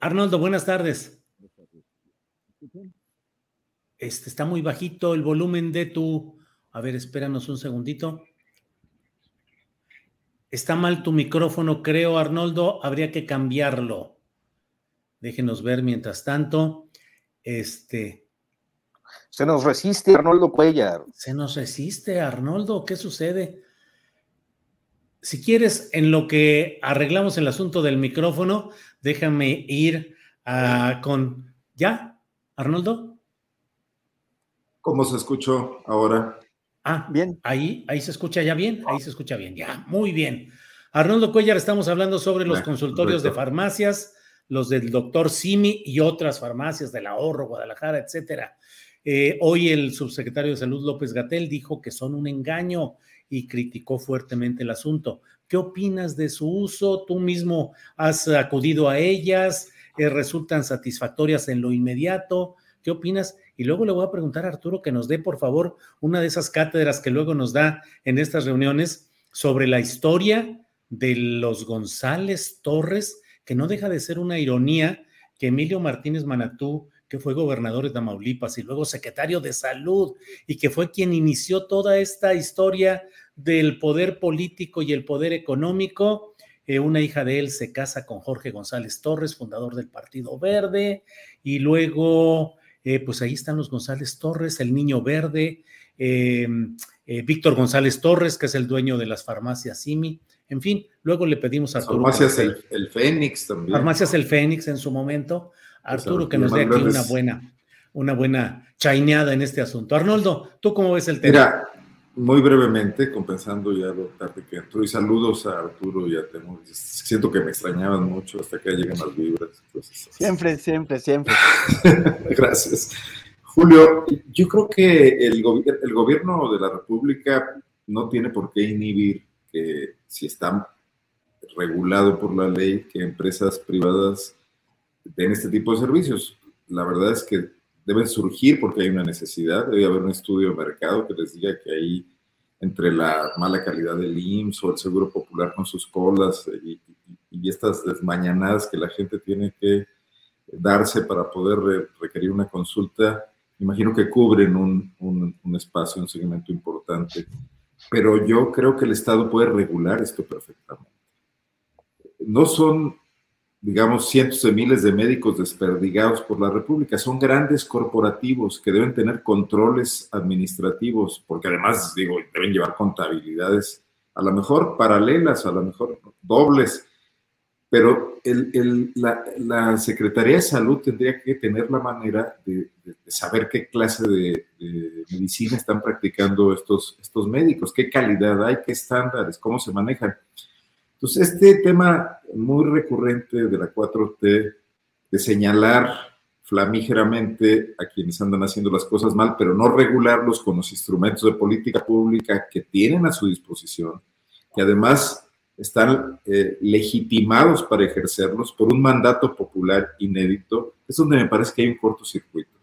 Arnoldo, buenas tardes. Este está muy bajito el volumen de tu. A ver, espéranos un segundito. Está mal tu micrófono, creo, Arnoldo. Habría que cambiarlo. Déjenos ver mientras tanto. Este. Se nos resiste, Arnoldo Cuellar. Se nos resiste, Arnoldo. ¿Qué sucede? Si quieres, en lo que arreglamos el asunto del micrófono, déjame ir con... ¿Ya, Arnoldo? ¿Cómo se escuchó ahora? Ah, bien. Ahí, ahí se escucha ya bien, ahí se escucha bien, ya, muy bien. Arnoldo Cuellar, estamos hablando sobre los consultorios de farmacias, los del doctor Simi y otras farmacias del ahorro, Guadalajara, etcétera. Eh, hoy el subsecretario de Salud López Gatel dijo que son un engaño y criticó fuertemente el asunto. ¿Qué opinas de su uso? ¿Tú mismo has acudido a ellas? Eh, ¿Resultan satisfactorias en lo inmediato? ¿Qué opinas? Y luego le voy a preguntar a Arturo que nos dé, por favor, una de esas cátedras que luego nos da en estas reuniones sobre la historia de los González Torres, que no deja de ser una ironía que Emilio Martínez Manatú, que fue gobernador de Tamaulipas y luego secretario de salud y que fue quien inició toda esta historia del poder político y el poder económico, eh, una hija de él se casa con Jorge González Torres, fundador del Partido Verde, y luego, eh, pues ahí están los González Torres, el Niño Verde, em, eh, Víctor González Torres, que es el dueño de las farmacias Simi. En fin, luego le pedimos a Arturo. Farmacias el, Fénix también. Farmacias el Fénix en su momento. Pues, Arturo, que nos dé aquí una buena, una buena chaineada en este asunto. Arnoldo, ¿tú cómo ves el tema? Mira, muy brevemente, compensando ya lo tarde que entró, y saludos a Arturo y a Temo. Siento que me extrañaban mucho hasta que llegan las vibras. siempre, siempre, siempre. [LAUGHS] Gracias. Julio, yo creo que el, el gobierno de la República no tiene por qué inhibir que si está regulado por la ley, que empresas privadas den este tipo de servicios. La verdad es que deben surgir porque hay una necesidad, debe haber un estudio de mercado que les diga que hay entre la mala calidad del IMSS o el Seguro Popular con sus colas y, estas desmañanadas que la gente tiene que darse para poder requerir una consulta, imagino que cubren un, un espacio, un segmento importante. Pero yo creo que el Estado puede regular esto perfectamente. No son digamos, cientos de miles de médicos desperdigados por la República. Son grandes corporativos que deben tener controles administrativos, porque además, digo, deben llevar contabilidades, a lo mejor paralelas, a lo mejor dobles, pero el, la, Secretaría de Salud tendría que tener la manera de, saber qué clase de, de, medicina están practicando estos, estos médicos, qué calidad hay, qué estándares, cómo se manejan. Entonces, este tema muy recurrente de la 4T, de señalar flamígeramente a quienes andan haciendo las cosas mal, pero no regularlos con los instrumentos de política pública que tienen a su disposición, que además están eh, legitimados para ejercerlos por un mandato popular inédito, es donde me parece que hay un cortocircuito.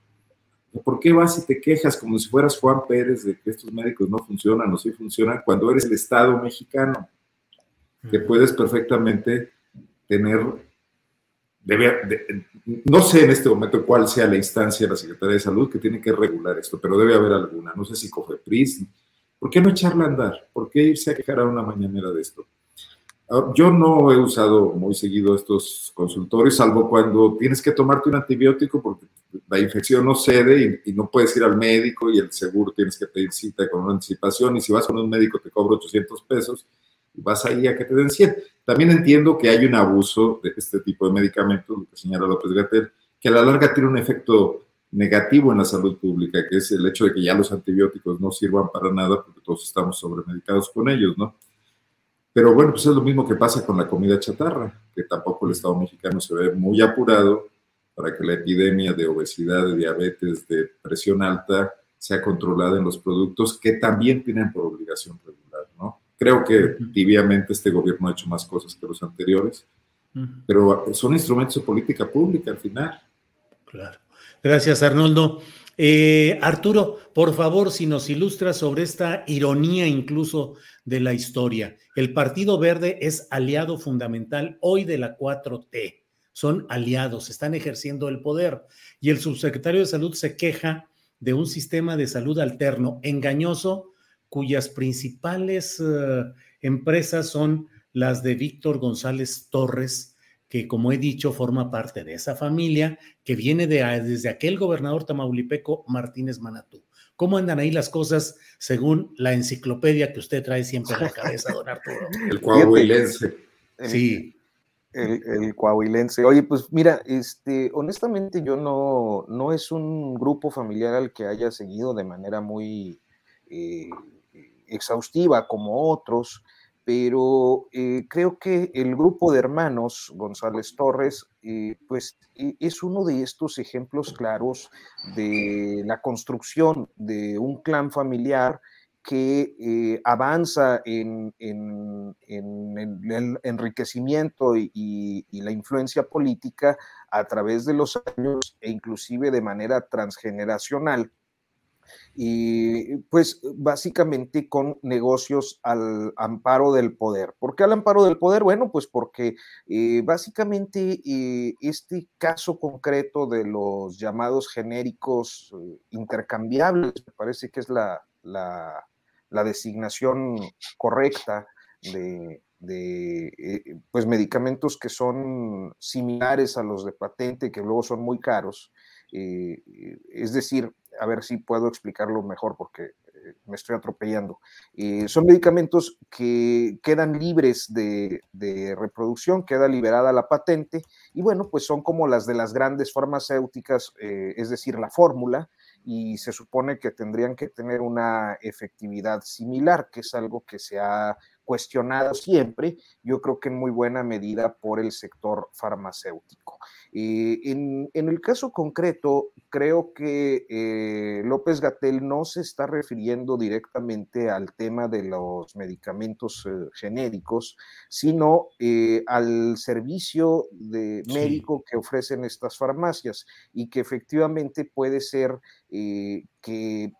¿Por qué vas y te quejas como si fueras Juan Pérez de que estos médicos no funcionan o sí funcionan cuando eres el Estado mexicano? Que puedes perfectamente tener, debe, no sé en este momento cuál sea la instancia de la Secretaría de Salud que tiene que regular esto, pero debe haber alguna, no sé si COFEPRIS, ¿por qué no echarla a andar? ¿Por qué irse a quejar a una mañanera de esto? Yo no he usado muy seguido estos consultorios, salvo cuando tienes que tomarte un antibiótico porque la infección no cede y, y, no puedes ir al médico y el seguro tienes que pedir cita con una anticipación y si vas con un médico te cobra 800 pesos vas ahí a que te den 100. También entiendo que hay un abuso de este tipo de medicamentos, lo que señala López Gatel, que a la larga tiene un efecto negativo en la salud pública, que es el hecho de que ya los antibióticos no sirvan para nada porque todos estamos sobremedicados con ellos, ¿no? Pero bueno, pues es lo mismo que pasa con la comida chatarra, que tampoco el Estado mexicano se ve muy apurado para que la epidemia de obesidad, de diabetes, de presión alta sea controlada en los productos que también tienen por obligación regular. Creo que tibiamente este gobierno ha hecho más cosas que los anteriores, pero son instrumentos de política pública al final. Claro. Gracias, Arnoldo. Eh, Arturo, por favor, si nos ilustra sobre esta ironía incluso de la historia. El Partido Verde es aliado fundamental hoy de la 4T. Son aliados, están ejerciendo el poder. Y el subsecretario de Salud se queja de un sistema de salud alterno, engañoso, cuyas principales eh, empresas son las de Víctor González Torres, que como he dicho forma parte de esa familia que viene de, desde aquel gobernador tamaulipeco Martínez Manatú. ¿Cómo andan ahí las cosas según la enciclopedia que usted trae siempre en la cabeza, don Arturo? [LAUGHS] El coahuilense. Sí. El, coahuilense. Oye, pues mira, este, honestamente yo no, no es un grupo familiar al que haya seguido de manera muy eh, exhaustiva como otros, pero eh, creo que el grupo de hermanos González Torres, eh, pues e, es uno de estos ejemplos claros de la construcción de un clan familiar que eh, avanza en, el enriquecimiento y, la influencia política a través de los años e inclusive de manera transgeneracional y pues básicamente con negocios al amparo del poder. ¿Por qué al amparo del poder? Bueno, pues porque eh, básicamente eh, este caso concreto de los llamados genéricos eh, intercambiables, me parece que es la, la, designación correcta de, de pues medicamentos que son similares a los de patente, que luego son muy caros. Es decir, a ver si puedo explicarlo mejor porque eh, me estoy atropellando. Eh, son medicamentos que quedan libres de, reproducción, queda liberada la patente y bueno, pues son como las de las grandes farmacéuticas, eh, es decir, la fórmula, y se supone que tendrían que tener una efectividad similar, que es algo que se ha cuestionado siempre, yo creo que en muy buena medida por el sector farmacéutico. Eh, en, el caso concreto, creo que eh, López Gatel no se está refiriendo directamente al tema de los medicamentos eh, genéricos, sino al servicio de médico que ofrecen estas farmacias y que efectivamente puede ser que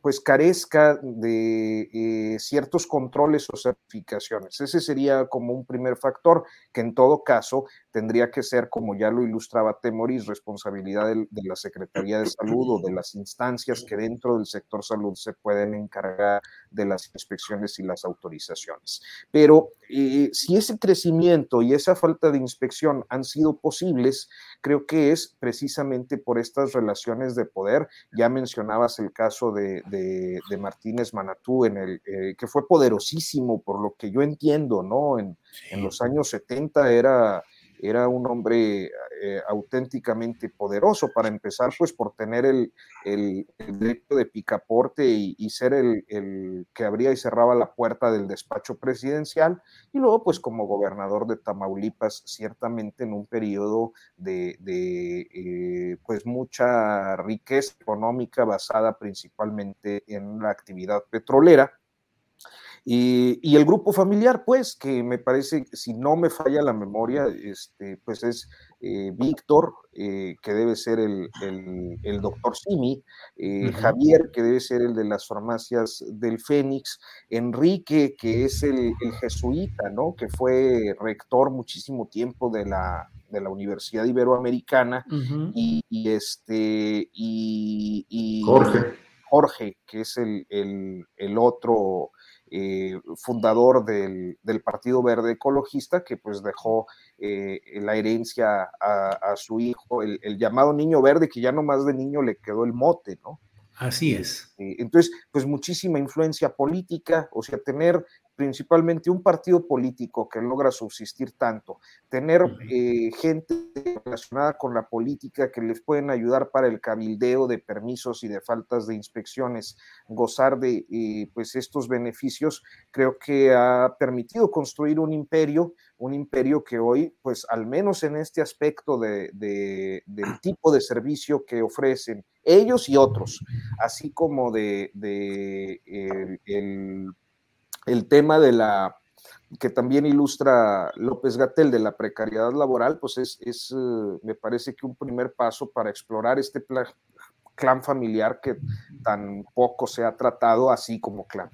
pues carezca de eh, ciertos controles o certificaciones. Ese sería como un primer factor que en todo caso tendría que ser, como ya lo ilustraba Temoris, responsabilidad de, la Secretaría de Salud o de las instancias que dentro del sector salud se pueden encargar de las inspecciones y las autorizaciones. Pero eh, si ese crecimiento y esa falta de inspección han sido posibles, creo que es precisamente por estas relaciones de poder. Ya mencionabas el caso de, Martínez Manatú, en el, eh, que fue poderosísimo, por lo que yo entiendo, ¿no? En, en los años 70 era era un hombre eh, auténticamente poderoso, para empezar, pues por tener el, el, derecho de picaporte y, ser el, que abría y cerraba la puerta del despacho presidencial, y luego, pues como gobernador de Tamaulipas, ciertamente en un periodo de, eh, pues mucha riqueza económica basada principalmente en la actividad petrolera y, el grupo familiar, pues, que me parece, si no me falla la memoria, este, pues es eh, Víctor, eh, que debe ser el, doctor Simi, eh, Javier, que debe ser el de las farmacias del Fénix, Enrique, que es el, jesuita, ¿no? Que fue rector muchísimo tiempo de la, de la Universidad Iberoamericana, y, este, y, Jorge. Jorge, que es el, el otro eh, fundador del, Partido Verde Ecologista, que pues dejó eh, la herencia a, su hijo, el, llamado niño verde, que ya no más de niño le quedó el mote, ¿no? Así es. Eh, entonces, pues muchísima influencia política, o sea, tener principalmente un partido político que logra subsistir tanto, tener eh, gente relacionada con la política que les pueden ayudar para el cabildeo de permisos y de faltas de inspecciones, gozar de eh, pues estos beneficios, creo que ha permitido construir un imperio, un imperio que hoy, pues al menos en este aspecto de, del [CLEARS THROAT] tipo de servicio que ofrecen ellos y otros, así como de, el el tema de la que también ilustra López Gatel de la precariedad laboral, pues es, es eh, me parece que un primer paso para explorar este clan familiar que tan poco se ha tratado así como clan.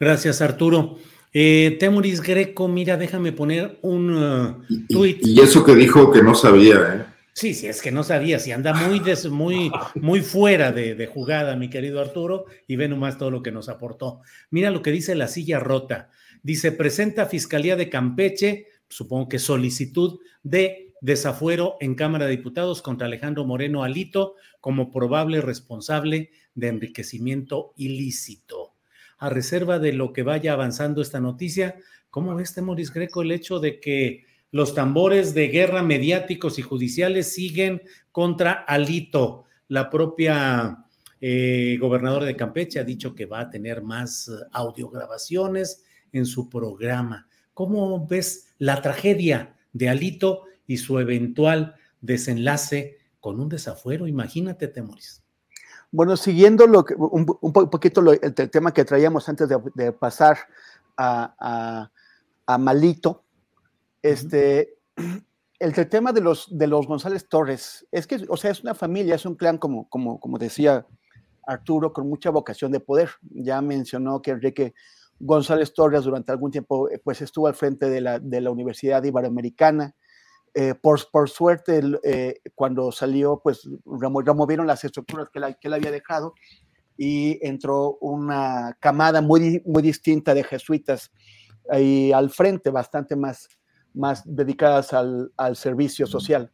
Gracias, Arturo. Eh, Temuris Greco, mira, déjame poner un uh, tuit. Y, eso que dijo que no sabía, ¿eh? Sí, sí, es que no sabía, si anda muy, muy, [LAUGHS] muy fuera de, jugada, mi querido Arturo, y ve nomás todo lo que nos aportó. Mira lo que dice la silla rota. Dice, presenta Fiscalía de Campeche, supongo que solicitud de desafuero en Cámara de Diputados contra Alejandro Moreno Alito como probable responsable de enriquecimiento ilícito. A reserva de lo que vaya avanzando esta noticia, ¿cómo ves, Temoris Greco, el hecho de que los tambores de guerra mediáticos y judiciales siguen contra Alito. La propia eh, gobernadora de Campeche ha dicho que va a tener más audiograbaciones en su programa. ¿Cómo ves la tragedia de Alito y su eventual desenlace con un desafuero? Imagínate, Temoris. Bueno, siguiendo lo que, un, poquito el, tema que traíamos antes de, pasar a, a Malito, este, [CLEARS THROAT] el, tema de los, de los González Torres es que, o sea, es una familia, es un clan, como, como, como decía Arturo, con mucha vocación de poder. Ya mencionó que Enrique González Torres durante algún tiempo eh, pues estuvo al frente de la, de la Universidad Iberoamericana. Eh, por, por, suerte, eh, cuando salió, pues removieron las estructuras que, que él había dejado y entró una camada muy, muy distinta de jesuitas ahí al frente, bastante más, más dedicadas al, al servicio social.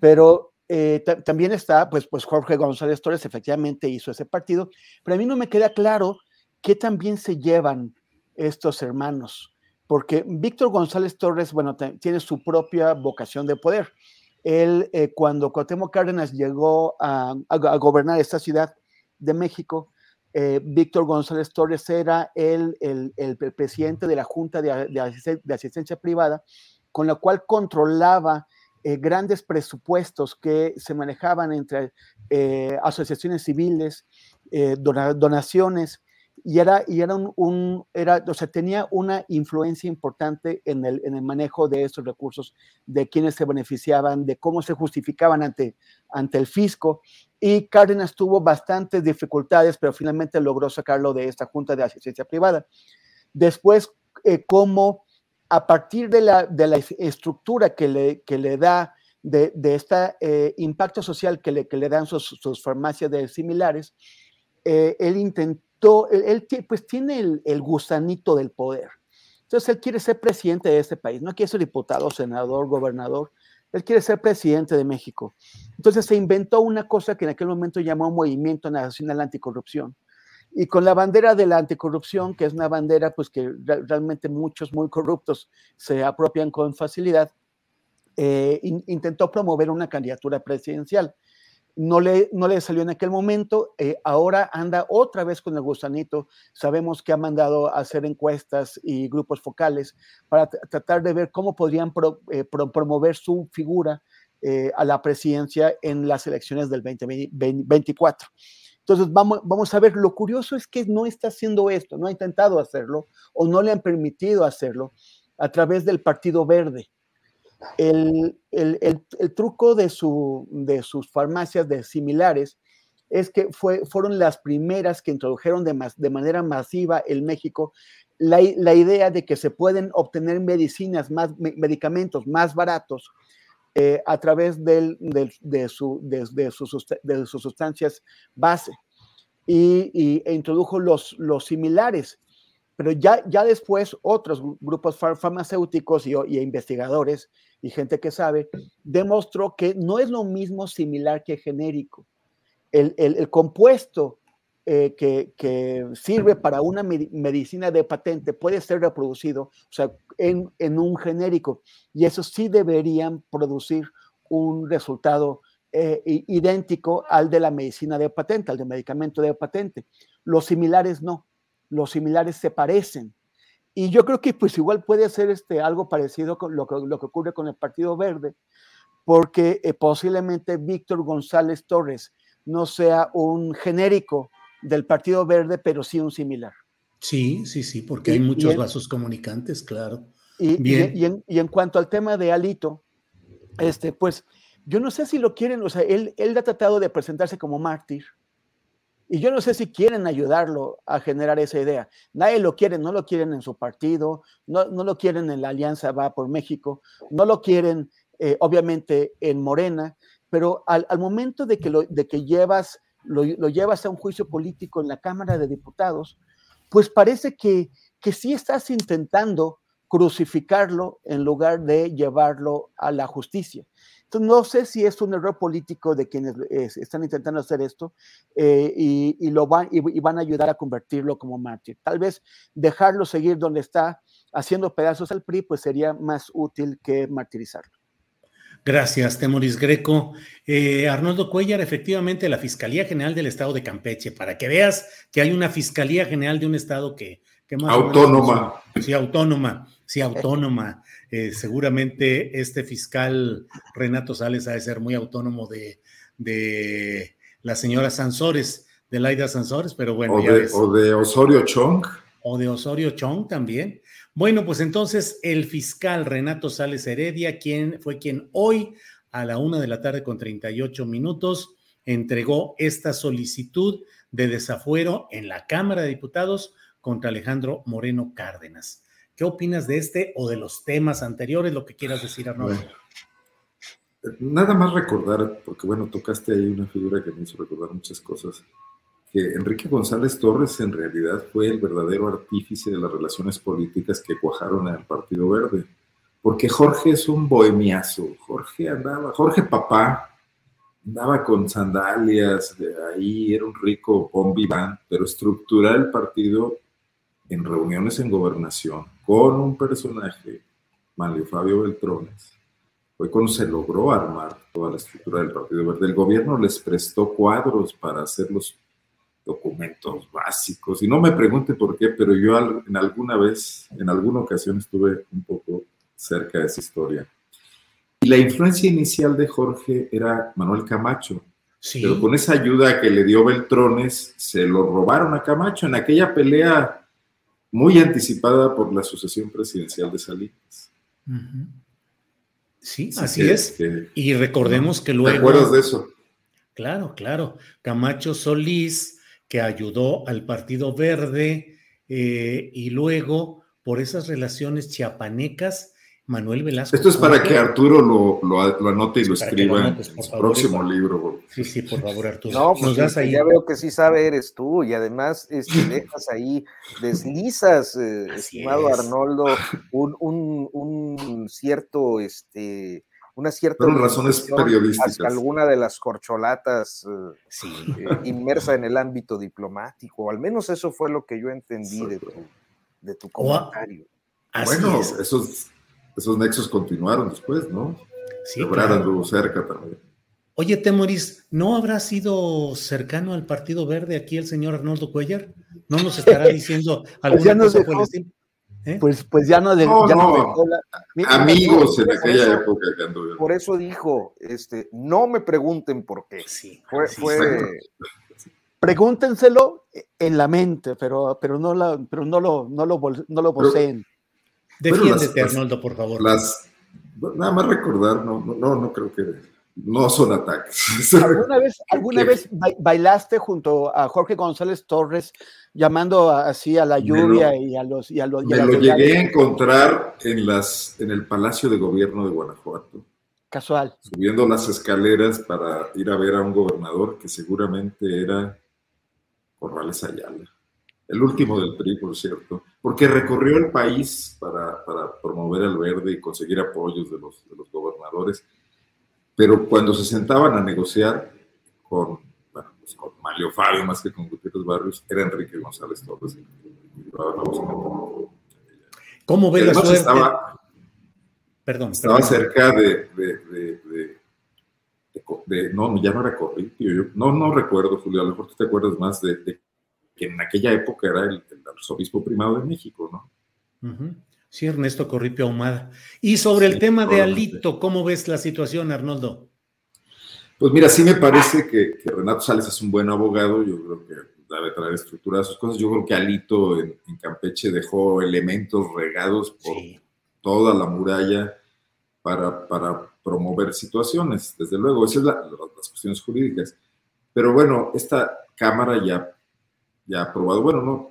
Pero eh, también está, pues, pues Jorge González Torres efectivamente hizo ese partido, pero a mí no me queda claro qué también se llevan estos hermanos, porque Víctor González Torres, bueno, tiene su propia vocación de poder. Él, eh, cuando Cuauhtémoc Cárdenas llegó a, a, gobernar esta ciudad de México, eh, Víctor González Torres era el, el, el, presidente de la Junta de, de, de Asistencia Privada, con la cual controlaba eh, grandes presupuestos que se manejaban entre eh, asociaciones civiles, eh, donaciones, y era, y era un, era, o sea, tenía una influencia importante en el, en el manejo de estos recursos, de quienes se beneficiaban, de cómo se justificaban ante, ante el fisco. Y Cárdenas tuvo bastantes dificultades, pero finalmente logró sacarlo de esta Junta de Asistencia Privada. Después, cómo a partir de la, estructura que le, da de, de este impacto social que le, dan sus, sus farmacias de similares, eh, él intentó, él, pues tiene el, el, gusanito del poder. Entonces él quiere ser presidente de este país, no quiere ser diputado, senador, gobernador, él quiere ser presidente de México. Entonces se inventó una cosa que en aquel momento llamó Movimiento Nacional Anticorrupción y con la bandera de la anticorrupción, que es una bandera pues que realmente muchos muy corruptos se apropian con facilidad, eh, intentó promover una candidatura presidencial. No le, no le salió en aquel momento, eh, ahora anda otra vez con el gusanito. Sabemos que ha mandado a hacer encuestas y grupos focales para tratar de ver cómo podrían eh, promover su figura a la presidencia en las elecciones del 2024. Entonces, vamos, a ver, lo curioso es que no está haciendo esto, no ha intentado hacerlo o no le han permitido hacerlo a través del Partido Verde. El, truco de, su, de sus farmacias de similares es que fue, fueron las primeras que introdujeron de, manera masiva en México la, idea de que se pueden obtener medicinas, medicamentos más baratos eh, a través del, de, su, de, de, de, sus, sustancias base y, e introdujo los, los similares. Pero ya, ya después otros grupos farmacéuticos y, y investigadores y gente que sabe demostró que no es lo mismo similar que genérico. El, el compuesto eh, que, que, sirve para una medicina de patente puede ser reproducido, o sea, en, en, un genérico, y eso sí deberían producir un resultado eh, idéntico al de la medicina de patente, al de medicamento de patente. Los similares no, los similares se parecen. Y yo creo que pues igual puede ser este, algo parecido con lo que, lo que ocurre con el Partido Verde, porque eh, posiblemente Víctor González Torres no sea un genérico del Partido Verde, pero sí un similar. Sí, sí, sí, porque y, hay muchos en, vasos comunicantes, claro. Y, Bien. Y, en, y, en, cuanto al tema de Alito, este, pues yo no sé si lo quieren, o sea, él, él ha tratado de presentarse como mártir, y yo no sé si quieren ayudarlo a generar esa idea. Nadie lo quiere, no lo quieren en su partido, no, no lo quieren en la Alianza Va por México, no lo quieren, eh, obviamente, en Morena, pero al, al momento de que, lo, de que llevas lo, llevas a un juicio político en la Cámara de Diputados, pues parece que, que sí estás intentando crucificarlo en lugar de llevarlo a la justicia. Entonces, no sé si es un error político de quienes están intentando hacer esto eh, y, y, lo van, y, y, van a ayudar a convertirlo como mártir. Tal vez dejarlo seguir donde está haciendo pedazos al PRI, pues sería más útil que martirizarlo. Gracias, Temoris Greco. Eh, Arnoldo Cuellar, efectivamente, la Fiscalía General del Estado de Campeche, para que veas que hay una Fiscalía General de un Estado que, que más autónoma. Menos, sí, autónoma, sí, autónoma. Eh, seguramente este fiscal Renato Sales ha de ser muy autónomo de, de la señora Sansores, de Laida Sansores, pero bueno. O, de, o de Osorio Chong. O de Osorio Chong también. Bueno, pues entonces el fiscal Renato Sales Heredia, quien fue quien hoy a la una de la tarde con 38 minutos entregó esta solicitud de desafuero en la Cámara de Diputados contra Alejandro Moreno Cárdenas. ¿Qué opinas de este o de los temas anteriores? Lo que quieras decir, Arnoldo. nada más recordar, porque bueno, tocaste ahí una figura que me hizo recordar muchas cosas, que Enrique González Torres en realidad fue el verdadero artífice de las relaciones políticas que cuajaron al Partido Verde. Porque Jorge es un bohemiazo. Jorge andaba, Jorge papá, andaba con sandalias, de ahí era un rico bombiván, pero estructurar el partido en reuniones en gobernación con un personaje, Mario Fabio Beltrones, fue cuando se logró armar toda la estructura del Partido Verde. El gobierno les prestó cuadros para hacer los documentos básicos. Y no me pregunte por qué, pero yo en alguna vez, en alguna ocasión estuve un poco cerca de esa historia. Y la influencia inicial de Jorge era Manuel Camacho. Pero con esa ayuda que le dio Beltrones, se lo robaron a Camacho en aquella pelea muy anticipada por la sucesión presidencial de Salinas. Sí, así, es. y recordemos que luego. ¿Te acuerdas de eso? Claro, claro. Camacho Solís, que ayudó al Partido Verde, eh, y luego, por esas relaciones chiapanecas, Manuel Velasco. Esto es para que Arturo lo, anote y lo escriba en su próximo libro. Sí, sí, por favor, Arturo. No, pues ya veo que sí sabe eres tú y además este, dejas ahí, deslizas, eh, estimado Arnoldo, un, cierto, este, una cierta... razones periodísticas. alguna de las corcholatas eh, eh, inmersa en el ámbito diplomático, o al menos eso fue lo que yo entendí de tu, de tu comentario. bueno, eso es esos nexos continuaron después, ¿no? Sí. Ebrard cerca también. Oye, Temoris, ¿no habrá sido cercano al Partido Verde aquí el señor Arnoldo Cuellar? ¿No nos estará [LAUGHS] diciendo pues alguna cosa por el estilo? ¿Eh? Pues, pues ya no, de, no, ya no. amigos en aquella época que. Por eso dijo, este, no me pregunten por qué. Sí, fue, fue... Pregúntenselo en la mente, pero, pero no la, pero no lo, no lo, no lo poseen. Defiéndete, Arnoldo, por favor. Las, nada más recordar, no, no, no creo que no son ataques. [LAUGHS] ¿Alguna vez, alguna vez bailaste junto a Jorge González Torres llamando así a la lluvia y a los... Y a los me lo llegué a encontrar en, las, en el Palacio de Gobierno de Guanajuato. Casual. Subiendo las escaleras para ir a ver a un gobernador que seguramente era Corrales Ayala el último del PRI, por cierto, porque recorrió el país para, promover el verde y conseguir apoyos de los, de los gobernadores, pero cuando se sentaban a negociar con, bueno, pues con Mario Fabio más que con Gutiérrez Barrios, era Enrique González Torres. ¿Cómo ve la suerte? Estaba, perdón, estaba cerca de, de, de, no, ya no era Corripio, yo, no, no recuerdo, Julio, a lo mejor tú te acuerdas más de, que en aquella época era el, arzobispo primado de México, ¿no? Sí, Ernesto Corripio Ahumada. Y sobre el tema de Alito, ¿cómo ves la situación, Arnoldo? Pues mira, sí me parece que, Renato Sales es un buen abogado, yo creo que debe traer estructura a sus cosas. Yo creo que Alito en, Campeche dejó elementos regados por toda la muralla para, para, promover situaciones, desde luego, esas son las cuestiones jurídicas. Pero bueno, esta Cámara ya ya aprobado. Bueno, no,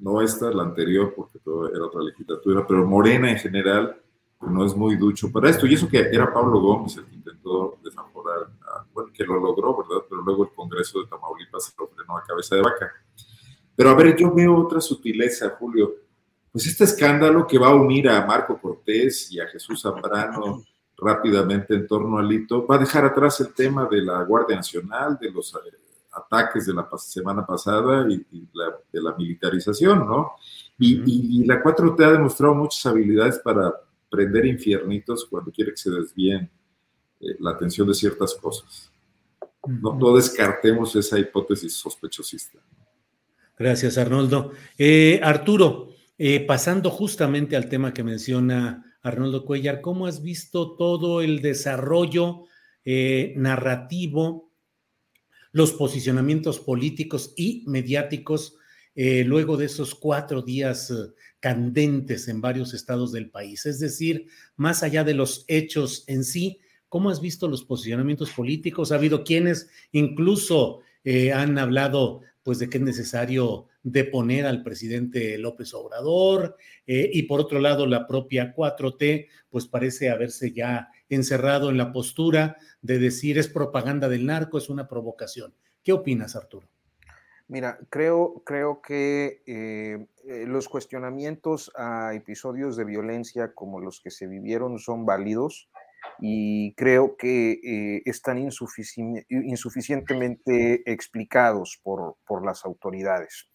no esta, la anterior, porque todo era otra legislatura, pero Morena en general no es muy ducho para esto. Y eso que era Pablo Gómez el que intentó desaforar, bueno, que lo logró, ¿verdad? Pero luego el Congreso de Tamaulipas lo frenó a cabeza de vaca. Pero a ver, yo veo otra sutileza, Julio. Pues este escándalo que va a unir a Marco Cortés y a Jesús Zambrano rápidamente en torno al hito, va a dejar atrás el tema de la Guardia Nacional, de los ataques de la semana pasada y, de la militarización, ¿no? Y, la 4T ha demostrado muchas habilidades para prender infiernitos cuando quiere que se desvíen eh, la atención de ciertas cosas. No, no descartemos esa hipótesis sospechosista. Gracias, Arnoldo. Eh, Arturo, eh, pasando justamente al tema que menciona Arnoldo Cuellar, ¿cómo has visto todo el desarrollo narrativo los posicionamientos políticos y mediáticos eh, luego de esos cuatro días eh, candentes en varios estados del país? Es decir, más allá de los hechos en sí, ¿cómo has visto los posicionamientos políticos? Ha habido quienes incluso eh, han hablado pues de que es necesario deponer al presidente López Obrador y por otro lado la propia 4T pues parece haberse ya encerrado en la postura de decir es propaganda del narco, es una provocación. ¿Qué opinas, Arturo? Mira, creo, creo que eh, eh, los cuestionamientos a episodios de violencia como los que se vivieron son válidos y creo que eh, están insuficientemente explicados por, por las autoridades.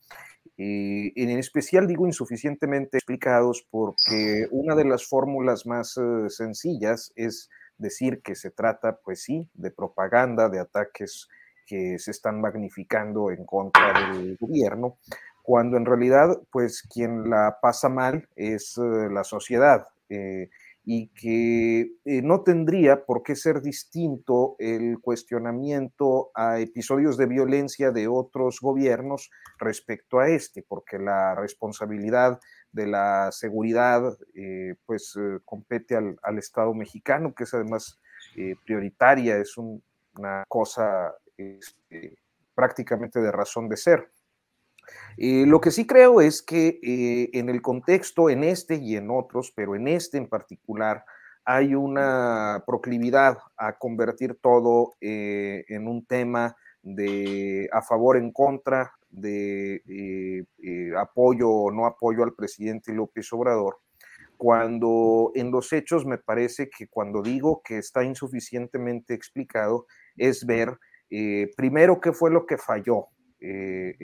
En especial digo insuficientemente explicados porque una de las fórmulas más sencillas es decir que se trata, pues sí, de propaganda, de ataques que se están magnificando en contra del gobierno, cuando en realidad, pues quien la pasa mal es eh, la sociedad. Eh, y que eh, no tendría por qué ser distinto el cuestionamiento a episodios de violencia de otros gobiernos respecto a este, porque la responsabilidad de la seguridad pues compete al, al, Estado mexicano, que es además prioritaria, es una cosa este, prácticamente de razón de ser. Eh, lo que sí creo es que eh, en el contexto, en este y en otros, pero en este en particular, hay una proclividad a convertir todo eh, en un tema de a favor, en contra, de apoyo o no apoyo al presidente López Obrador, cuando en los hechos me parece que cuando digo que está insuficientemente explicado es ver primero, ¿qué fue lo que falló eh,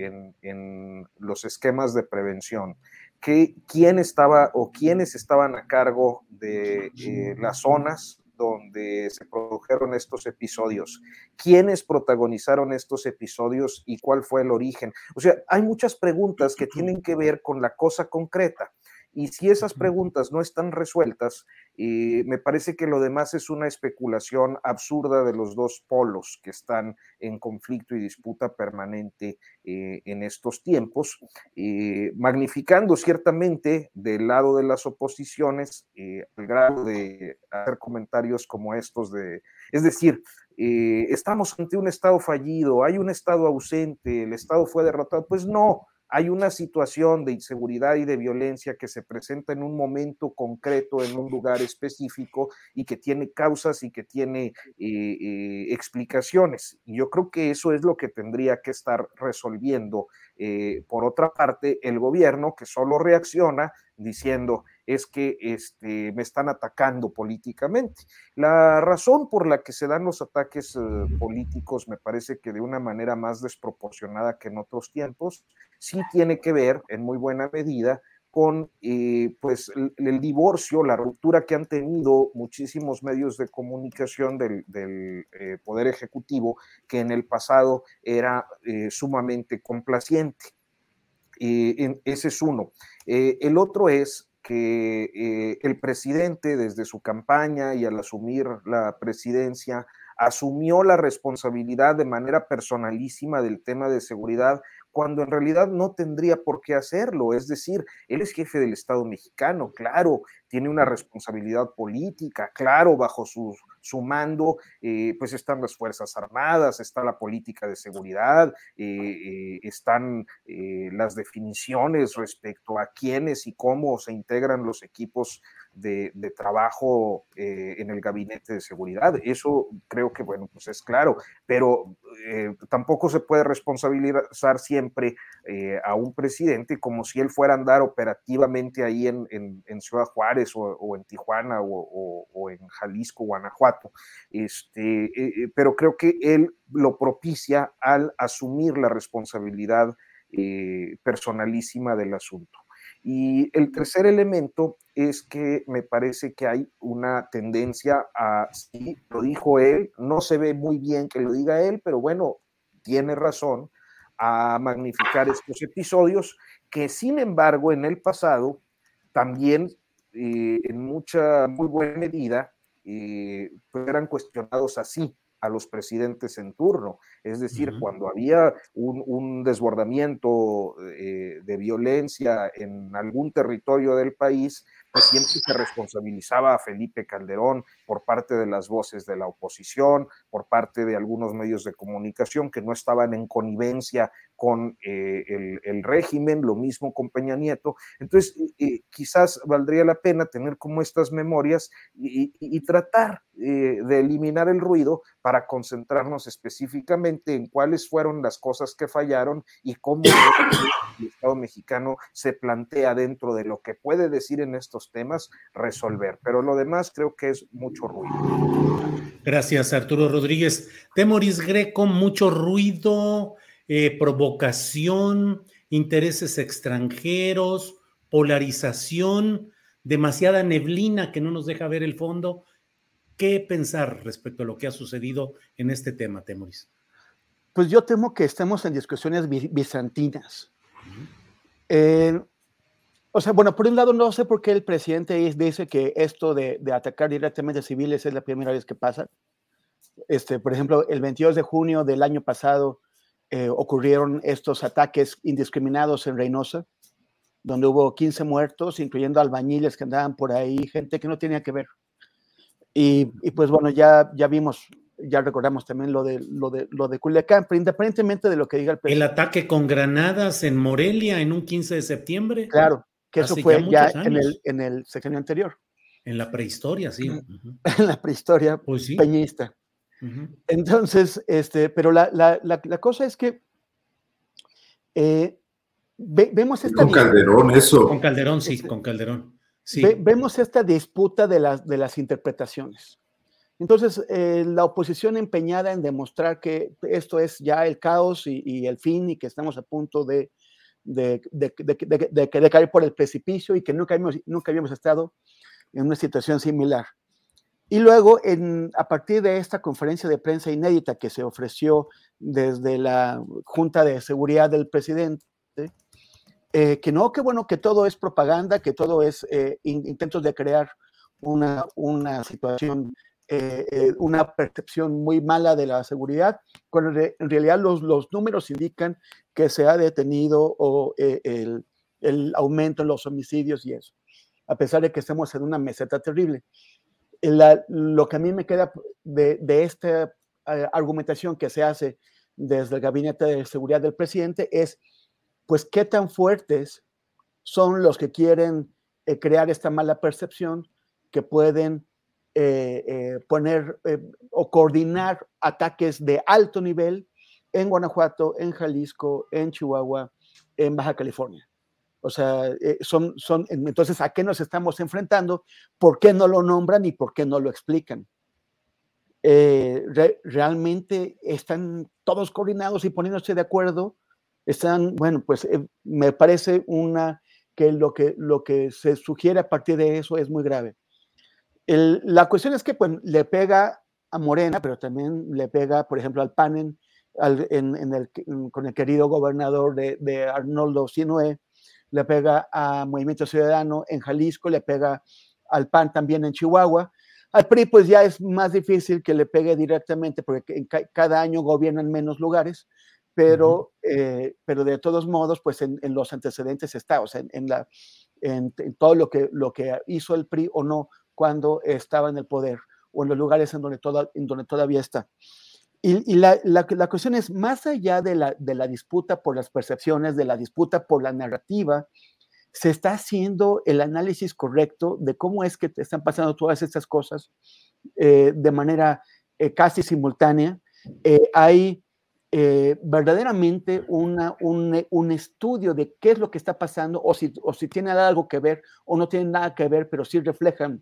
en, los esquemas de prevención? ¿Qué, ¿Quién estaba o quiénes estaban a cargo de eh, las zonas donde se produjeron estos episodios? ¿Quiénes protagonizaron estos episodios y cuál fue el origen? O sea, hay muchas preguntas que tienen que ver con la cosa concreta. Y si esas preguntas no están resueltas, eh, me parece que lo demás es una especulación absurda de los dos polos que están en conflicto y disputa permanente eh, en estos tiempos, eh, magnificando ciertamente del lado de las oposiciones al grado de hacer comentarios como estos de, es decir, estamos ante un Estado fallido, hay un Estado ausente, el Estado fue derrotado, pues no, hay una situación de inseguridad y de violencia que se presenta en un momento concreto, en un lugar específico y que tiene causas y que tiene eh, eh, explicaciones. Y yo creo que eso es lo que tendría que estar resolviendo, eh, por otra parte, el gobierno que solo reacciona diciendo es que este, me están atacando políticamente. La razón por la que se dan los ataques políticos me parece que de una manera más desproporcionada que en otros tiempos sí tiene que ver en muy buena medida con eh, pues el, divorcio, la ruptura que han tenido muchísimos medios de comunicación del, eh, Poder Ejecutivo, que en el pasado era eh, sumamente complaciente. ese es uno. el otro es que el presidente desde su campaña y al asumir la presidencia asumió la responsabilidad de manera personalísima del tema de seguridad cuando en realidad no tendría por qué hacerlo. Es decir, él es jefe del Estado mexicano, claro, tiene una responsabilidad política, claro, bajo su, su mando, eh, pues están las Fuerzas Armadas, está la política de seguridad, eh, eh, están las definiciones respecto a quiénes y cómo se integran los equipos de, trabajo eh, en el gabinete de seguridad. Eso creo que, bueno, pues es claro, pero eh, tampoco se puede responsabilizar siempre eh, a un presidente como si él fuera a andar operativamente ahí en, Ciudad Juárez o, en Tijuana o, en Jalisco, Guanajuato. Este, pero creo que él lo propicia al asumir la responsabilidad personalísima del asunto. Y el tercer elemento es que me parece que hay una tendencia a, sí, lo dijo él, no se ve muy bien que lo diga él, pero bueno, tiene razón, a magnificar estos episodios que sin embargo en el pasado también eh, en mucha, muy buena medida, eh, pues eran cuestionados así. A los presidentes en turno. Es decir, cuando había un, desbordamiento eh, de violencia en algún territorio del país, pues siempre se responsabilizaba a Felipe Calderón por parte de las voces de la oposición, por parte de algunos medios de comunicación que no estaban en connivencia con eh, el, régimen, lo mismo con Peña Nieto. Entonces, eh, quizás valdría la pena tener como estas memorias y, tratar eh, de eliminar el ruido para concentrarnos específicamente en cuáles fueron las cosas que fallaron y cómo el Estado mexicano se plantea dentro de lo que puede decir en estos temas resolver. Pero lo demás creo que es mucho ruido. Gracias, Arturo Rodríguez. Temoris Greco, mucho ruido, eh, provocación, intereses extranjeros, polarización, demasiada neblina que no nos deja ver el fondo. ¿Qué pensar respecto a lo que ha sucedido en este tema, Temoris? Pues yo temo que estemos en discusiones bizantinas. Eh, o sea, bueno, por un lado no sé por qué el presidente dice que esto de, atacar directamente a civiles es la primera vez que pasa. Este, por ejemplo, el 22 de junio del año pasado eh, ocurrieron estos ataques indiscriminados en Reynosa, donde hubo 15 muertos, incluyendo albañiles que andaban por ahí, gente que no tenía que ver. Y, y pues bueno, ya, ya vimos ya recordamos también lo de, lo de, lo de Culiacán, pero independientemente de lo que diga el presidente. El ataque con granadas en Morelia en un 15 de septiembre. Claro, que eso fue ya, en, el, en el sexenio anterior. En la prehistoria, sí. En la [LAUGHS] prehistoria pues peñista. Entonces, este, pero la, la, la, cosa es que eh, vemos esta... Con Calderón, eso. Con Calderón, sí, con Calderón. Sí. vemos esta disputa de las, de las interpretaciones. Entonces, eh, la oposición empeñada en demostrar que esto es ya el caos y, el fin y que estamos a punto de, de, de, caer por el precipicio y que nunca habíamos, nunca habíamos estado en una situación similar. Y luego, a partir de esta conferencia de prensa inédita que se ofreció desde la Junta de Seguridad del presidente, eh, que no, que bueno, que todo es propaganda, que todo es eh, intentos de crear una, una situación eh, eh, una percepción muy mala de la seguridad, cuando en realidad los, los números indican que se ha detenido o, eh, el, el, aumento en los homicidios y eso, a pesar de que estamos en una meseta terrible. Lo que a mí me queda de, de esta argumentación que se hace desde el Gabinete de Seguridad del presidente es, pues, qué tan fuertes son los que quieren crear esta mala percepción que pueden eh, eh, poner eh, o coordinar ataques de alto nivel en Guanajuato, en Jalisco, en Chihuahua, en Baja California. O sea, son, son, entonces, ¿a qué nos estamos enfrentando? ¿Por qué no lo nombran y por qué no lo explican? ¿Realmente están todos coordinados y poniéndose de acuerdo? Están, bueno, pues me parece una que lo, que lo que se sugiere a partir de eso es muy grave la cuestión es que pues, le pega a Morena, pero también le pega, por ejemplo, al PAN en, el, con el querido gobernador de, Arnoldo Sinue, le pega a Movimiento Ciudadano en Jalisco, le pega al PAN también en Chihuahua. Al PRI pues ya es más difícil que le pegue directamente porque cada año gobiernan menos lugares, pero, eh, pero de todos modos pues en, los antecedentes está, o sea, en, la, en, todo lo que, lo que hizo el PRI o no cuando estaba en el poder o en los lugares en donde, en donde todavía está. Y, la, la, cuestión es, más allá de la, de la disputa por las percepciones, de la disputa por la narrativa, se está haciendo el análisis correcto de cómo es que te están pasando todas estas cosas eh, de manera eh, casi simultánea. Eh, hay verdaderamente una, un, un, estudio de qué es lo que está pasando o si, o si tiene algo que ver o no tiene nada que ver, pero sí reflejan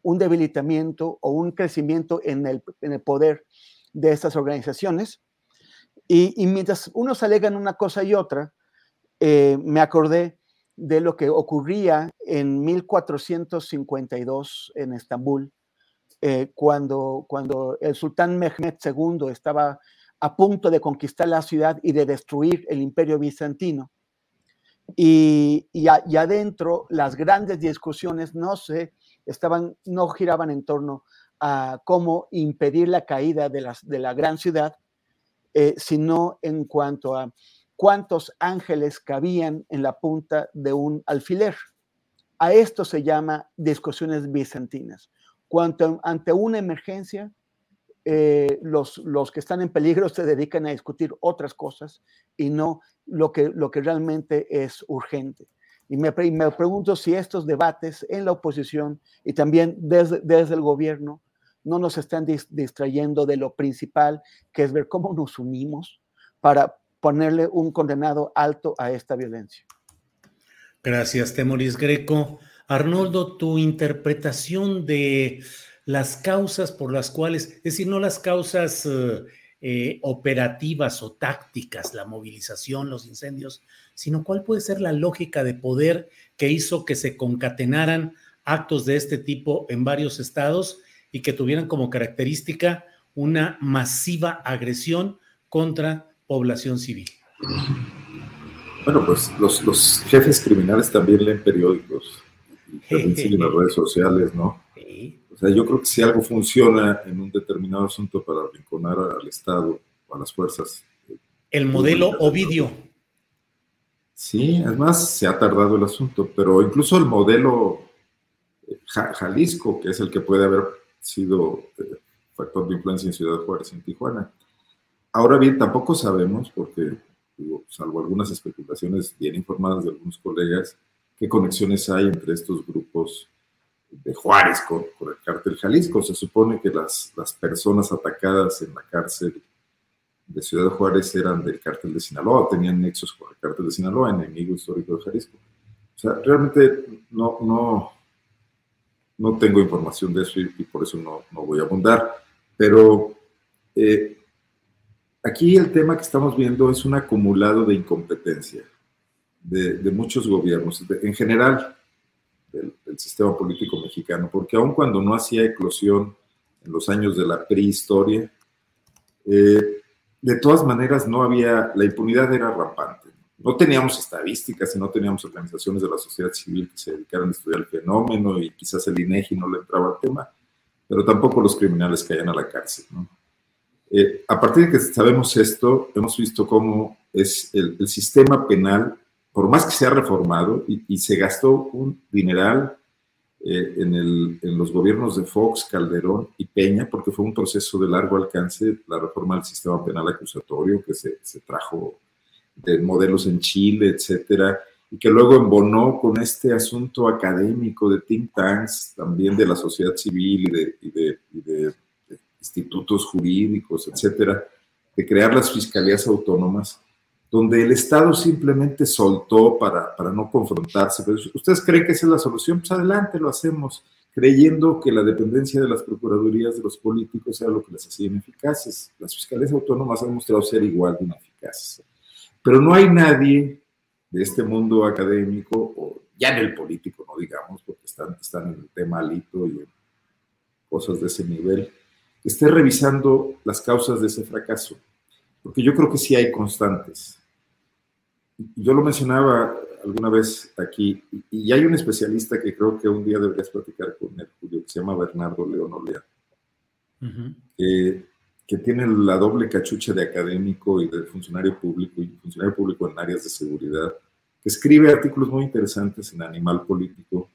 un debilitamiento o un crecimiento en el, en el poder de estas organizaciones. Y, mientras unos alegan una cosa y otra, eh, me acordé de lo que ocurría en 1452 en Estambul, eh, cuando, cuando el sultán Mehmed II estaba a punto de conquistar la ciudad y de destruir el imperio bizantino. Y, y, adentro las grandes discusiones no se estaban, no giraban en torno a cómo impedir la caída de, las, de la gran ciudad, eh, sino en cuanto a cuántos ángeles cabían en la punta de un alfiler. A esto se llama discusiones bizantinas. Cuando ante una emergencia, eh, los, los, que están en peligro se dedican a discutir otras cosas y no lo que, lo que realmente es urgente. Y me, me pregunto si estos debates en la oposición y también desde, desde el gobierno no nos están distrayendo de lo principal, que es ver cómo nos unimos para ponerle un condenado alto a esta violencia. Gracias, Temoris Greco. Arnoldo, tu interpretación de las causas por las cuales, es decir, no las causas eh, eh, operativas o tácticas, la movilización, los incendios, sino cuál puede ser la lógica de poder que hizo que se concatenaran actos de este tipo en varios estados y que tuvieran como característica una masiva agresión contra población civil. Bueno, pues los, jefes criminales también leen periódicos y [LAUGHS] también siguen las redes sociales, ¿no? O sea, yo creo que si algo funciona en un determinado asunto para arrinconar al Estado o a las fuerzas. Eh, el modelo Ovidio. Sí, además se ha tardado el asunto, pero incluso el modelo eh, Jalisco, que es el que puede haber sido eh, factor de influencia en Ciudad Juárez, en Tijuana. Ahora bien, tampoco sabemos, porque salvo algunas especulaciones bien informadas de algunos colegas, qué conexiones hay entre estos grupos de Juárez con, el cártel Jalisco. Se supone que las, las personas atacadas en la cárcel de Ciudad Juárez eran del cártel de Sinaloa, tenían nexos con el cártel de Sinaloa, enemigo histórico de Jalisco. O sea, realmente no, no, no tengo información de eso y, por eso no, no, voy a abundar. Pero eh, aquí el tema que estamos viendo es un acumulado de incompetencia de, muchos gobiernos, en general del, sistema político mexicano, porque aun cuando no hacía eclosión en los años de la prehistoria, eh, de todas maneras no había, la impunidad era rampante. No teníamos estadísticas y no teníamos organizaciones de la sociedad civil que se dedicaran a estudiar el fenómeno y quizás el INEGI no le entraba al tema, pero tampoco los criminales caían a la cárcel. Eh, a partir de que sabemos esto, hemos visto cómo es el, sistema penal por más que se ha reformado y, se gastó un dineral eh, en, en, los gobiernos de Fox, Calderón y Peña, porque fue un proceso de largo alcance, la reforma del sistema penal acusatorio que se, se trajo de modelos en Chile, etcétera, y que luego embonó con este asunto académico de think tanks, también de la sociedad civil y de, y de, y de institutos jurídicos, etcétera, de crear las fiscalías autónomas donde el Estado simplemente soltó para, para no confrontarse. Pero ¿Ustedes creen que esa es la solución? Pues adelante, lo hacemos, creyendo que la dependencia de las procuradurías de los políticos era lo que las hacía ineficaces. Las fiscalías autónomas han mostrado ser igual de ineficaces. Pero no hay nadie de este mundo académico, o ya en el político, no digamos, porque están, están en el tema alito y en cosas de ese nivel, que esté revisando las causas de ese fracaso. Porque yo creo que sí hay constantes yo lo mencionaba alguna vez aquí, y hay un especialista que creo que un día deberías platicar con él, Julio, que se llama Bernardo León Olea, que tiene la doble cachucha de académico y de funcionario público, y funcionario público en áreas de seguridad, que escribe artículos muy interesantes en Animal Político,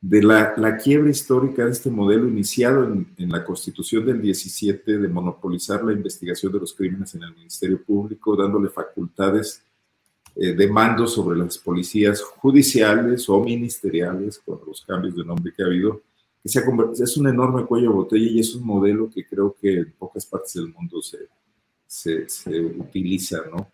de la, la quiebra histórica de este modelo iniciado en, la Constitución del 17 de monopolizar la investigación de los crímenes en el Ministerio Público, dándole facultades eh, de mando sobre las policías judiciales o ministeriales, con los cambios de nombre que ha habido, que se ha es un enorme cuello de botella y es un modelo que creo que en pocas partes del mundo se, se, se utiliza, ¿no?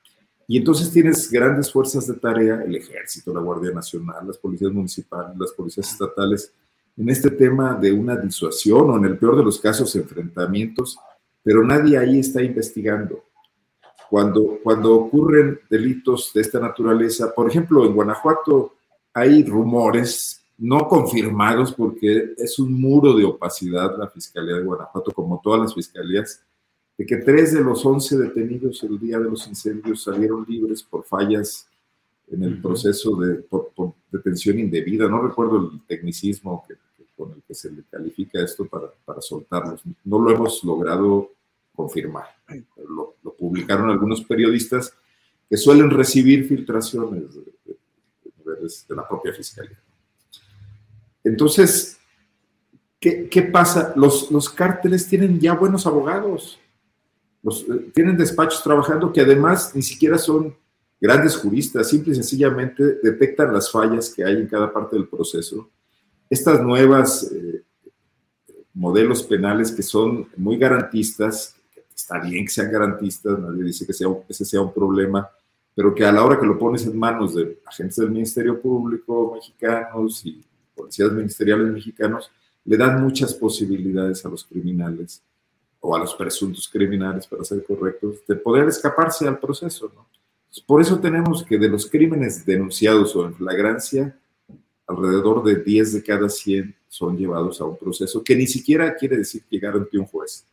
Y entonces tienes grandes fuerzas de tarea, el ejército, la Guardia Nacional, las policías municipales, las policías estatales, en este tema de una disuasión o en el peor de los casos enfrentamientos, pero nadie ahí está investigando cuando, cuando ocurren delitos de esta naturaleza. Por ejemplo, en Guanajuato hay rumores no confirmados porque es un muro de opacidad la Fiscalía de Guanajuato, como todas las fiscalías, de que tres de los once detenidos el día de los incendios salieron libres por fallas en el proceso de por, detención indebida. No recuerdo el tecnicismo que, con el que se le califica esto para, para soltarlos. No lo hemos logrado confirmar. Lo, lo, publicaron algunos periodistas que suelen recibir filtraciones de, de, de la propia fiscalía. Entonces, ¿qué, pasa? Los, los, cárteles tienen ya buenos abogados, eh, tienen despachos trabajando que además ni siquiera son grandes juristas, simple y sencillamente detectan las fallas que hay en cada parte del proceso. Estas nuevas eh, modelos penales que son muy garantistas, está bien que sean garantistas, nadie dice que sea, ese sea un problema, pero que a la hora que lo pones en manos de agentes del Ministerio Público mexicanos y policías ministeriales mexicanos, le dan muchas posibilidades a los criminales o a los presuntos criminales, para ser correctos, de poder escaparse al proceso. ¿no? Por eso tenemos que de los crímenes denunciados o en flagrancia, alrededor de 10 de cada 100 son llevados a un proceso que ni siquiera quiere decir llegar ante un juez,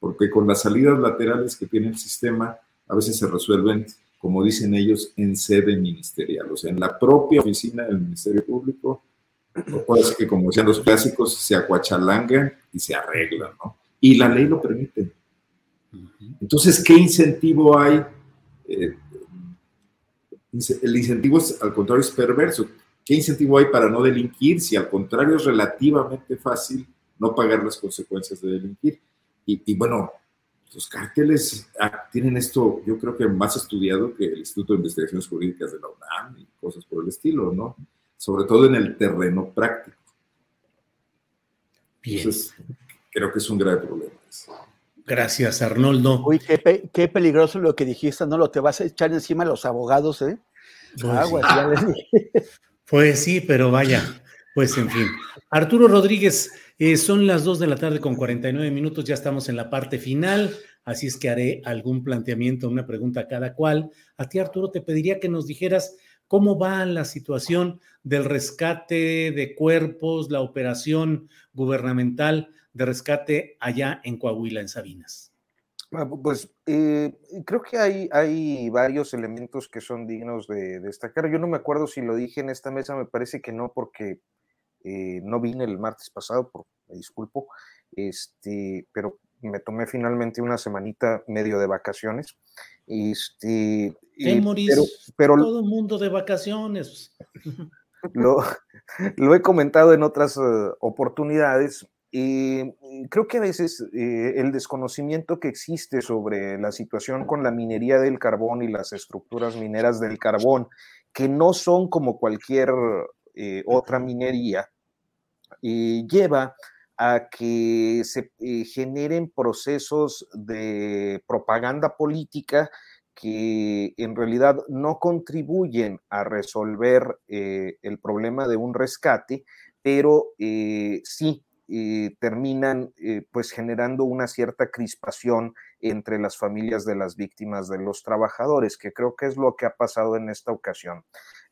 porque con las salidas laterales que tiene el sistema, a veces se resuelven, como dicen ellos, en sede ministerial, o sea, en la propia oficina del Ministerio Público, o ser que, como decían los clásicos, se acuachalangan y se arreglan, ¿no? Y la ley lo permite. Entonces, ¿qué incentivo hay? Eh, el incentivo, es, al contrario, es perverso. ¿Qué incentivo hay para no delinquir si al contrario es relativamente fácil no pagar las consecuencias de delinquir? Y, y bueno, los cárteles ah, tienen esto, yo creo que más estudiado que el Instituto de Investigaciones Jurídicas de la UNAM y cosas por el estilo, ¿no? Sobre todo en el terreno práctico. Bien. Entonces, creo que es un grave problema. Gracias, Arnoldo. Uy, qué, pe qué, peligroso lo que dijiste, ¿no? Lo te vas a echar encima a los abogados, ¿eh? Pues, Aguas, sí. ya les dije. pues sí, pero vaya, pues en fin. Arturo Rodríguez, eh, son las 2 de la tarde con 49 minutos, ya estamos en la parte final, así es que haré algún planteamiento, una pregunta a cada cual. A ti, Arturo, te pediría que nos dijeras cómo va la situación del rescate de cuerpos, la operación gubernamental de rescate allá en Coahuila, en Sabinas? Pues eh, creo que hay, hay varios elementos que son dignos de, de, destacar. Yo no me acuerdo si lo dije en esta mesa, me parece que no, porque eh, no vine el martes pasado, por, me disculpo, este, pero me tomé finalmente una semanita medio de vacaciones. Este, pero, pero, todo el mundo de vacaciones. [LAUGHS] Lo, lo he comentado en otras uh, oportunidades eh, creo que a veces eh, el desconocimiento que existe sobre la situación con la minería del carbón y las estructuras mineras del carbón, que no son como cualquier eh, otra minería, lleva a que se generen procesos de propaganda política que en realidad no contribuyen a resolver el problema de un rescate, pero sí eh, terminan eh, pues generando una cierta crispación entre las familias de las víctimas de los trabajadores, que creo que es lo que ha pasado en esta ocasión.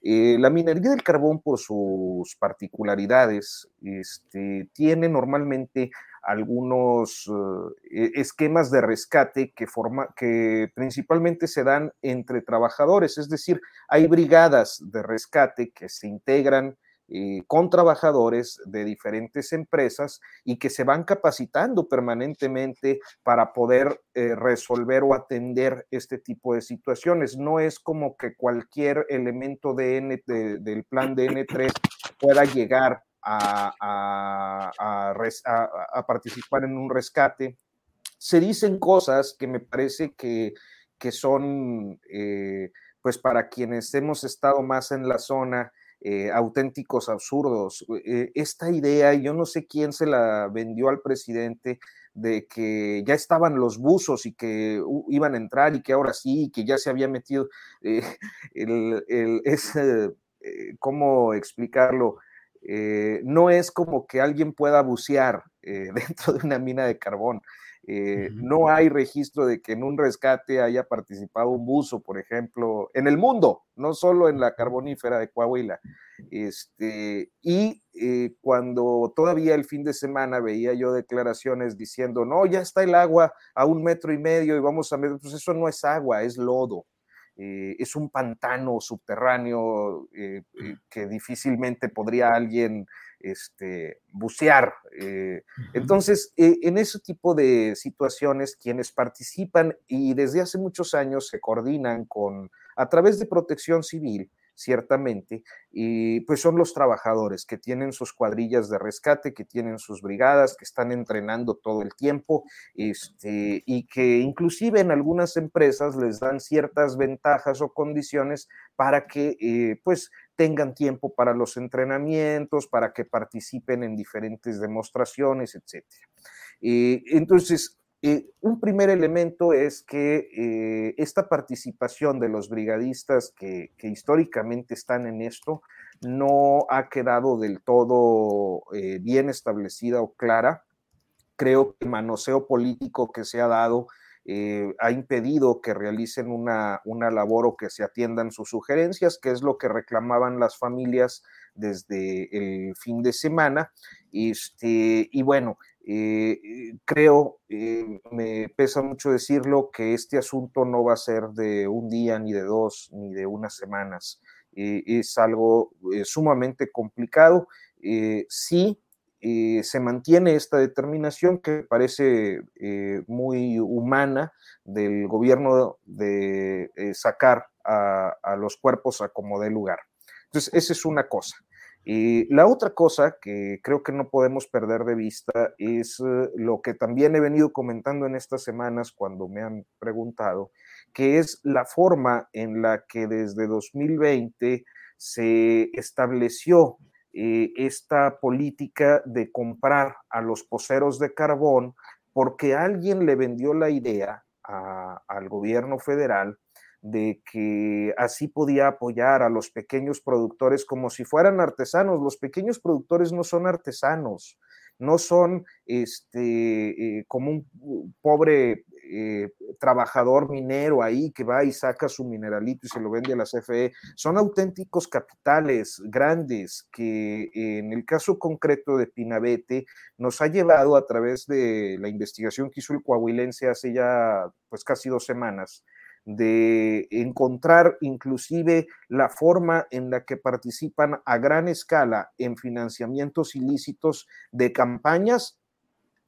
Eh, la minería del carbón, por sus particularidades, este, tiene normalmente algunos uh, esquemas de rescate que, forma, que principalmente se dan entre trabajadores, es decir, hay brigadas de rescate que se integran eh, con trabajadores de diferentes empresas y que se van capacitando permanentemente para poder eh, resolver o atender este tipo de situaciones. No es como que cualquier elemento de N, de, del plan de N3 pueda llegar a, participar en un rescate. Se dicen cosas que me parece que, que son, eh, pues para quienes hemos estado más en la zona, eh, auténticos absurdos. Eh, esta idea, yo no sé quién se la vendió al presidente de que ya estaban los buzos y que iban a entrar y que ahora sí, que ya se había metido [LAUGHS] el, el, ese, ¿cómo explicarlo? No es como que alguien pueda bucear [LAUGHS] dentro de una mina de carbón. Eh, no hay registro de que en un rescate haya participado un buzo, por ejemplo, en el mundo, no solo en la carbonífera de Coahuila. Este, y eh, cuando todavía el fin de semana veía yo declaraciones diciendo, no, ya está el agua a un metro y medio y vamos a medir, pues eso no es agua, es lodo. Eh, es un pantano subterráneo eh, que difícilmente podría alguien este, bucear. Entonces, en ese tipo de situaciones, quienes participan y desde hace muchos años se coordinan con, a través de protección civil, ciertamente, y pues son los trabajadores que tienen sus cuadrillas de rescate, que tienen sus brigadas, que están entrenando todo el tiempo, este, y que inclusive en algunas empresas les dan ciertas ventajas o condiciones para que eh, pues tengan tiempo para los entrenamientos, para que participen en diferentes demostraciones, etc. Eh, entonces, eh, un primer elemento es que eh, esta participación de los brigadistas que, históricamente están en esto no ha quedado del todo eh, bien establecida o clara. Creo que el manoseo político que se ha dado ha impedido que realicen una, una, labor o que se atiendan sus sugerencias, que es lo que reclamaban las familias desde el fin de semana. Este, y bueno, eh, creo, eh, me pesa mucho decirlo, que este asunto no va a ser de un día, ni de dos, ni de unas semanas. Eh, es algo sumamente complicado. sí, se mantiene esta determinación que parece muy humana del gobierno de sacar a, a, los cuerpos a como dé lugar. Entonces, esa es una cosa. Y la otra cosa que creo que no podemos perder de vista es eh, lo que también he venido comentando en estas semanas cuando me han preguntado, que es la forma en la que desde 2020 se estableció eh, esta política de comprar a los poseros de carbón porque alguien le vendió la idea al gobierno federal de que así podía apoyar a los pequeños productores como si fueran artesanos. Los pequeños productores no son artesanos, no son este, eh, como un pobre eh, trabajador minero ahí que va y saca su mineralito y se lo vende a la CFE. Son auténticos capitales grandes que en el caso concreto de Pinabete nos ha llevado a través de la investigación que hizo el coahuilense hace ya pues casi dos semanas de encontrar inclusive la forma en la que participan a gran escala en financiamientos ilícitos de campañas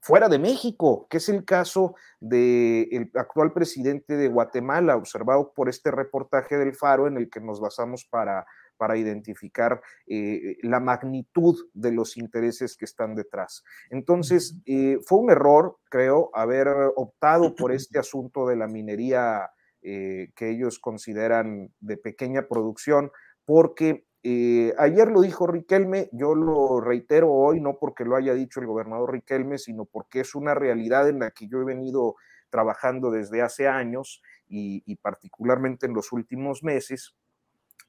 fuera de México, que es el caso del actual presidente de Guatemala, observado por este reportaje del Faro en el que nos basamos para, para identificar eh, la magnitud de los intereses que están detrás. Entonces, eh, fue un error, creo, haber optado por [CLEARS THROAT] este asunto de la minería eh, que ellos consideran de pequeña producción, porque eh, ayer lo dijo Riquelme, yo lo reitero hoy, no porque lo haya dicho el gobernador Riquelme, sino porque es una realidad en la que yo he venido trabajando desde hace años y, particularmente en los últimos meses,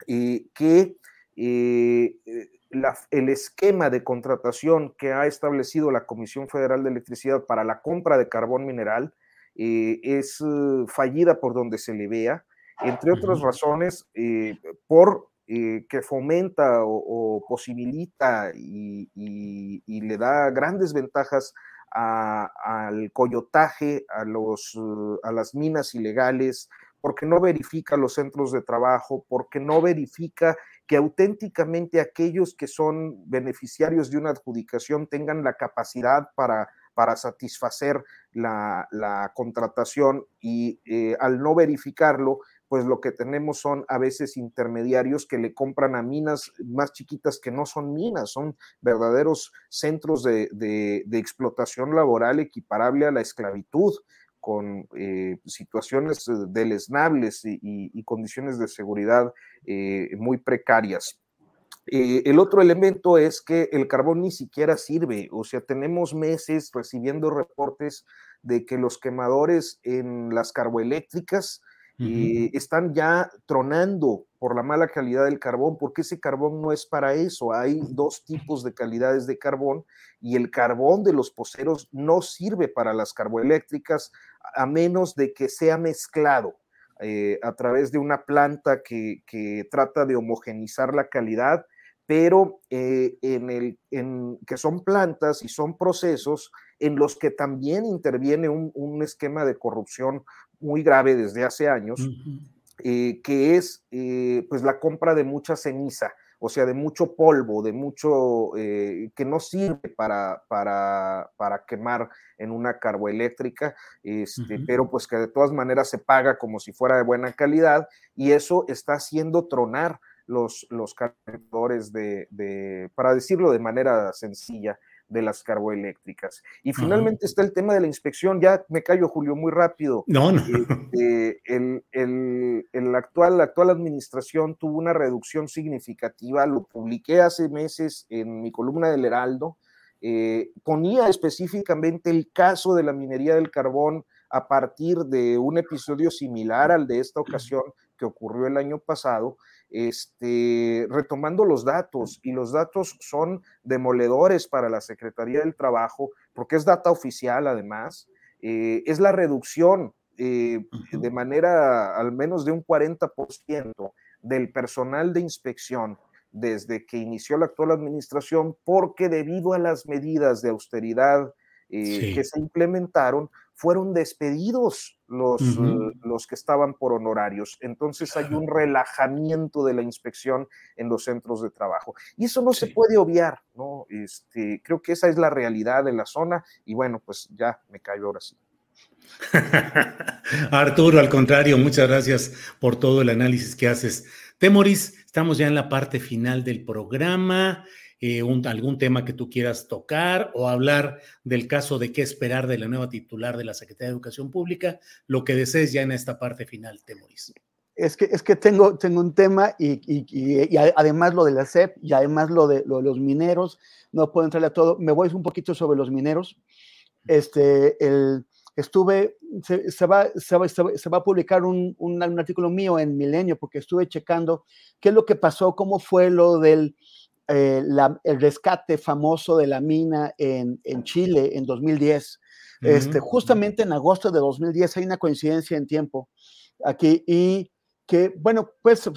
eh, que el esquema de contratación que ha establecido la Comisión Federal de Electricidad para la compra de carbón mineral eh, es eh, fallida por donde se le vea, entre otras razones, eh, por que fomenta o, posibilita y, le da grandes ventajas al coyotaje, a, los, a las minas ilegales, porque no verifica los centros de trabajo, porque no verifica que auténticamente aquellos que son beneficiarios de una adjudicación tengan la capacidad para para satisfacer la, contratación y eh, al no verificarlo, pues lo que tenemos son a veces intermediarios que le compran a minas más chiquitas que no son minas, son verdaderos centros de, explotación laboral equiparable a la esclavitud con eh, situaciones deleznables y, condiciones de seguridad eh, muy precarias. Eh, el otro elemento es que el carbón ni siquiera sirve, o sea, tenemos meses recibiendo reportes de que los quemadores en las carboeléctricas eh, están ya tronando por la mala calidad del carbón, porque ese carbón no es para eso. Hay dos tipos de calidades de carbón y el carbón de los poceros no sirve para las carboeléctricas a menos de que sea mezclado. Eh, a través de una planta que, que, trata de homogenizar la calidad pero eh, en el, en, que son plantas y son procesos en los que también interviene un, esquema de corrupción muy grave desde hace años. eh, que es pues la compra de mucha ceniza o sea, de mucho polvo, de mucho eh, que no sirve para, para, para, quemar en una carboeléctrica, este, pero pues que de todas maneras se paga como si fuera de buena calidad y eso está haciendo tronar los, los cargadores de, de, para decirlo de manera sencilla, de las carboeléctricas. Y finalmente está el tema de la inspección. Ya me callo, Julio, muy rápido. No, no. Este, el, actual, la actual administración tuvo una reducción significativa. Lo publiqué hace meses en mi columna del Heraldo. Eh, ponía específicamente el caso de la minería del carbón a partir de un episodio similar al de esta ocasión que ocurrió el año pasado, este, retomando los datos, y los datos son demoledores para la Secretaría del Trabajo, porque es data oficial además, eh, es la reducción eh, de manera al menos de un 40% del personal de inspección desde que inició la actual administración, porque debido a las medidas de austeridad eh, que se implementaron, fueron despedidos los, los que estaban por honorarios. Entonces hay un relajamiento de la inspección en los centros de trabajo. Y eso no se puede obviar, ¿no? Este, creo que esa es la realidad de la zona y bueno, pues ya me caigo ahora sí. [LAUGHS] Arturo, al contrario, muchas gracias por todo el análisis que haces. Temoris, estamos ya en la parte final del programa. Eh, algún tema que tú quieras tocar o hablar del caso de qué esperar de la nueva titular de la Secretaría de Educación Pública, lo que desees ya en esta parte final, Temoris. Es que, es que tengo, tengo un tema y, además lo de la CEP y además lo de, los mineros, no puedo entrarle a todo, me voy un poquito sobre los mineros. Este, el, estuve, se, va, se, va, a publicar un, un, artículo mío en Milenio porque estuve checando qué es lo que pasó, cómo fue lo del eh, el rescate famoso de la mina en, Chile en 2010. este, justamente en agosto de 2010 hay una coincidencia en tiempo aquí y que, bueno, pues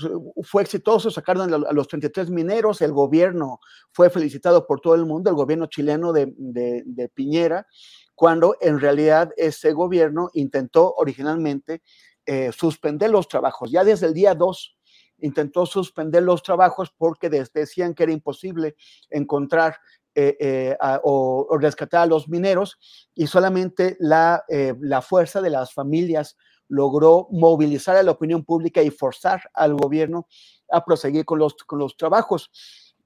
fue exitoso, sacaron a los 33 mineros, el gobierno fue felicitado por todo el mundo, el gobierno chileno de, Piñera, cuando en realidad ese gobierno intentó originalmente eh, suspender los trabajos. Ya desde el día 2 intentó suspender los trabajos porque decían que era imposible encontrar eh, eh, o, rescatar a los mineros y solamente la, eh, la, fuerza de las familias logró movilizar a la opinión pública y forzar al gobierno a proseguir con los, con los trabajos.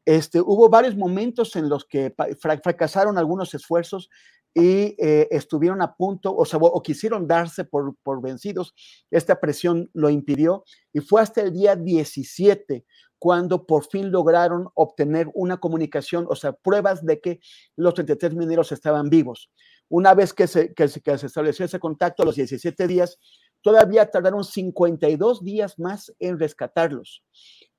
Este, hubo varios momentos en los que fracasaron algunos esfuerzos y eh, estuvieron a punto, o, sea, o quisieron darse por, por, vencidos. Esta presión lo impidió y fue hasta el día 17 cuando por fin lograron obtener una comunicación, o sea, pruebas de que los 33 mineros estaban vivos. Una vez que se, que que se estableció ese contacto, los 17 días, todavía tardaron 52 días más en rescatarlos,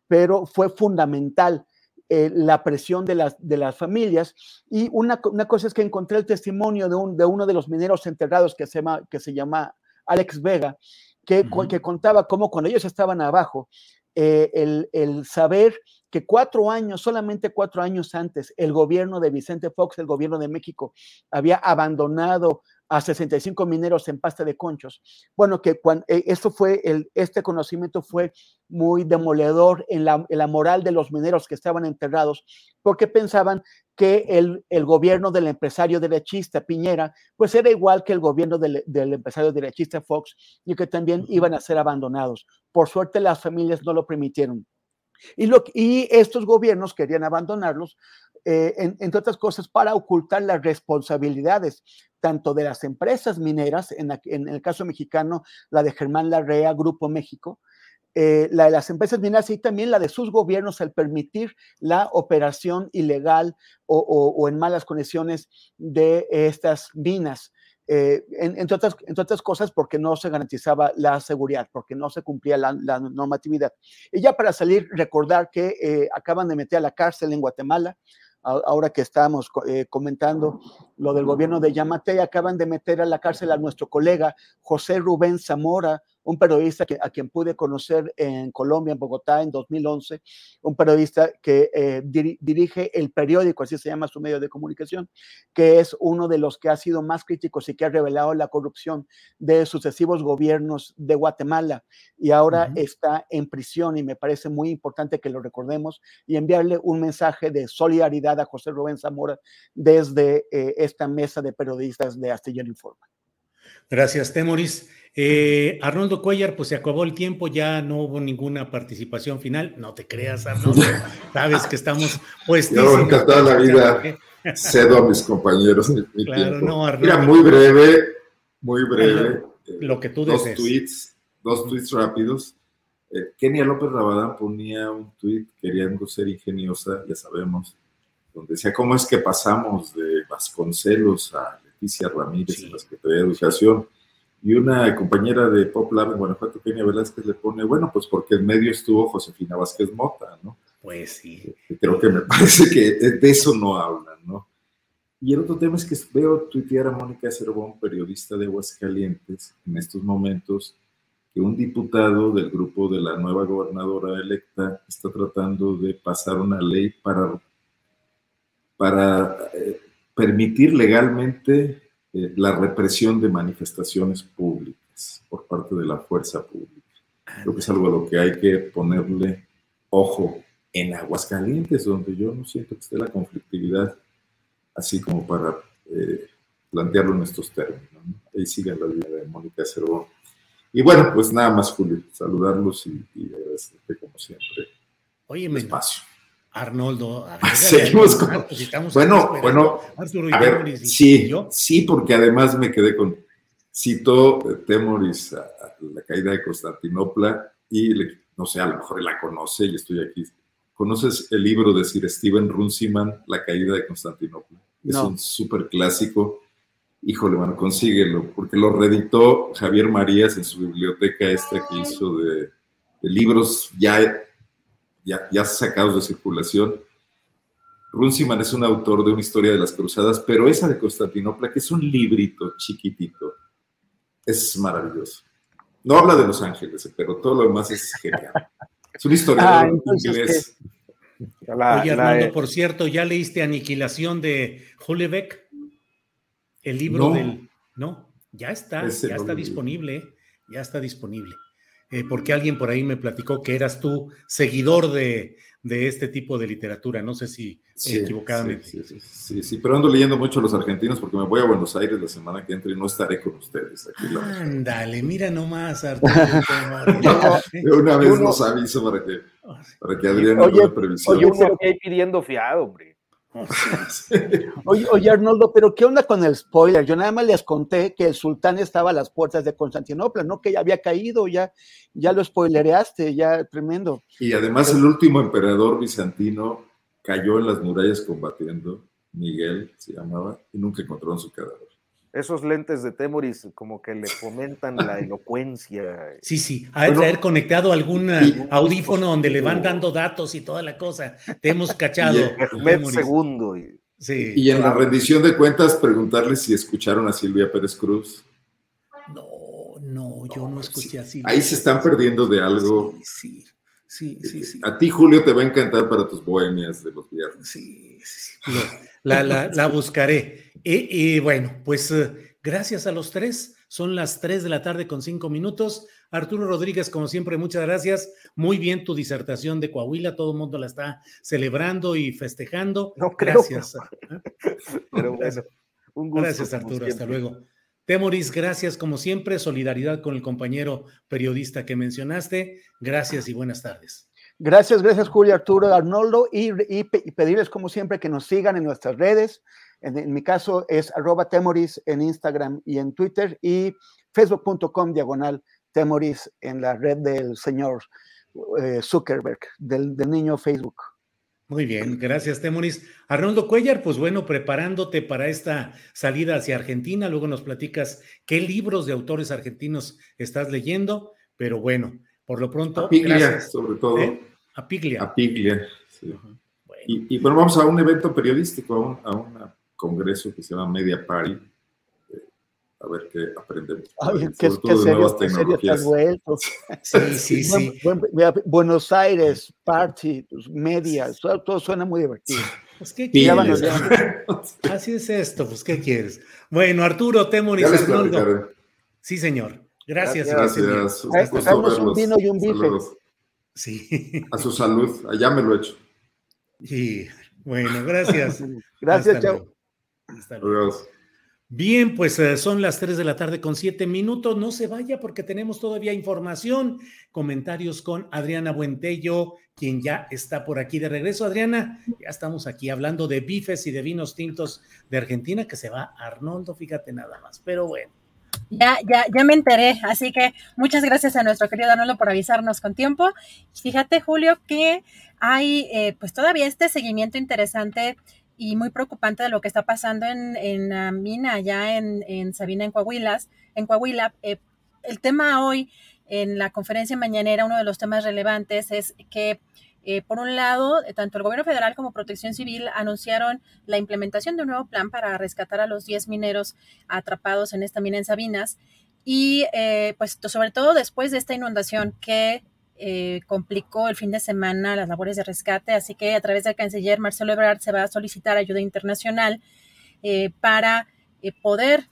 pero fue fundamental eh, la presión de las, de las familias. Y una, una, cosa es que encontré el testimonio de, un, de uno de los mineros enterrados que se llama, que se llama Alex Vega, que, que contaba cómo cuando ellos estaban abajo, eh, el, el, saber que cuatro años, solamente cuatro años antes, el gobierno de Vicente Fox, el gobierno de México, había abandonado a 65 mineros en pasta de conchos. Bueno, que cuando, eh, esto fue el, este conocimiento fue muy demoledor en la, en la, moral de los mineros que estaban enterrados, porque pensaban que el, el, gobierno del empresario derechista Piñera, pues era igual que el gobierno del, del empresario derechista Fox y que también iban a ser abandonados. Por suerte las familias no lo permitieron. Y, lo, y estos gobiernos querían abandonarlos, eh, entre otras cosas, para ocultar las responsabilidades tanto de las empresas mineras, en, en el caso mexicano, la de Germán Larrea, Grupo México, eh, la de las empresas mineras y también la de sus gobiernos al permitir la operación ilegal o, o, en malas condiciones de estas minas. Eh, entre, otras, entre, otras, cosas porque no se garantizaba la seguridad, porque no se cumplía la, la normatividad. Y ya para salir, recordar que eh, acaban de meter a la cárcel en Guatemala ahora que estábamos eh, comentando lo del gobierno de Yamate, acaban de meter a la cárcel a nuestro colega José Rubén Zamora un periodista que, a quien pude conocer en Colombia, en Bogotá, en 2011, un periodista que eh, dirige el periódico, así se llama su medio de comunicación, que es uno de los que ha sido más críticos y que ha revelado la corrupción de sucesivos gobiernos de Guatemala y ahora está en prisión y me parece muy importante que lo recordemos y enviarle un mensaje de solidaridad a José Rubén Zamora desde eh, esta mesa de periodistas de Astillero Informa. Gracias, Temoris. Eh, Arnoldo Cuellar, pues se acabó el tiempo, ya no hubo ninguna participación final. No te creas, Arnoldo. [LAUGHS] Sabes que estamos [LAUGHS] pues. Yo toda la vida [LAUGHS] cedo a mis compañeros. claro, no, Arnoldo. Mira, muy breve, muy breve. Lo, que tú Dos tweets, dos tweets rápidos. Eh, Kenia López Rabadán ponía un tweet queriendo ser ingeniosa, ya sabemos, donde decía cómo es que pasamos de Vasconcelos a Leticia Ramírez en la Secretaría de Educación y una compañera de Pop Lab en Guanajuato, Kenia Velázquez, le pone, bueno, pues porque en medio estuvo Josefina Vázquez Mota, ¿no? Pues sí. Creo que me [LAUGHS] parece que de eso no hablan, ¿no? Y el otro tema es que veo tuitear a Mónica Cervón, periodista de Aguascalientes, en estos momentos, que un diputado del grupo de la nueva gobernadora electa está tratando de pasar una ley para, para eh, permitir legalmente eh, la represión de manifestaciones públicas por parte de la fuerza pública. Creo que es algo a lo que hay que ponerle ojo en Aguascalientes, donde yo no siento que esté la conflictividad así como para eh, plantearlo en estos términos. Ahí sigue la línea de Mónica Cervón. Y bueno, pues nada más, Julio, saludarlos y, y agradecerte como siempre. Oye, espacio. Arnoldo. [LAUGHS] Seguimos con... Bueno, bueno, a ver, sí, sí, porque además me quedé con, citó Temoris a, la caída de Constantinopla y no sé, a lo mejor la conoce y estoy aquí. ¿Conoces el libro de Sir Steven Runciman, La caída de Constantinopla? Es un súper clásico. Híjole, bueno, consíguelo, porque lo reeditó Javier Marías en su biblioteca esta que hizo de, de libros ya ya, ya sacados de circulación. Runciman es un autor de una historia de las cruzadas, pero esa de Constantinopla, que es un librito chiquitito, es maravilloso. No habla de Los Ángeles, pero todo lo demás es genial. Es una historia ah, inglés. Oye, Armando, por cierto, ¿ya leíste Aniquilación de Hulebeck? El libro del... No, ya está, ya está disponible, ya está disponible. Eh, porque alguien por ahí me platicó que eras tú seguidor de, este tipo de literatura, no sé si equivocadamente. Sí sí, pero ando leyendo mucho a los argentinos porque me voy a Buenos Aires la semana que entra y no estaré con ustedes. Aquí Ándale, mira nomás, Arturo. [LAUGHS] [LAUGHS] de una vez nos aviso para que, para que Adrián oye, previsión. Oye, uno que pidiendo fiado, hombre. [LAUGHS] Oye, Arnoldo, pero ¿qué onda con el spoiler? Yo nada más les conté que el sultán estaba a las puertas de Constantinopla, no que ya había caído, ya, ya lo spoilereaste, ya tremendo. Y además el último emperador bizantino cayó en las murallas combatiendo, Miguel se llamaba, y nunca encontró su cadáver esos lentes de Temoris como que le fomentan la [LAUGHS] elocuencia. Sí, sí, ha de traer conectado algún eh, audífono donde le van dando datos y toda la cosa. [LAUGHS] Te hemos cachado. Y segundo. Y, sí, y en la rendición de cuentas preguntarle si escucharon a Silvia Pérez Cruz. No, no, yo no, escuché a Silvia. Ahí se están perdiendo de algo. Sí, sí, sí, sí, A ti, Julio, te va a encantar para tus bohemias de los viernes. Sí, sí, la, la, la buscaré. Y, bueno, pues eh, gracias a los tres. Son las tres de la tarde con cinco minutos. Arturo Rodríguez, como siempre, muchas gracias. Muy bien tu disertación de Coahuila. Todo el mundo la está celebrando y festejando. No Gracias. Pero bueno, un gusto. Gracias, Arturo. Hasta luego. Temoris, gracias como siempre. Solidaridad con el compañero periodista que mencionaste. Gracias y buenas tardes. Gracias, gracias Julio, Arturo, Arnoldo y, y pedirles como siempre que nos sigan en nuestras redes, en, mi caso es arroba temoris en Instagram y en Twitter y facebook.com diagonal temoris en la red del señor eh, Zuckerberg, del, niño Facebook. Muy bien, gracias Temoris. Arnoldo Cuellar, pues bueno, preparándote para esta salida hacia Argentina, luego nos platicas qué libros de autores argentinos estás leyendo, pero bueno, por lo pronto... Apiglia, sobre todo. ¿Eh? Apiglia. Apiglia, sí. y, bueno, vamos a un evento periodístico, a, a una congreso que se llama Media Party. Eh, a ver qué aprendemos. Ay, qué, qué serio, qué serio estás vuelto. [LAUGHS] Sí, sí, sí. Buenos Aires, party, pues, media, todo, suena muy divertido. Pues, ¿qué quieres? [LAUGHS] Así es esto, pues, ¿qué quieres? Bueno, Arturo, Temor y Fernando. Sí, señor. Gracias. Gracias. gracias. un vino y un bife. Sí. A su salud, allá me lo he hecho. Sí, bueno, gracias. [LAUGHS] gracias, chao. Hasta luego. Bien, pues eh, son las 3 de la tarde con 7 minutos. No se vaya porque tenemos todavía información, comentarios con Adriana Buentello, quien ya está por aquí de regreso. Adriana, ya estamos aquí hablando de bifes y de vinos tintos de Argentina, que se va Arnoldo, fíjate nada más. Pero bueno. Ya, ya, ya me enteré, así que muchas gracias a nuestro querido Arnoldo por avisarnos con tiempo. Fíjate, Julio, que hay eh, pues todavía este seguimiento interesante y muy preocupante de lo que está pasando en, en la mina allá en, en, Sabina, en Coahuilas, en Coahuila. Eh, el tema hoy en la conferencia mañanera, uno de los temas relevantes es que, eh, por un lado, tanto el gobierno federal como Protección Civil anunciaron la implementación de un nuevo plan para rescatar a los 10 mineros atrapados en esta mina en Sabinas. Y eh, pues sobre todo después de esta inundación que eh, complicó el fin de semana las labores de rescate, así que a través del canciller Marcelo Ebrard se va a solicitar ayuda internacional eh, para poder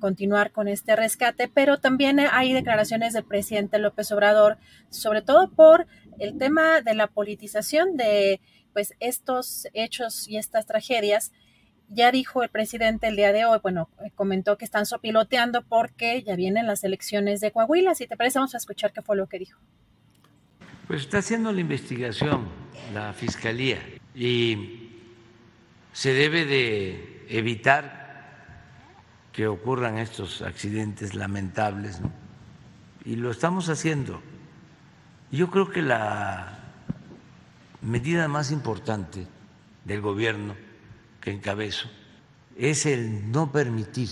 continuar con este rescate, pero también hay declaraciones del presidente López Obrador, sobre todo por el tema de la politización de pues estos hechos y estas tragedias. Ya dijo el presidente el día de hoy, bueno, comentó que están sopiloteando porque ya vienen las elecciones de Coahuila. Si te parece, vamos a escuchar qué fue lo que dijo. Pues está haciendo la investigación la Fiscalía y se debe de evitar que ocurran estos accidentes lamentables. Y lo estamos haciendo. Yo creo que la medida más importante del gobierno que encabezo es el no permitir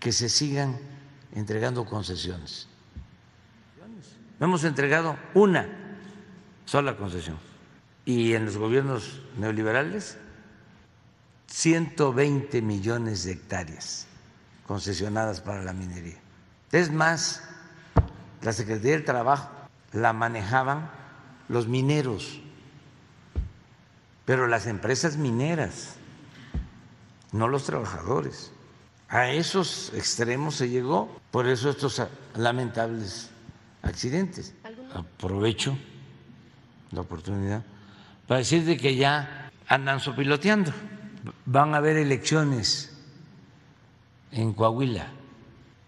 que se sigan entregando concesiones hemos entregado una sola concesión. Y en los gobiernos neoliberales, 120 millones de hectáreas concesionadas para la minería. Es más, la Secretaría del Trabajo la manejaban los mineros, pero las empresas mineras, no los trabajadores. A esos extremos se llegó, por eso estos lamentables accidentes. Aprovecho la oportunidad para decir que ya andan sopiloteando. Van a haber elecciones en Coahuila.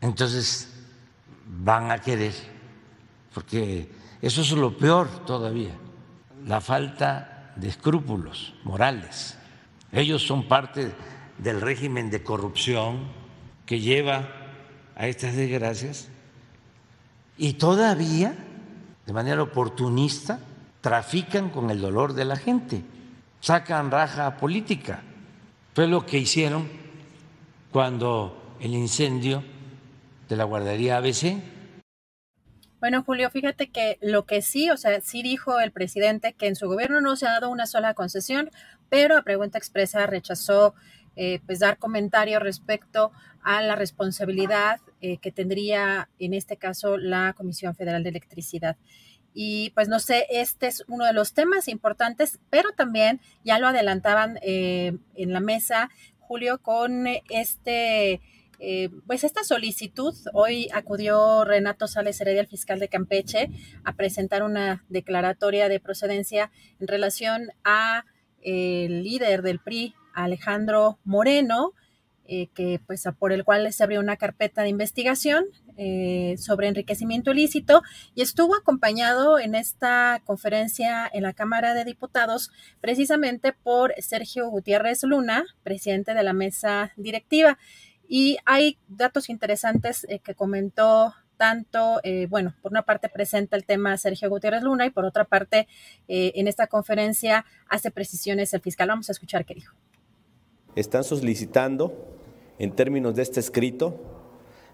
Entonces van a querer, porque eso es lo peor todavía, la falta de escrúpulos morales. Ellos son parte del régimen de corrupción que lleva a estas desgracias y todavía, de manera oportunista, trafican con el dolor de la gente, sacan raja política. Fue lo que hicieron cuando el incendio de la guardería ABC. Bueno, Julio, fíjate que lo que sí, o sea, sí dijo el presidente que en su gobierno no se ha dado una sola concesión, pero a pregunta expresa rechazó eh, pues dar comentarios respecto a la responsabilidad eh, que tendría en este caso la Comisión Federal de Electricidad. Y pues no sé, este es uno de los temas importantes, pero también ya lo adelantaban eh, en la mesa, Julio, con este... pues esta solicitud, hoy acudió Renato Sales Heredia, el fiscal de Campeche, a presentar una declaratoria de procedencia en relación a el líder del PRI, Alejandro Moreno, eh, que pues por el cual se abrió una carpeta de investigación eh, sobre enriquecimiento ilícito y estuvo acompañado en esta conferencia en la Cámara de Diputados precisamente por Sergio Gutiérrez Luna, presidente de la mesa directiva. Y hay datos interesantes eh, que comentó tanto, bueno, por una parte presenta el tema Sergio Gutiérrez Luna y por otra parte en esta conferencia hace precisiones el fiscal. Vamos a escuchar qué dijo están solicitando, en términos de este escrito,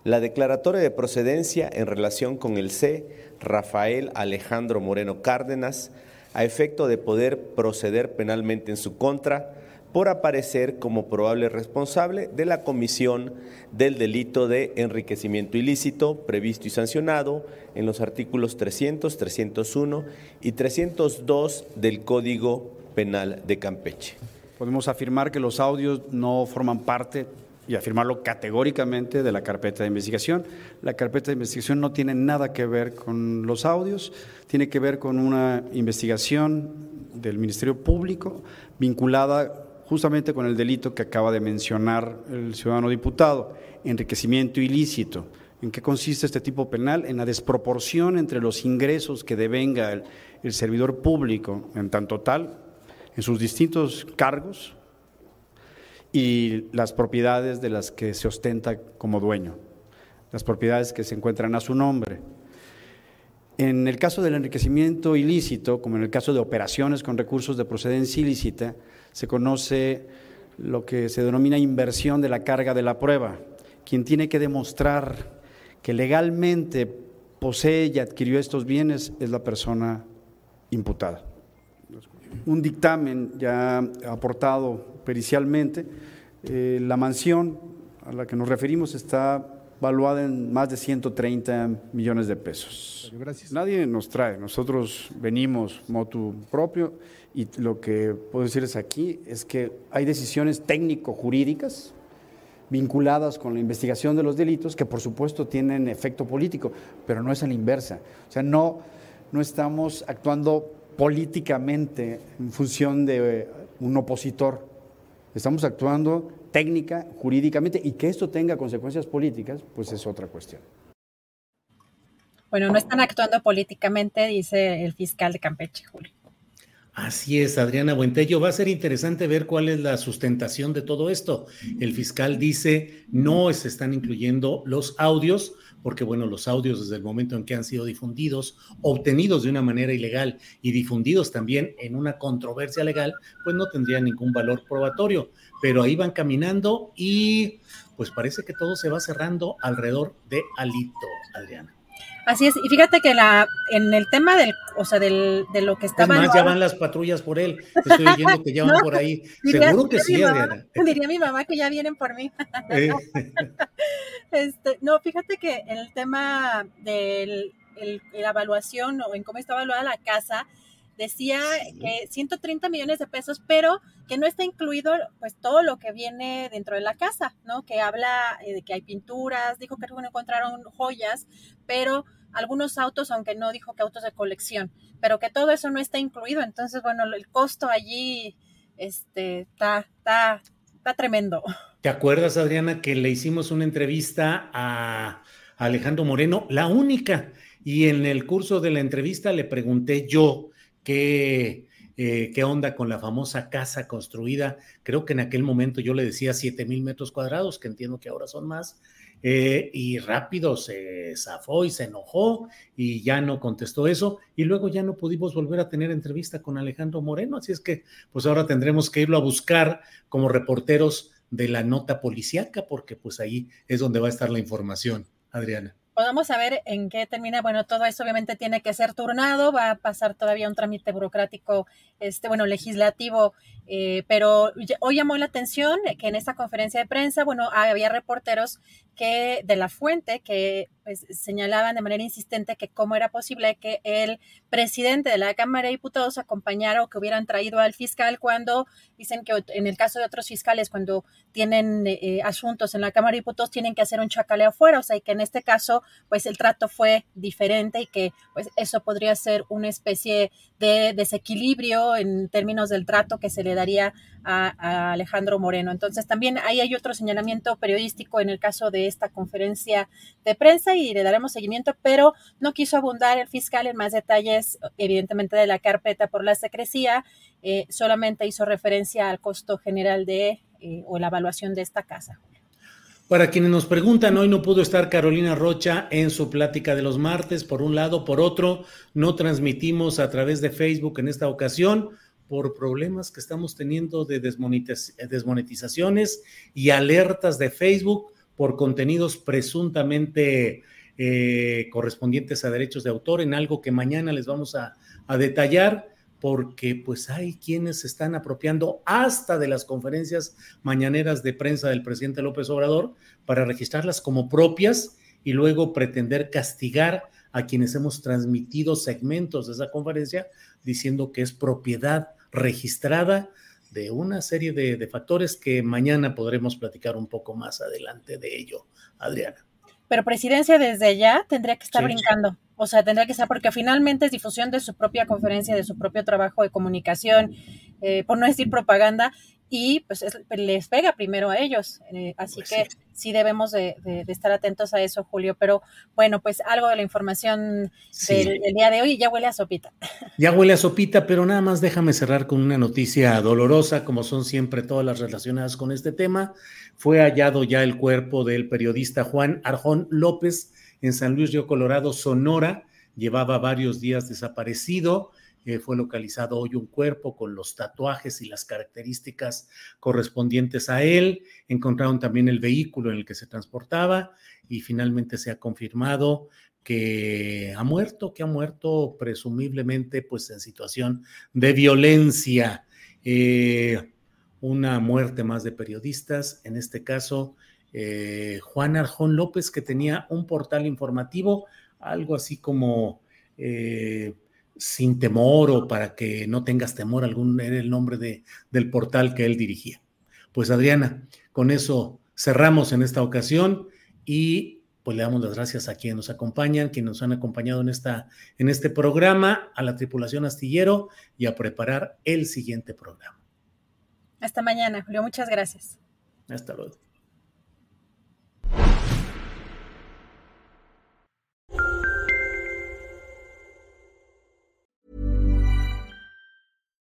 la declaratoria de procedencia en relación con el C. Rafael Alejandro Moreno Cárdenas, a efecto de poder proceder penalmente en su contra por aparecer como probable responsable de la comisión del delito de enriquecimiento ilícito previsto y sancionado en los artículos 300, 301 y 302 del Código Penal de Campeche. Podemos afirmar que los audios no forman parte y afirmarlo categóricamente de la carpeta de investigación. La carpeta de investigación no tiene nada que ver con los audios, tiene que ver con una investigación del Ministerio Público vinculada justamente con el delito que acaba de mencionar el ciudadano diputado, enriquecimiento ilícito. ¿En qué consiste este tipo penal? En la desproporción entre los ingresos que devenga el, servidor público en tanto tal, en sus distintos cargos, y las propiedades de las que se ostenta como dueño, las propiedades que se encuentran a su nombre. En el caso del enriquecimiento ilícito, como en el caso de operaciones con recursos de procedencia ilícita, se conoce lo que se denomina inversión de la carga de la prueba. Quien tiene que demostrar que legalmente posee y adquirió estos bienes es la persona imputada. Un dictamen ya aportado pericialmente, eh, la mansión a la que nos referimos está valuada en más de 130 millones de pesos. Gracias. Nadie nos trae, nosotros venimos motu propio y lo que puedo decirles aquí es que hay decisiones técnico-jurídicas vinculadas con la investigación de los delitos que por supuesto tienen efecto político, pero no es a la inversa. O sea, no, no estamos actuando políticamente en función de un opositor, estamos actuando técnica, jurídicamente, y que esto tenga consecuencias políticas, pues es otra cuestión. Bueno, no están actuando políticamente, dice el fiscal de Campeche, Julio. Así es, Adriana Buentello. Va a ser interesante ver cuál es la sustentación de todo esto. El fiscal dice no se están incluyendo los audios, porque bueno, los audios desde el momento en que han sido difundidos, obtenidos de una manera ilegal y difundidos también en una controversia legal, pues no tendrían ningún valor probatorio. Pero ahí van caminando y pues parece que todo se va cerrando alrededor de Alito, Adriana. Así es, y fíjate que la, en el tema del, o sea, del, de lo que estaba. Es más, ya van las patrullas por él. Estoy oyendo que ya van [LAUGHS] por ahí. Seguro que sí, Adriana. [LAUGHS] Diría mi mamá que ya vienen por mí. Eh. [LAUGHS] este, no, fíjate que en el tema de la evaluación o en cómo está evaluada la casa, decía que 130 millones de pesos, pero que no está incluido pues todo lo que viene dentro de la casa, ¿no? Que habla eh, de que hay pinturas, dijo que no encontraron joyas, pero algunos autos, aunque no dijo que autos de colección, pero que todo eso no está incluido. Entonces, bueno, el costo allí este, está, está, está tremendo. ¿Te acuerdas, Adriana, que le hicimos una entrevista a Alejandro Moreno, la única? Y en el curso de la entrevista le pregunté yo qué, eh, qué onda con la famosa casa construida. Creo que en aquel momento yo le decía 7 mil metros cuadrados, que entiendo que ahora son más. Eh, y rápido se zafó y se enojó y ya no contestó eso y luego ya no pudimos volver a tener entrevista con Alejandro Moreno, así es que pues ahora tendremos que irlo a buscar como reporteros de la nota policíaca porque pues ahí es donde va a estar la información, Adriana. Podemos saber en qué termina. Bueno, todo eso obviamente tiene que ser turnado, va a pasar todavía un trámite burocrático, este, bueno, legislativo, eh, pero hoy llamó la atención que en esta conferencia de prensa, bueno, había reporteros que de la fuente que pues, señalaban de manera insistente que cómo era posible que el presidente de la Cámara de Diputados acompañara o que hubieran traído al fiscal cuando dicen que en el caso de otros fiscales, cuando tienen eh, asuntos en la Cámara de Diputados, tienen que hacer un chacaleo afuera, o sea, y que en este caso, pues el trato fue diferente y que pues eso podría ser una especie de desequilibrio en términos del trato que se le daría a, Alejandro Moreno. Entonces, también ahí hay otro señalamiento periodístico en el caso de esta conferencia de prensa y le daremos seguimiento, pero no quiso abundar el fiscal en más detalles, evidentemente, de la carpeta por la secrecía, eh, solamente hizo referencia al costo general de eh, o la evaluación de esta casa. Para quienes nos preguntan, hoy no pudo estar Carolina Rocha en su plática de los martes, por un lado, por otro, no transmitimos a través de Facebook en esta ocasión por problemas que estamos teniendo de desmonetizaciones y alertas de Facebook por contenidos presuntamente eh, correspondientes a derechos de autor en algo que mañana les vamos a, detallar porque pues hay quienes se están apropiando hasta de las conferencias mañaneras de prensa del presidente López Obrador para registrarlas como propias y luego pretender castigar a quienes hemos transmitido segmentos de esa conferencia diciendo que es propiedad registrada de una serie de, factores que mañana podremos platicar un poco más adelante de ello, Adriana. Pero presidencia desde ya tendría que estar brincando. O sea, tendría que estar, porque finalmente es difusión de su propia conferencia, de su propio trabajo de comunicación, eh, por no decir propaganda, y pues les pega primero a ellos. Eh, así pues que sí, debemos de, estar atentos a eso, Julio. Pero bueno, pues algo de la información del, día de hoy ya huele a sopita. Ya huele a sopita, pero nada más déjame cerrar con una noticia dolorosa, como son siempre todas las relacionadas con este tema. Fue hallado ya el cuerpo del periodista Juan Arjón López en San Luis Río Colorado, Sonora. Llevaba varios días desaparecido eh, fue localizado hoy un cuerpo con los tatuajes y las características correspondientes a él. Encontraron también el vehículo en el que se transportaba y finalmente se ha confirmado que ha muerto, que ha muerto presumiblemente pues en situación de violencia. Eh, una muerte más de periodistas, en este caso eh, Juan Arjón López, que tenía un portal informativo, algo así como sin temor o para que no tengas temor, algún era el nombre de, del portal que él dirigía. Pues Adriana, con eso cerramos en esta ocasión y pues le damos las gracias a quienes nos acompañan, quienes nos han acompañado en, esta, en este programa, a la tripulación astillero y a preparar el siguiente programa. Hasta mañana, Julio. Muchas gracias. Hasta luego.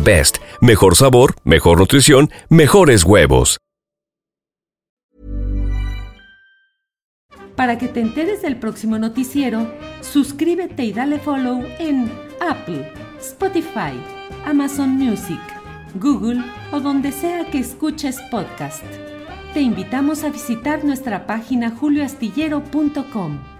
Best. Mejor sabor, mejor nutrición, mejores huevos. Para que te enteres del próximo noticiero, suscríbete y dale follow en Apple, Spotify, Amazon Music, Google o donde sea que escuches podcast. Te invitamos a visitar nuestra página julioastillero.com.